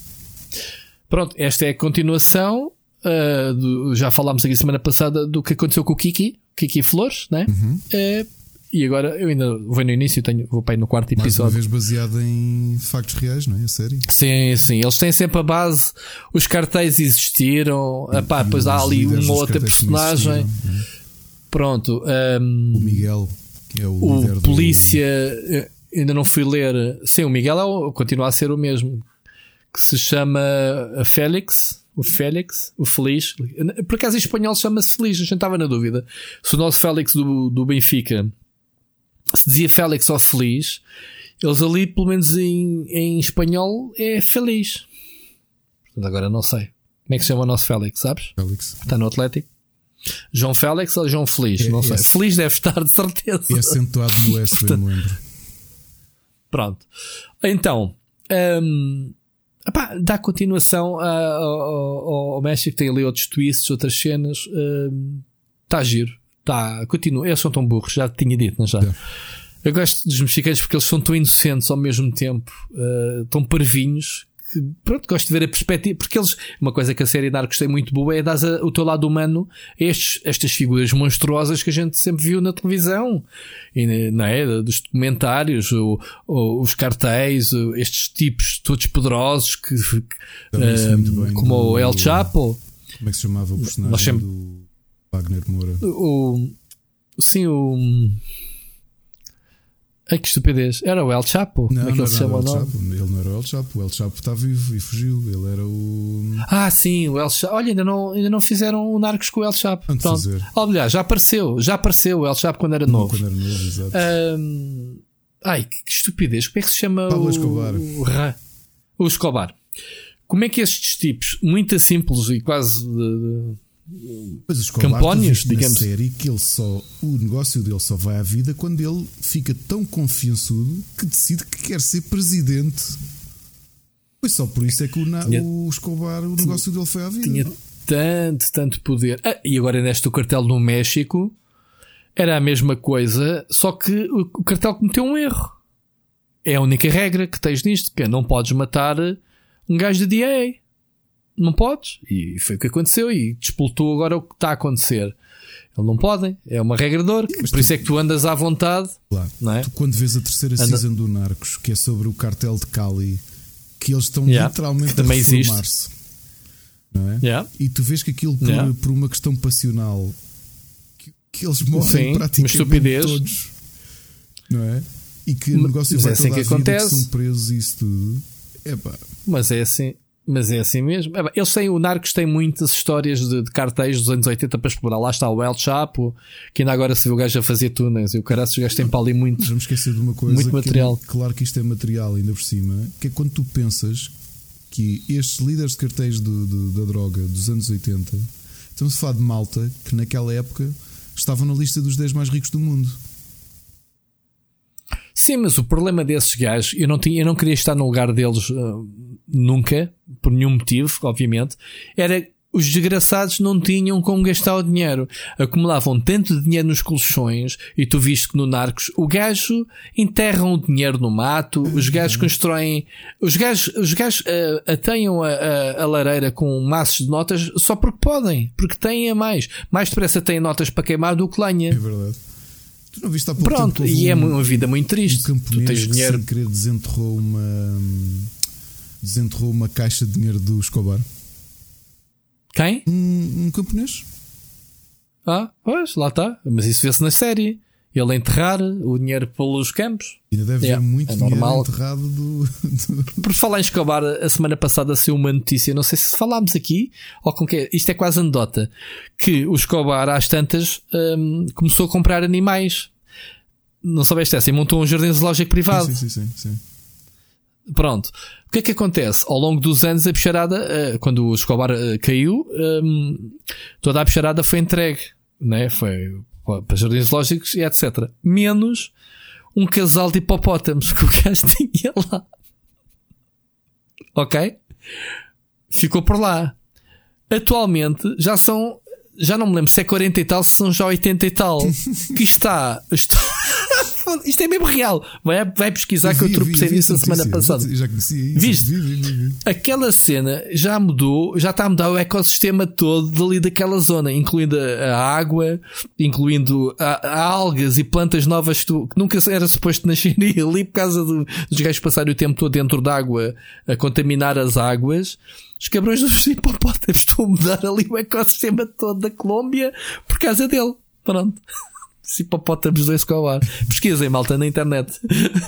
Speaker 1: Pronto, esta é a continuação. ah, do- já falámos aqui semana passada do que aconteceu com o Kiki, Kiki Flores, né? Eh, e agora eu ainda vou no início, tenho, vou para aí no quarto
Speaker 2: Mais uma
Speaker 1: episódio.
Speaker 2: vez baseado em factos reais, não é? A série.
Speaker 1: Sim, sim, eles têm sempre a base. Os cartéis existiram. Epá,
Speaker 2: E
Speaker 1: depois há
Speaker 2: os
Speaker 1: ali uma outra personagem.
Speaker 2: é?
Speaker 1: Pronto. ahm,
Speaker 2: O Miguel, que é o,
Speaker 1: o
Speaker 2: do-
Speaker 1: polícia eh, ainda não fui ler. Sim, o Miguel é o- continua a ser o mesmo. Que se chama Félix. O Félix, o Feliz. Por acaso em espanhol chama-se Feliz, a gente estava na dúvida. Se o nosso Félix do, do Benfica se dizia Félix ou Feliz, eles ali, pelo menos em, em espanhol, é Feliz. Portanto, agora não sei. Como é que se chama o nosso Félix, sabes?
Speaker 2: Félix.
Speaker 1: Está no Atlético? João Félix ou João Feliz?
Speaker 2: É
Speaker 1: não sei.
Speaker 2: esse.
Speaker 1: Feliz deve estar, de certeza.
Speaker 2: É acentuado no S, bem me lembro.
Speaker 1: Pronto. Então, hum, epá, dá continuação a- ao, ao- México, tem ali outros twists, outras cenas. Está giro. Tá, continua. Eles são tão burros, já tinha dito, não já?
Speaker 2: Já.
Speaker 1: Eu gosto dos mexicanos porque eles são tão inocentes ao mesmo tempo, eh, tão parvinhos. Pronto, gosto de ver a perspectiva, porque eles, uma coisa que a série Narcos tem muito boa é dar o teu lado humano a estes, estas figuras monstruosas que a gente sempre viu na televisão, e, não é? Dos documentários, o, o- os cartéis, estes tipos todos poderosos que,
Speaker 2: bem
Speaker 1: como
Speaker 2: do-
Speaker 1: o El Chapo,
Speaker 2: Como é que se chamava o personagem
Speaker 1: sempre-
Speaker 2: do Wagner Moura?
Speaker 1: o, sim, o, ai que estupidez, era o El Chapo, como é que ele se chama
Speaker 2: o
Speaker 1: o
Speaker 2: El
Speaker 1: nome?
Speaker 2: Chapo. Ele não era o El Chapo. O El Chapo está vivo e fugiu. Ele era o.
Speaker 1: Ah, sim, o El Chapo. Olha, ainda não, ainda não fizeram o Narcos com o El Chapo.
Speaker 2: Vamos
Speaker 1: Pronto.
Speaker 2: fazer.
Speaker 1: Aliás, já apareceu, já apareceu o El Chapo quando era novo.
Speaker 2: Quando era novo, exato.
Speaker 1: Ahm, Ai, que, que estupidez. Como é que se chama
Speaker 2: Pablo
Speaker 1: o
Speaker 2: Escobar.
Speaker 1: O, Ra- o Escobar. Como é que estes tipos, muito simples e quase. de-
Speaker 2: Mas os
Speaker 1: Campónios, digamos.
Speaker 2: série que ele só, o negócio dele só vai à vida quando ele fica tão confiançudo que decide que quer ser presidente. Foi só por isso é que o, na,
Speaker 1: Tinha-
Speaker 2: o Escobar, o negócio dele foi à vida.
Speaker 1: tinha tanto, tanto poder. Ah, e agora neste cartel no México era a mesma coisa, só que o, o cartel cometeu um erro. É a única regra que tens nisto, que é não podes matar um gajo de DA. Não podes. E foi o que aconteceu e despoltou agora o que está a acontecer. Eles não podem. É uma regra de ouro. Por isso é que tu andas à vontade.
Speaker 2: Claro.
Speaker 1: É?
Speaker 2: Tu, quando vês a terceira
Speaker 1: Anda-
Speaker 2: season do Narcos, que é sobre o cartel de Cali, que eles estão
Speaker 1: Yeah,
Speaker 2: literalmente a reformar-se. É?
Speaker 1: Yeah.
Speaker 2: E tu vês que aquilo por,
Speaker 1: Yeah.
Speaker 2: por uma questão passional que, que eles morrem
Speaker 1: Sim,
Speaker 2: praticamente todos. Não é? E que o
Speaker 1: Mas
Speaker 2: negócio
Speaker 1: é
Speaker 2: vai
Speaker 1: assim
Speaker 2: toda
Speaker 1: que acontece.
Speaker 2: que são presos e isso tudo. Epá,
Speaker 1: Mas é assim. Mas é assim mesmo. É Eles têm, o Narcos tem muitas histórias de, de cartéis dos anos 80 para explorar. Lá está o El Chapo, que ainda agora se vê o gajo a fazer túneis. E o cara, os gajos têm para ali muito.
Speaker 2: Vamos esquecer de uma coisa
Speaker 1: Muito
Speaker 2: que é-
Speaker 1: material.
Speaker 2: claro que isto é material ainda por cima, que é quando tu pensas que estes líderes de cartéis do- do- da droga dos anos 80 estamos a falar de malta que naquela época estavam na lista dos 10 mais ricos do mundo.
Speaker 1: Sim, mas o problema desses gajos, eu não, tinha, eu não queria estar no lugar deles ah, nunca, por nenhum motivo, obviamente, era os desgraçados não tinham como gastar o dinheiro. Acumulavam tanto dinheiro nos colchões, e tu viste que no Narcos o gajo enterram o dinheiro no mato, os gajos constroem, os gajos, os gajos ah, ateiam a, a, a lareira com maços de notas só porque podem, porque têm a mais. Mais depressa têm notas para queimar do que
Speaker 2: É
Speaker 1: lenha.
Speaker 2: verdade. Tu não viste há pouco
Speaker 1: Pronto,
Speaker 2: tempo
Speaker 1: e é
Speaker 2: um-
Speaker 1: uma vida muito
Speaker 2: um
Speaker 1: triste. tu
Speaker 2: camponês
Speaker 1: tens
Speaker 2: que
Speaker 1: dinheiro
Speaker 2: sem querer desenterrou uma desenterrou uma caixa de dinheiro do Escobar.
Speaker 1: Quem?
Speaker 2: Um, um camponês.
Speaker 1: Ah, pois, lá está. Mas isso vê-se na série. Ele enterrar o dinheiro pelos campos.
Speaker 2: Ainda deve
Speaker 1: Yeah,
Speaker 2: haver muito
Speaker 1: é
Speaker 2: dinheiro
Speaker 1: normal.
Speaker 2: enterrado do, do-
Speaker 1: Por falar em Escobar, a semana passada saiu uma notícia, não sei se falámos aqui, ou com que isto é quase anedota, que o Escobar, às tantas, hum, começou a comprar animais. Não soubeste essa? E montou um jardim zoológico privado.
Speaker 2: Sim, sim, sim, sim.
Speaker 1: Pronto. O que é que acontece? Ao longo dos anos, a bicharada, eh, quando o Escobar eh, caiu, hum, toda a bicharada foi entregue, né? Foi para jardins lógicos e etc. Menos um casal de hipopótamos que o gajo tinha lá. Ok? Ficou por lá. Atualmente já são, já não me lembro se é 40 e tal, se são já 80 e tal. que está, está isto é mesmo real. Vai, vai pesquisar que eu
Speaker 2: vi,
Speaker 1: tropecei
Speaker 2: vi
Speaker 1: nisso a semana passada.
Speaker 2: Já conhecia isso.
Speaker 1: Viste?
Speaker 2: Vi, vi, vi, vi.
Speaker 1: Aquela cena já mudou, já está a mudar o ecossistema todo dali daquela zona, incluindo a, água, incluindo a, a algas e plantas novas que, tu- que nunca era suposto nascerem ali por causa do- dos gajos passarem o tempo todo dentro d'água a contaminar as águas. Os cabrões dos hipopótamos estão a mudar ali o ecossistema todo da Colômbia por causa dele. Pronto. Os hipopótamos do Escobar. Pesquisem, malta, na internet.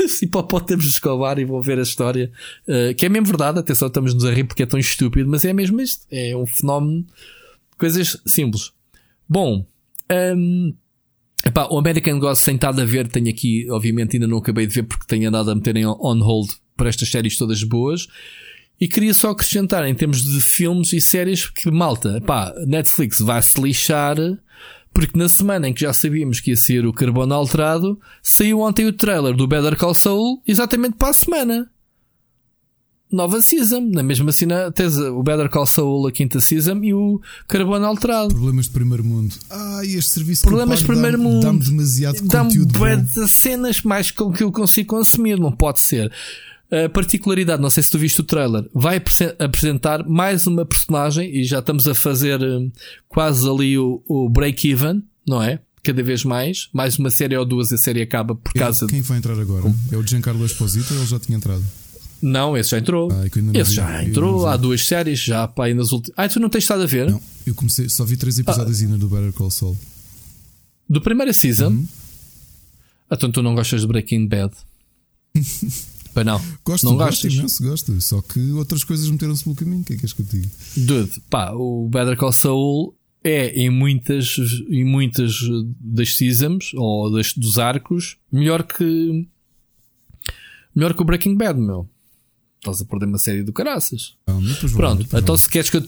Speaker 1: Os hipopótamos do Escobar e vão ver a história. Uh, que é mesmo verdade. Atenção, estamos-nos a rir porque é tão estúpido, mas é mesmo isto. É um fenómeno. Coisas simples. Bom. hum, epá, o American Gods tem estado a ver. Tenho aqui, obviamente, ainda não acabei de ver porque tenho andado a meter em on hold para estas séries todas boas. E queria só acrescentar em termos de filmes e séries que malta, pá, Netflix vai se lixar porque na semana em que já sabíamos que ia ser o Carbono Alterado, saiu ontem o trailer do Better Call Saul exatamente para a semana. Nova season, na mesma cena tens o Better Call Saul, a quinta season e o Carbono Alterado.
Speaker 2: Problemas de primeiro mundo. Ah, este serviço
Speaker 1: Problemas de primeiro
Speaker 2: dá-
Speaker 1: mundo.
Speaker 2: Dá-me demasiado
Speaker 1: Dá-me
Speaker 2: conteúdo
Speaker 1: de cenas mais com que eu consigo consumir, não pode ser. A particularidade, não sei se tu viste o trailer, vai apresen- apresentar mais uma personagem e já estamos a fazer hum, quase ali o, o break-even, não é? Cada vez mais, mais uma série ou duas, a série acaba por causa.
Speaker 2: Quem vai entrar agora? É o Giancarlo Esposito ou ele já tinha entrado?
Speaker 1: Não, esse já entrou.
Speaker 2: Ah, é
Speaker 1: esse já entrou, há duas séries, já pá, aí nas últimas. Ah, tu não tens estado a ver?
Speaker 2: Não, eu comecei, só vi três episódios ainda do Better Call Saul.
Speaker 1: Do primeira season.
Speaker 2: Uhum.
Speaker 1: Então tu não gostas de Breaking Bad? Pois não.
Speaker 2: Gosto,
Speaker 1: não
Speaker 2: gosto imenso, gosto. Só que outras coisas meteram-se pelo caminho. O que é que és que eu te digo?
Speaker 1: Dude, pá, o Better Call Saul é em muitas, em muitas das seasons ou das, dos arcos melhor que melhor que o Breaking Bad, meu. Estás a perder uma série do caraças.
Speaker 2: Ah,
Speaker 1: Pronto,
Speaker 2: depois
Speaker 1: então se queres que eu.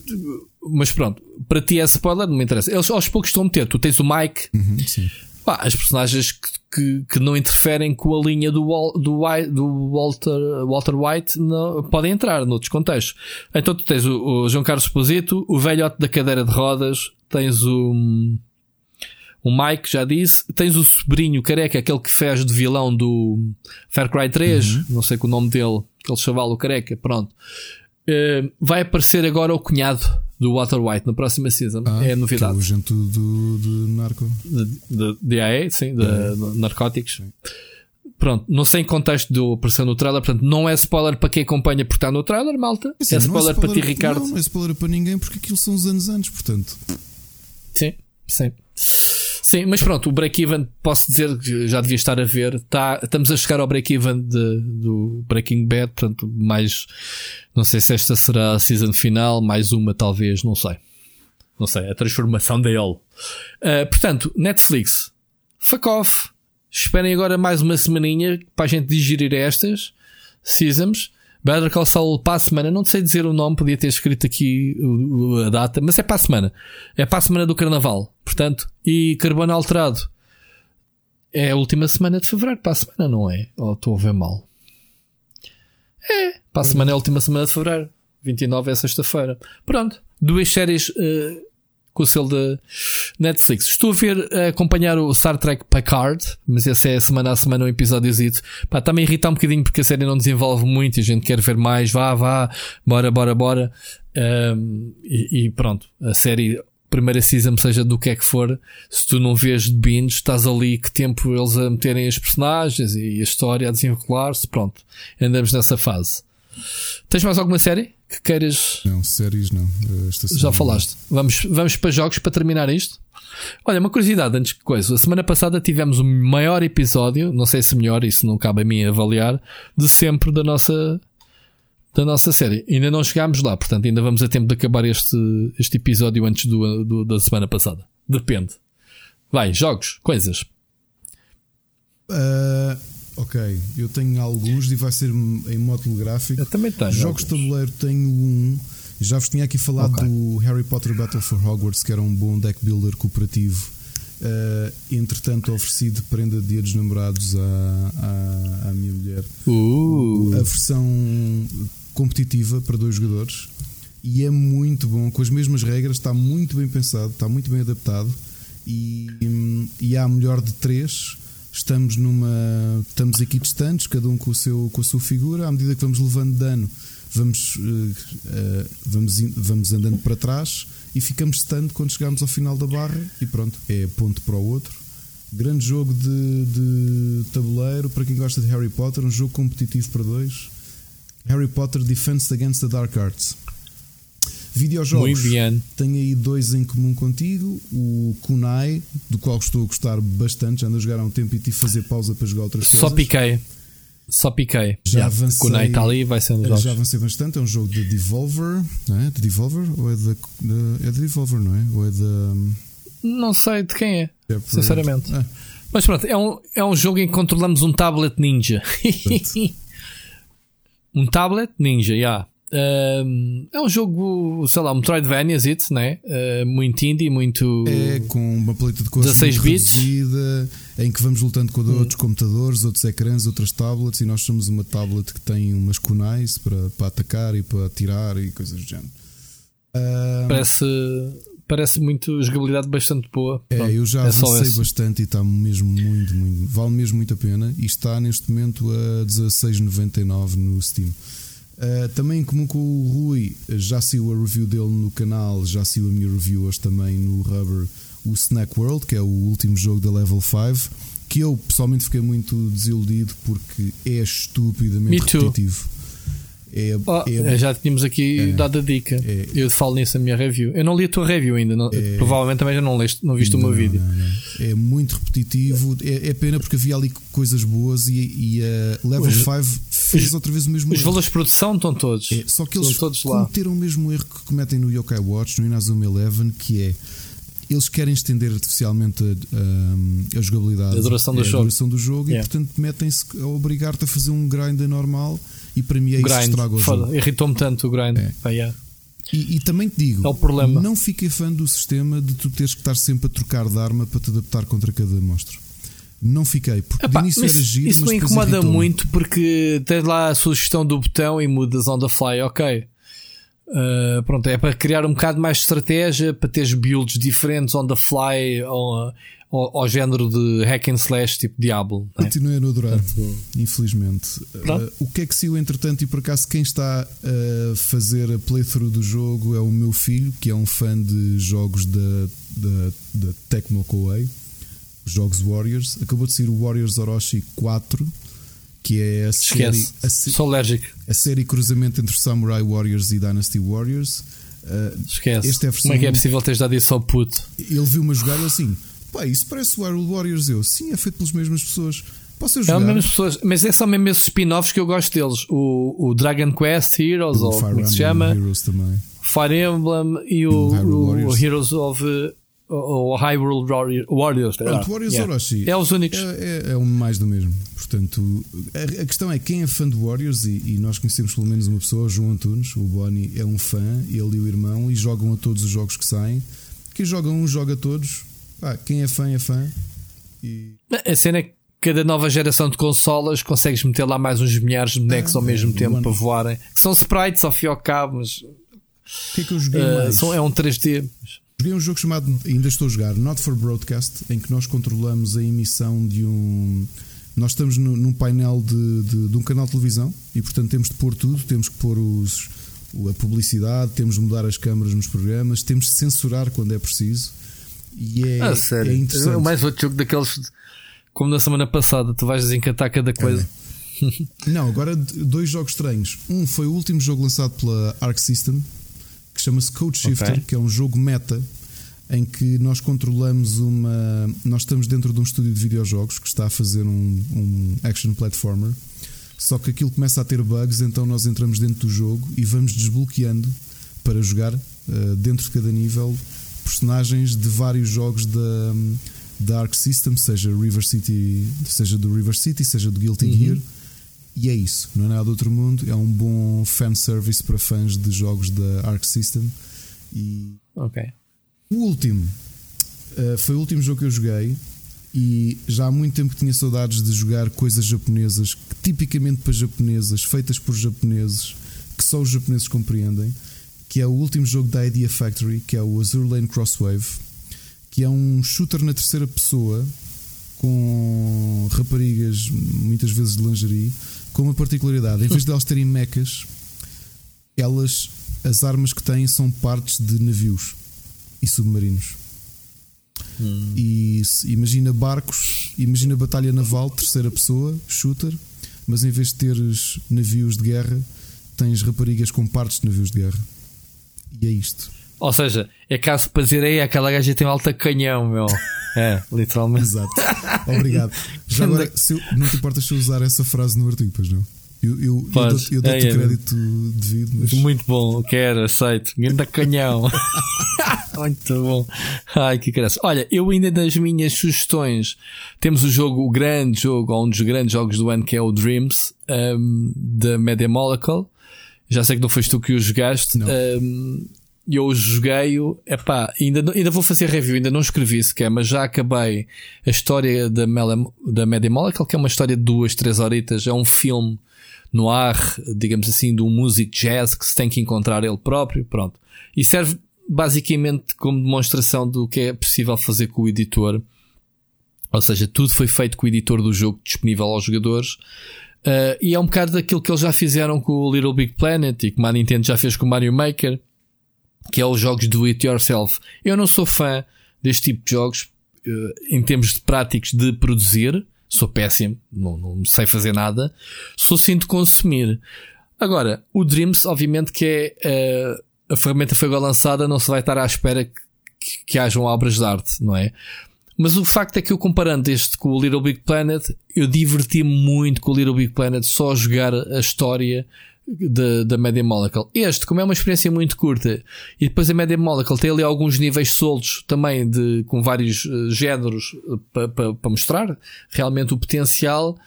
Speaker 1: Mas pronto, para ti é spoiler, não me interessa. Eles aos poucos estão a meter. Tu tens o Mike.
Speaker 2: Uhum, sim.
Speaker 1: Pá, as personagens que, que, que não interferem com a linha do, do, do Walter, Walter White não, podem entrar noutros contextos. Então tu tens o, o João Carlos Esposito, o velhote da cadeira de rodas, tens o. O Mike, já disse. Tens o sobrinho careca, aquele que fez de vilão do Far Cry 3. Não sei com o nome dele. Aquele chaval, o careca. Pronto. Eh, vai aparecer agora o cunhado do Walter White na próxima season.
Speaker 2: Ah,
Speaker 1: é novidade.
Speaker 2: o agente do, do Narco.
Speaker 1: De, de, sim, de, de narcóticos. Pronto, não sei em contexto do apareceu no trailer, portanto, não é spoiler para quem acompanha porque está no trailer, malta.
Speaker 2: Assim,
Speaker 1: é
Speaker 2: não
Speaker 1: spoiler para ti, Ricardo.
Speaker 2: Não, não é spoiler para ninguém porque aquilo são os anos antes, portanto.
Speaker 1: Sim, sim. Sim, mas pronto, o break-even, posso dizer que já devia estar a ver. Tá, estamos a chegar ao break-even do Breaking Bad, portanto, mais. Não sei se esta será a season final, mais uma, talvez, não sei. Não sei, a transformação dele. Ah, portanto, Netflix, fuck off. Esperem agora mais uma semaninha para a gente digerir estas seasons. Better Call Saul para a semana. Não sei dizer o nome, podia ter escrito aqui a data, mas é para a semana. É para a semana do Carnaval. Portanto, e Carbono Alterado é a última semana de fevereiro. Para a semana, não é? Ou estou a ver mal? É, para a semana é a última semana de fevereiro. 29 é sexta-feira. Pronto. Duas séries eh, com o selo da Netflix. Estou a ver, a acompanhar o Star Trek Picard, mas esse é semana a semana um episódiozito. Pá, está-me a irritar um bocadinho porque a série não desenvolve muito e a gente quer ver mais. Vá, vá, bora, bora, bora. Ahm, e, e pronto, a série, primeira season, seja do que é que for, se tu não vês de binge, estás ali que tempo eles a meterem as personagens e a história a desenrolar-se. Pronto, andamos nessa fase. Tens mais alguma série que queiras
Speaker 2: Não, séries não. Eh,
Speaker 1: já falaste. Vamos, vamos para jogos para terminar isto. Olha, uma curiosidade antes que coisa. A semana passada tivemos o maior episódio, não sei se melhor, isso não cabe a mim avaliar, de sempre da nossa da nossa série. Ainda não chegámos lá, portanto ainda vamos a tempo de acabar este, este episódio antes do, do- da semana passada. Depende. Vai, jogos, coisas.
Speaker 2: Ah, ok, eu tenho alguns e vai ser em modo telegráfico.
Speaker 1: Eu também tenho.
Speaker 2: Jogos de tabuleiro tenho um. Já vos tinha aqui falado
Speaker 1: Ok.
Speaker 2: do Harry Potter Battle for Hogwarts, que era um bom deck builder cooperativo. Ah, entretanto, ofereci de prenda de dia dos namorados à, à, à minha mulher
Speaker 1: Uh,
Speaker 2: a versão competitiva para dois jogadores e é muito bom, com as mesmas regras, está muito bem pensado, está muito bem adaptado e, e há melhor de três. Estamos numa. Estamos aqui distantes, cada um com, o seu, com a sua figura. À medida que vamos levando dano, vamos, eh, eh, vamos, vamos andando para trás e ficamos stand quando chegamos ao final da barra e pronto, é ponto para o outro. Grande jogo de, de tabuleiro para quem gosta de Harry Potter, um jogo competitivo para dois. Harry Potter Defense Against the Dark Arts. Videojogos.
Speaker 1: muito bem.
Speaker 2: Tenho aí dois em comum contigo. O Kunai, do qual estou a gostar bastante. Já ando a jogar há um tempo e tive de fazer pausa para jogar outras
Speaker 1: Só
Speaker 2: coisas.
Speaker 1: piquei. Só piquei.
Speaker 2: Já
Speaker 1: Yeah,
Speaker 2: avancei-
Speaker 1: o Nate ali vai ser um dos
Speaker 2: Já avancei bastante. É um jogo de Devolver. Não é? De Devolver? Ou é da. de- é de Devolver, não é? Ou é da.
Speaker 1: Não sei de quem é.
Speaker 2: Shepard?
Speaker 1: Sinceramente.
Speaker 2: Ah,
Speaker 1: Mas pronto, é um, é um jogo em que controlamos um tablet ninja. um tablet ninja, já. Yeah. Um, é um jogo, sei lá, um Metroidvania, it, né? Uh, muito indie, muito.
Speaker 2: É com uma paleta de cores
Speaker 1: 16
Speaker 2: muito
Speaker 1: bits.
Speaker 2: reduzida, em que vamos lutando com outros computadores, outros ecrãs, outras tablets, e nós somos uma tablet que tem umas kunais para, para atacar e para atirar e coisas do género. Ah,
Speaker 1: Parece, parece muito jogabilidade bastante boa.
Speaker 2: é,
Speaker 1: Pronto,
Speaker 2: eu já
Speaker 1: é
Speaker 2: avancei bastante e está mesmo muito, muito, vale mesmo muito a pena e está neste momento a 16,99 no Steam. Ah, também em comum com o Rui, já saiu a review dele no canal, já saiu a minha review hoje também no Rubber, o Snack World, que é o último jogo da Level 5, que eu pessoalmente fiquei muito desiludido porque é estupidamente repetitivo. É,
Speaker 1: Oh,
Speaker 2: é-
Speaker 1: já tínhamos aqui
Speaker 2: É.
Speaker 1: dado a dica.
Speaker 2: É.
Speaker 1: Eu falo nisso na minha review. Eu não li a tua review ainda. não-. Provavelmente também já não, leste, não viste o meu
Speaker 2: Não,
Speaker 1: vídeo.
Speaker 2: não, não. É muito repetitivo. É, pena porque havia ali coisas boas e, e a Level
Speaker 1: Os-
Speaker 2: 5 fez outra vez o mesmo
Speaker 1: Os
Speaker 2: erro.
Speaker 1: valores de produção estão todos.
Speaker 2: Só que
Speaker 1: Estão
Speaker 2: eles
Speaker 1: todos lá.
Speaker 2: cometeram o mesmo erro que cometem no Yokai Watch, no Inazuma Eleven, que é eles querem estender artificialmente a, a, a jogabilidade,
Speaker 1: a duração do
Speaker 2: é,
Speaker 1: jogo,
Speaker 2: a duração do jogo
Speaker 1: yeah.
Speaker 2: e portanto metem-se a obrigar-te a fazer um grind anormal e para mim é isso que estraga o jogo.
Speaker 1: Irritou-me tanto o grind.
Speaker 2: É.
Speaker 1: Pá, yeah.
Speaker 2: E, e, também te digo,
Speaker 1: é o problema.
Speaker 2: não fiquei fã do sistema de tu teres que estar sempre a trocar de arma para te adaptar contra cada monstro. Não fiquei, porque
Speaker 1: Epá,
Speaker 2: de início era giro,
Speaker 1: Isso
Speaker 2: mas
Speaker 1: me incomoda muito porque tens lá a sugestão do botão e mudas on the fly, ok. Uh, pronto, é para criar um bocado mais de estratégia, para teres builds diferentes on the fly ao, ao, ao género de hack and slash tipo Diablo. é?
Speaker 2: Continuei a não adorar, infelizmente.
Speaker 1: Pronto.
Speaker 2: Uh, o que é que saiu entretanto, e por acaso quem está a fazer a playthrough do jogo é o meu filho, que é um fã de jogos da, da, da Tecmo Koei, jogos Warriors. Acabou de sair o Warriors Orochi 4, que é a série, a,
Speaker 1: sou alérgico.
Speaker 2: a série cruzamento entre Samurai Warriors e Dynasty Warriors. Uh,
Speaker 1: Esquece.
Speaker 2: Esta é a versão-
Speaker 1: Como é que é possível teres dado isso ao puto?
Speaker 2: ele viu-me jogar e assim, pá, isso parece o Hyrule Warriors. Eu, sim, é feito pelas mesmas pessoas. Posso eu
Speaker 1: É
Speaker 2: jogar?
Speaker 1: as mesmas pessoas, mas é só mesmo esses spin-offs que eu gosto deles. O, o Dragon Quest Heroes,
Speaker 2: O
Speaker 1: ou como é que se chama?
Speaker 2: Heroes também.
Speaker 1: Fire Emblem e o,
Speaker 2: o Hyrule
Speaker 1: o
Speaker 2: Warriors.
Speaker 1: Heroes of uh, o Hyrule Warrior- Warriors.
Speaker 2: Pronto, Warriors
Speaker 1: Yeah.
Speaker 2: Orochi
Speaker 1: É os únicos.
Speaker 2: É, é, é mais do mesmo. Portanto, a, a questão é quem é fã de Warriors, e, e nós conhecemos pelo menos uma pessoa, o João Antunes, o Boni é um fã, ele e o irmão, e jogam a todos os jogos que saem. Quem joga um, joga todos. Quem é fã, é fã. E
Speaker 1: A cena é que cada nova geração de consolas consegues meter lá mais uns milhares de bonecos
Speaker 2: Ah,
Speaker 1: ao mesmo
Speaker 2: é,
Speaker 1: tempo para voarem. Que são sprites ao fim e ao cabo, mas
Speaker 2: o que é que eu joguei
Speaker 1: uh,
Speaker 2: mais?
Speaker 1: são, é um 3D.
Speaker 2: Joguei um jogo chamado, ainda estou a jogar, Not for Broadcast, em que nós controlamos a emissão de um. Nós estamos no- num painel de, de, de um canal de televisão e, portanto, temos de pôr tudo, temos que pôr os, a publicidade, temos de mudar as câmaras nos programas, temos de censurar quando é preciso. E é,
Speaker 1: Ah, sério.
Speaker 2: é interessante.
Speaker 1: mais outro jogo daqueles como na semana passada, tu vais desencantar cada coisa.
Speaker 2: Não, agora dois jogos estranhos. Um foi o último jogo lançado pela Arc System, que chama-se Code Shifter,
Speaker 1: Ok.
Speaker 2: que é um jogo meta em que nós controlamos uma. Nós estamos dentro de um estúdio de videojogos que está a fazer um, um action platformer. Só que aquilo começa a ter bugs, então nós entramos dentro do jogo e vamos desbloqueando para jogar eh, dentro de cada nível personagens de vários jogos da, da Arc System, seja River City, seja do River City, seja do Guilty Gear. E é isso, não é nada do outro mundo. É um bom fanservice para fãs de jogos da Arc System. E
Speaker 1: Ok.
Speaker 2: o último uh, foi o último jogo que eu joguei. E já há muito tempo que tinha saudades de jogar coisas japonesas, tipicamente para japonesas, feitas por japoneses, que só os japoneses compreendem. Que é o último jogo da Idea Factory, que é o Azure Lane Crosswave, que é um shooter na terceira pessoa com raparigas, muitas vezes de lingerie, com uma particularidade: em vez de elas terem mechas, elas, as armas que têm são partes de navios e submarinos. E se- imagina barcos, imagina batalha naval, terceira pessoa, shooter, mas em vez de teres navios de guerra, tens raparigas com partes de navios de guerra. E é isto.
Speaker 1: Ou seja, é caso para dizer aí, aquela gaja tem um alta canhão, meu. É, literalmente.
Speaker 2: Exato. Obrigado. Já agora, eu, não te importas se eu usar essa frase no artigo, pois não? Eu, eu, eu dou-te dou-te
Speaker 1: É,
Speaker 2: o
Speaker 1: é.
Speaker 2: crédito devido, mas
Speaker 1: Muito bom, quero, aceito. Grande canhão. Muito bom. Ai, que graça. Olha, eu ainda das minhas sugestões temos o jogo, o grande jogo, ou um dos grandes jogos do ano que é o Dreams, um, da Media Molecule. Já sei que não foste tu que o jogaste.
Speaker 2: Não.
Speaker 1: Um, eu joguei-o, epá, ainda, ainda vou fazer review, ainda não escrevi sequer, mas já acabei a história da, Mele- da Media Molecule, que é uma história de duas, três horitas, é um filme no ar, digamos assim, de um músico jazz que se tem que encontrar ele próprio, pronto. E serve basicamente como demonstração do que é possível fazer com o editor. Ou seja, tudo foi feito com o editor do jogo disponível aos jogadores. Uh, e é um bocado daquilo que eles já fizeram com o Little Big Planet e como a Nintendo já fez com o Mario Maker, que é os jogos do it yourself. Eu não sou fã deste tipo de jogos uh, em termos de práticos de produzir. Sou péssimo, não, não sei fazer nada. Sou sim de consumir. Agora, o Dreams, obviamente que é uh, a ferramenta foi agora lançada, não se vai estar à espera que, que, que hajam obras de arte, não é? Mas o facto é que eu comparando este com o Little Big Planet, eu diverti-me muito com o Little Big Planet só a jogar a história da, da Media Molecule. Este, como é uma experiência muito curta, e depois a Media Molecule tem ali alguns níveis soltos também de, com vários uh, géneros para pa, pa mostrar realmente o potencial.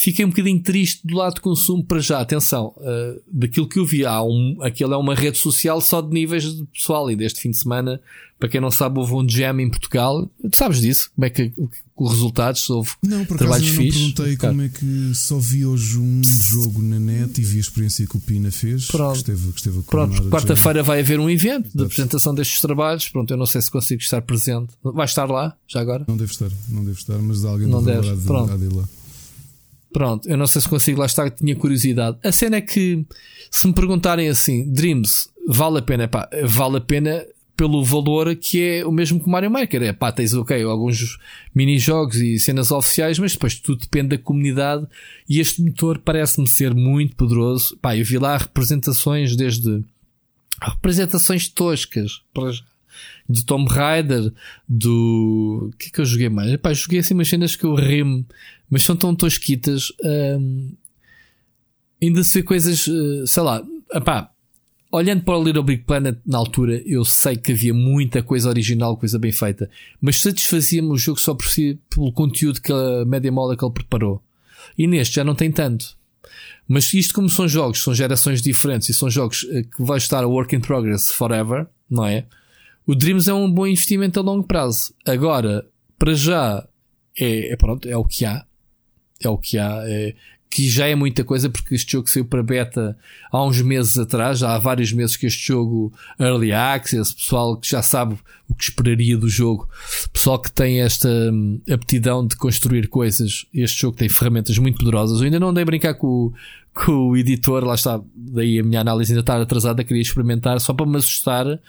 Speaker 1: Fiquei um bocadinho triste do lado de consumo para já. Atenção, uh, daquilo que eu vi, há um, aquilo é uma rede social só de níveis de pessoal. E deste fim de semana, para quem não sabe, houve um jam em Portugal. Tu sabes disso? Como é que, os resultados, houve
Speaker 2: não, por trabalhos acaso, eu não perguntei como é que só vi hoje um jogo na net e vi a experiência que o Pina fez.
Speaker 1: Pronto,
Speaker 2: que esteve, que esteve
Speaker 1: Pronto quarta-feira vai haver um evento de apresentação destes trabalhos. Pronto, eu não sei se consigo estar presente. Vai estar lá, já agora?
Speaker 2: Não deve estar, não deve estar, mas alguém
Speaker 1: não deve.
Speaker 2: De,
Speaker 1: Pronto.
Speaker 2: De lá.
Speaker 1: Pronto, eu não sei se consigo lá estar, tinha curiosidade. A cena é que, se me perguntarem assim, Dreams, vale a pena? Pá, vale a pena pelo valor que é o mesmo que o Mario Maker. É pá, tens ok, alguns mini-jogos e cenas oficiais, mas depois tudo depende da comunidade. E este motor parece-me ser muito poderoso. Pá, eu vi lá representações desde representações toscas do Tomb Raider, do. Que é que eu joguei mais? Pá, joguei assim umas cenas que eu rimo mas são tão tosquitas. Hum, ainda se vê coisas, eh, sei lá, epá, olhando para o Little Big Planet na altura, eu sei que havia muita coisa original, coisa bem feita, mas satisfazia-me o jogo só por si, pelo conteúdo que a Media Molecule preparou. E neste já não tem tanto. Mas isto, como são jogos, são gerações diferentes e são jogos eh, que vai estar a work in progress forever, não é? O Dreams é um bom investimento a longo prazo. Agora, para já, é, é pronto, é o que há é o que há. É, que já é muita coisa porque este jogo saiu para beta há uns meses atrás, já há vários meses que este jogo Early Access, pessoal que já sabe o que esperaria do jogo, pessoal que tem esta hum, aptidão de construir coisas, este jogo tem ferramentas muito poderosas. Eu ainda não dei a brincar com, com o editor, lá está, daí a minha análise ainda está atrasada, queria experimentar só para me assustar,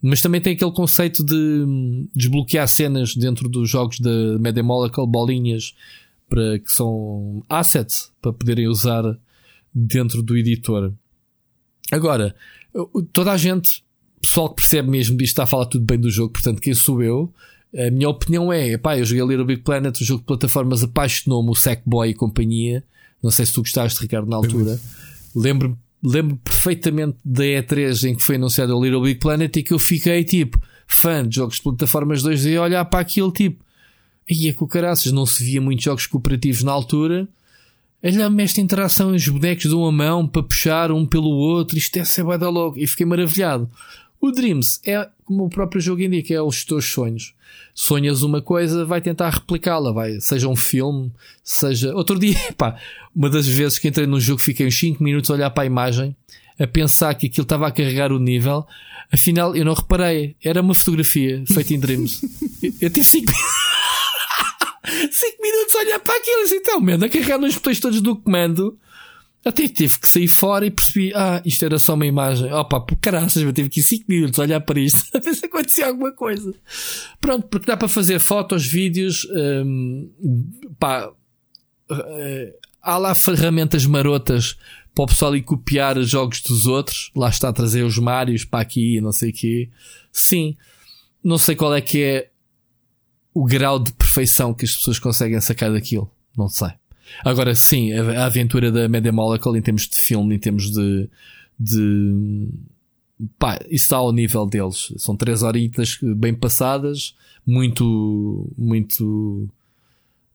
Speaker 1: mas também tem aquele conceito de hum, desbloquear cenas dentro dos jogos da Media Molecule, bolinhas para que são assets para poderem usar dentro do editor. Agora, toda a gente, pessoal que percebe mesmo disto, está a falar tudo bem do jogo, portanto, quem sou eu? A minha opinião é, pá, eu joguei Little Big Planet, o jogo de plataformas apaixonou-me, o Sackboy e companhia. Não sei se tu gostaste, Ricardo, na altura. Lembro, lembro perfeitamente da E3 em que foi anunciado o Little Big Planet e que eu fiquei tipo fã de jogos de plataformas 2D e olhar para aquilo tipo e é que o caraças não se via muitos jogos cooperativos na altura. Olha-me esta interação, os bonecos dão a mão para puxar um pelo outro, isto é ser da logo. E fiquei maravilhado. O Dreams é, como o próprio jogo indica, é os teus sonhos. Sonhas uma coisa, vai tentar replicá-la, vai. Seja um filme, seja. Outro dia, pá, uma das vezes que entrei num jogo, fiquei uns 5 minutos a olhar para a imagem, a pensar que aquilo estava a carregar o nível. Afinal, eu não reparei. Era uma fotografia feita em Dreams. eu, eu tive 5 5 minutos a olhar para aquilo assim, então, mano, a carregar nos botões todos do comando. Até tive que sair fora e percebi, ah, isto era só uma imagem. Opa, por caraças, eu tive que ir 5 minutos a olhar para isto, a ver se acontecia alguma coisa. Pronto, porque dá para fazer fotos, vídeos, hum, pá, uh, há lá ferramentas marotas para o pessoal ir copiar jogos dos outros. Lá está a trazer os Marios para aqui, não sei o quê. Sim, não sei qual é que é o grau de perfeição que as pessoas conseguem sacar daquilo. Não sei. Agora, sim, a, aventura da Media Molecule em termos de filme, em termos de. de pá, isso está ao nível deles. São três horitas bem passadas, muito. muito.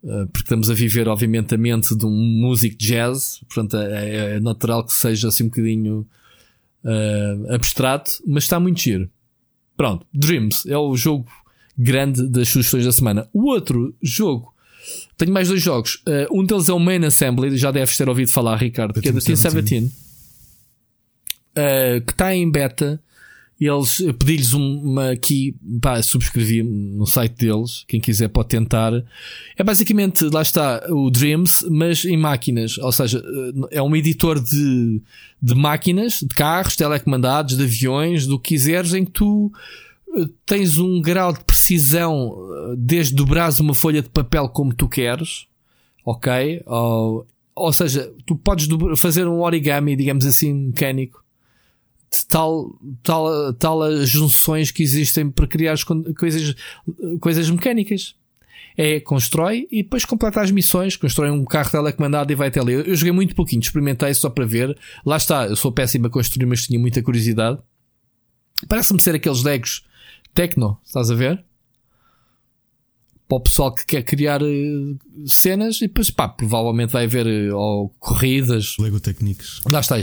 Speaker 1: Uh, porque estamos a viver, obviamente, a mente de um músico jazz, portanto é, é natural que seja assim um bocadinho uh, abstrato, mas está muito giro. Pronto, Dreams é o jogo grande das sugestões da semana. O outro jogo, tenho mais dois jogos. Uh, um deles é o Main Assembly, já deves ter ouvido falar, Ricardo, que é da Team 17, uh, que está em beta. Eles pedi-lhes uma aqui, pá, subscrevi no site deles. Quem quiser pode tentar. É basicamente, lá está o Dreams, mas em máquinas. Ou seja, eh, é um editor de, de máquinas, de carros, telecomandados, de aviões, do que quiseres, em que tu tens um grau de precisão eh, desde dobrares uma folha de papel como tu queres, ok? Ou, ou seja, tu podes fazer um origami, digamos assim, mecânico, de tal, tal, tal as junções que existem para criar coisas, coisas mecânicas. é constrói e depois completa as missões, constrói um carro telecomandado e vai até ali. Eu joguei muito pouquinho, experimentei só para ver. Lá está, eu sou péssimo a construir, mas tinha muita curiosidade. Parece-me ser aqueles Legos Tecno, estás a ver? Para o pessoal que quer criar uh, cenas e depois, pá, provavelmente vai haver uh, ou corridas.
Speaker 2: Lego Techniques.
Speaker 1: Lá está.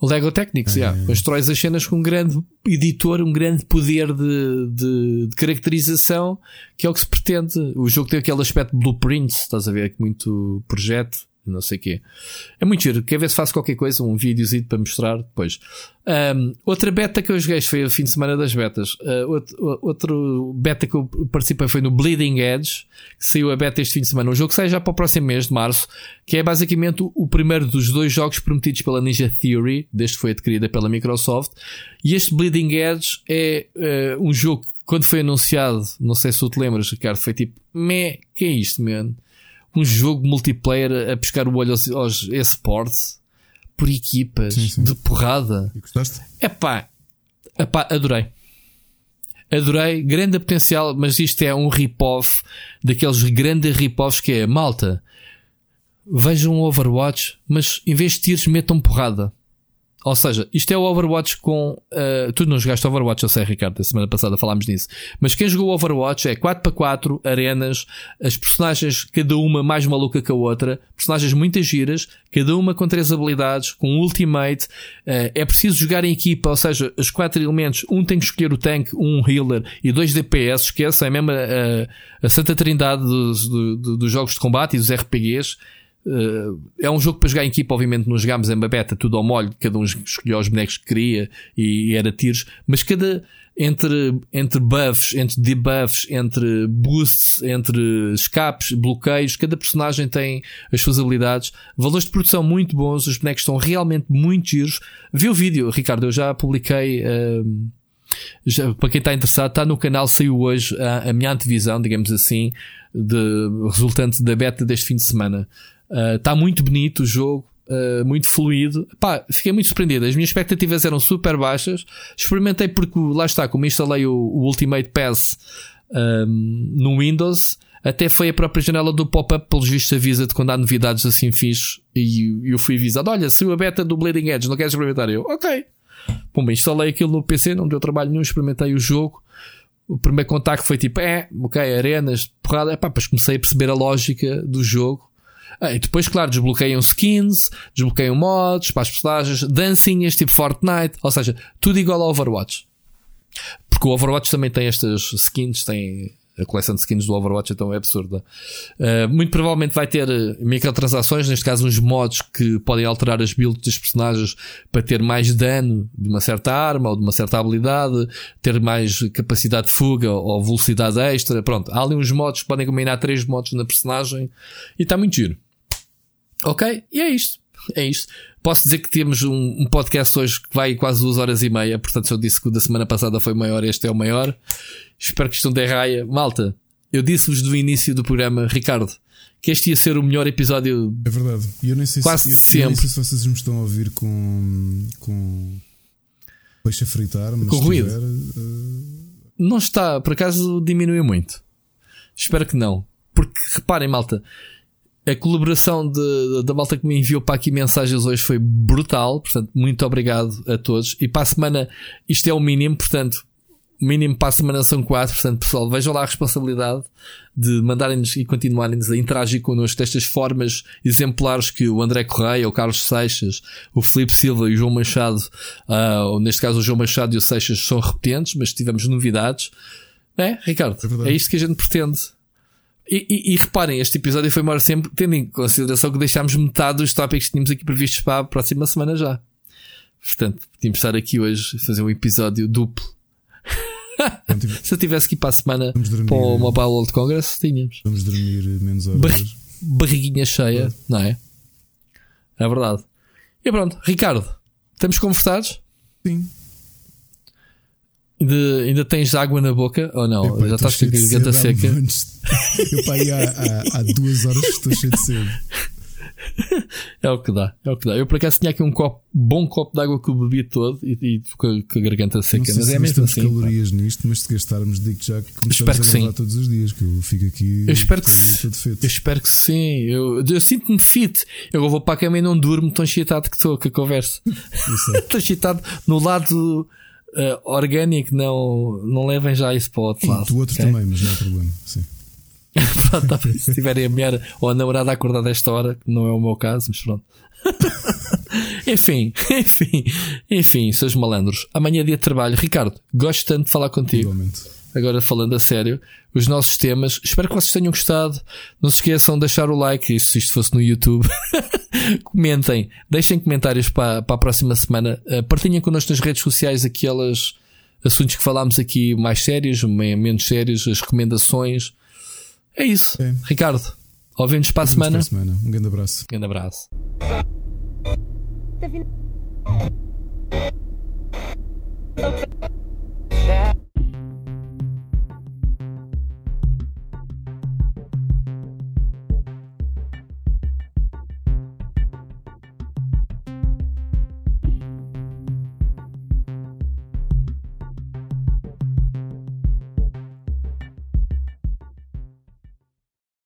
Speaker 1: O Lego Technics, é. yeah. constróis as cenas com um grande editor, um grande poder de, de, de, caracterização, que é o que se pretende. O jogo tem aquele aspecto blueprint, estás a ver, muito projeto não sei o quê. É muito giro. Quer ver se faço qualquer coisa, um videozinho para mostrar depois. Um, outra beta que eu joguei foi o fim de semana das betas. Uh, outro, outro, beta que eu participei foi no Bleeding Edge, que saiu a beta este fim de semana. Um jogo que sai já para o próximo mês de março, que é basicamente o, primeiro dos dois jogos prometidos pela Ninja Theory, desde que foi adquirida pela Microsoft. E este Bleeding Edge é uh, um jogo que, quando foi anunciado, não sei se tu te lembras, Ricardo, foi tipo, meh, que é isto, man? Um jogo multiplayer a pescar o olho aos, aos esportes por equipas sim, sim. de porrada.
Speaker 2: E gostaste?
Speaker 1: Epá, epá, adorei. Adorei, grande potencial, mas isto é um rip-off daqueles grandes rip-offs que é malta. Vejam um Overwatch, mas em vez de tiros, metam porrada. Ou seja, isto é o Overwatch com. Uh, tu não jogaste Overwatch, eu sei, Ricardo, a semana passada falámos nisso. Mas quem jogou Overwatch é 4x4, arenas, as personagens, cada uma mais maluca que a outra, personagens muitas giras, cada uma com três habilidades, com ultimate. Uh, é preciso jogar em equipa, ou seja, os quatro elementos, um tem que escolher o tanque, um healer e dois DPS, esqueça, é mesmo a, a santa trindade dos, do, dos jogos de combate e dos RPGs. Uh, é um jogo para jogar em equipa, obviamente não jogámos em beta tudo ao molho, cada um escolheu os bonecos que queria e, era tiros, mas cada entre, entre buffs, entre debuffs, entre boosts, entre escapes, bloqueios, cada personagem tem as suas habilidades, valores de produção muito bons, os bonecos estão realmente muito giros. Vi o vídeo, Ricardo, eu já publiquei. Uh, já, para quem está interessado, está no canal, saiu hoje a, a minha antevisão, digamos assim, de, resultante da beta deste fim de semana. Está ah, uh, muito bonito o jogo, uh, muito fluido. Pá, fiquei muito surpreendido. As minhas expectativas eram super baixas. Experimentei porque lá está, como instalei o, o Ultimate Pass um, no Windows. Até foi a própria janela do pop-up, pelos vistos, avisa-te quando há novidades assim fixe. E eu fui avisado: Olha, saiu a beta do Bleeding Edge, não queres experimentar? Eu, ok. Bem, instalei aquilo no PC, não deu trabalho nenhum, experimentei o jogo. O primeiro contacto foi tipo, é, ok, arenas, porrada, pá, depois comecei a perceber a lógica do jogo ah, e depois, claro, desbloqueiam skins, desbloqueiam mods para as personagens, dancinhas tipo Fortnite, ou seja, tudo igual ao Overwatch. Porque o Overwatch também tem estas skins, tem a coleção de skins do Overwatch então é absurda. Uh, muito provavelmente vai ter ah, microtransações, neste caso uns mods que podem alterar as builds dos personagens para ter mais dano de uma certa arma ou de uma certa habilidade, ter mais capacidade de fuga ou velocidade extra. Pronto, há ali uns mods que podem combinar três mods na personagem e está muito giro. Ok? E é isto. É isto. Posso dizer que temos um, um, podcast hoje que vai quase duas horas e meia. Portanto, se eu disse que o da semana passada foi maior, este é o maior. Espero que isto não dê raia. Malta, eu disse-vos do início do programa, Ricardo, que este ia ser o melhor episódio.
Speaker 2: É verdade. E eu nem sei
Speaker 1: quase
Speaker 2: se, eu,
Speaker 1: sempre. Eu nem
Speaker 2: sei se vocês me estão a ouvir com. com peixe a fritar, mas
Speaker 1: com ruído. Tiver, uh... Não está, por acaso diminuiu muito. Espero que não. Porque reparem, malta a colaboração de, da malta que me enviou para aqui mensagens hoje foi brutal. Portanto, muito obrigado a todos. E para a semana, isto é o mínimo, portanto, o mínimo para a semana são quatro. Portanto, pessoal, vejam lá a responsabilidade de mandarem-nos e continuarem-nos a interagir connosco destas formas exemplares que o André Correia, o Carlos Seixas, o Felipe Silva e o João Machado, uh, ou neste caso o João Machado e o Seixas são repetentes, mas tivemos novidades. É, Ricardo? É, é isto que a gente pretende. E, e, e, reparem, este episódio foi maior sempre, tendo em consideração que deixámos metade dos tópicos que tínhamos aqui previstos para a próxima semana já. Portanto, podíamos estar aqui hoje fazer um episódio duplo. Se eu tivesse que ir para a semana dormir, para o Mobile World Congress, tínhamos.
Speaker 2: Vamos dormir menos horas. Bar
Speaker 1: barriguinha cheia, é. não é? É verdade. E pronto, Ricardo, estamos conversados?
Speaker 2: Sim.
Speaker 1: Ainda, ainda tens água na boca ou não? Epá, Já estás com a garganta seca?
Speaker 2: Eu pá, há, há, há duas horas que estou cheio de sede.
Speaker 1: É o que dá, é o que dá. Eu por acaso tinha aqui um copo, bom copo de água que eu bebi todo e, e com, a, garganta seca.
Speaker 2: Não sei
Speaker 1: Mas
Speaker 2: se
Speaker 1: é mesmo assim.
Speaker 2: calorias nisto, mas se gastarmos, digo já que
Speaker 1: Espero
Speaker 2: a
Speaker 1: que sim.
Speaker 2: todos os dias, que eu fico aqui.
Speaker 1: Eu espero que
Speaker 2: feito.
Speaker 1: Eu espero que sim. Eu, eu sinto-me fit. Eu vou para a cama e não durmo tão excitado que estou com a conversa. Estou excitado no lado eh, orgânico. Não, não levem já isso para o outro lado.
Speaker 2: Do outro
Speaker 1: ok?
Speaker 2: também, mas não há problema. Sim.
Speaker 1: Tá. Se tiverem a mulher ou a namorada a acordar desta hora, que não é o meu caso, mas pronto. enfim, enfim, enfim, seus malandros. Amanhã é dia de trabalho. Ricardo, gosto tanto de falar contigo.
Speaker 2: Igualmente.
Speaker 1: Agora falando a sério, os nossos temas. Espero que vocês tenham gostado. Não se esqueçam de deixar o like, isto, se isto fosse no YouTube. Comentem, deixem comentários para, para a próxima semana. Uh, partilhem connosco nas redes sociais aqueles assuntos que falámos aqui mais sérios, me- menos sérios, as recomendações. É isso.
Speaker 2: É.
Speaker 1: Ricardo, ouvimos para a
Speaker 2: Vemos para
Speaker 1: semana.
Speaker 2: a semana. Um grande abraço.
Speaker 1: Grande abraço.
Speaker 7: fin-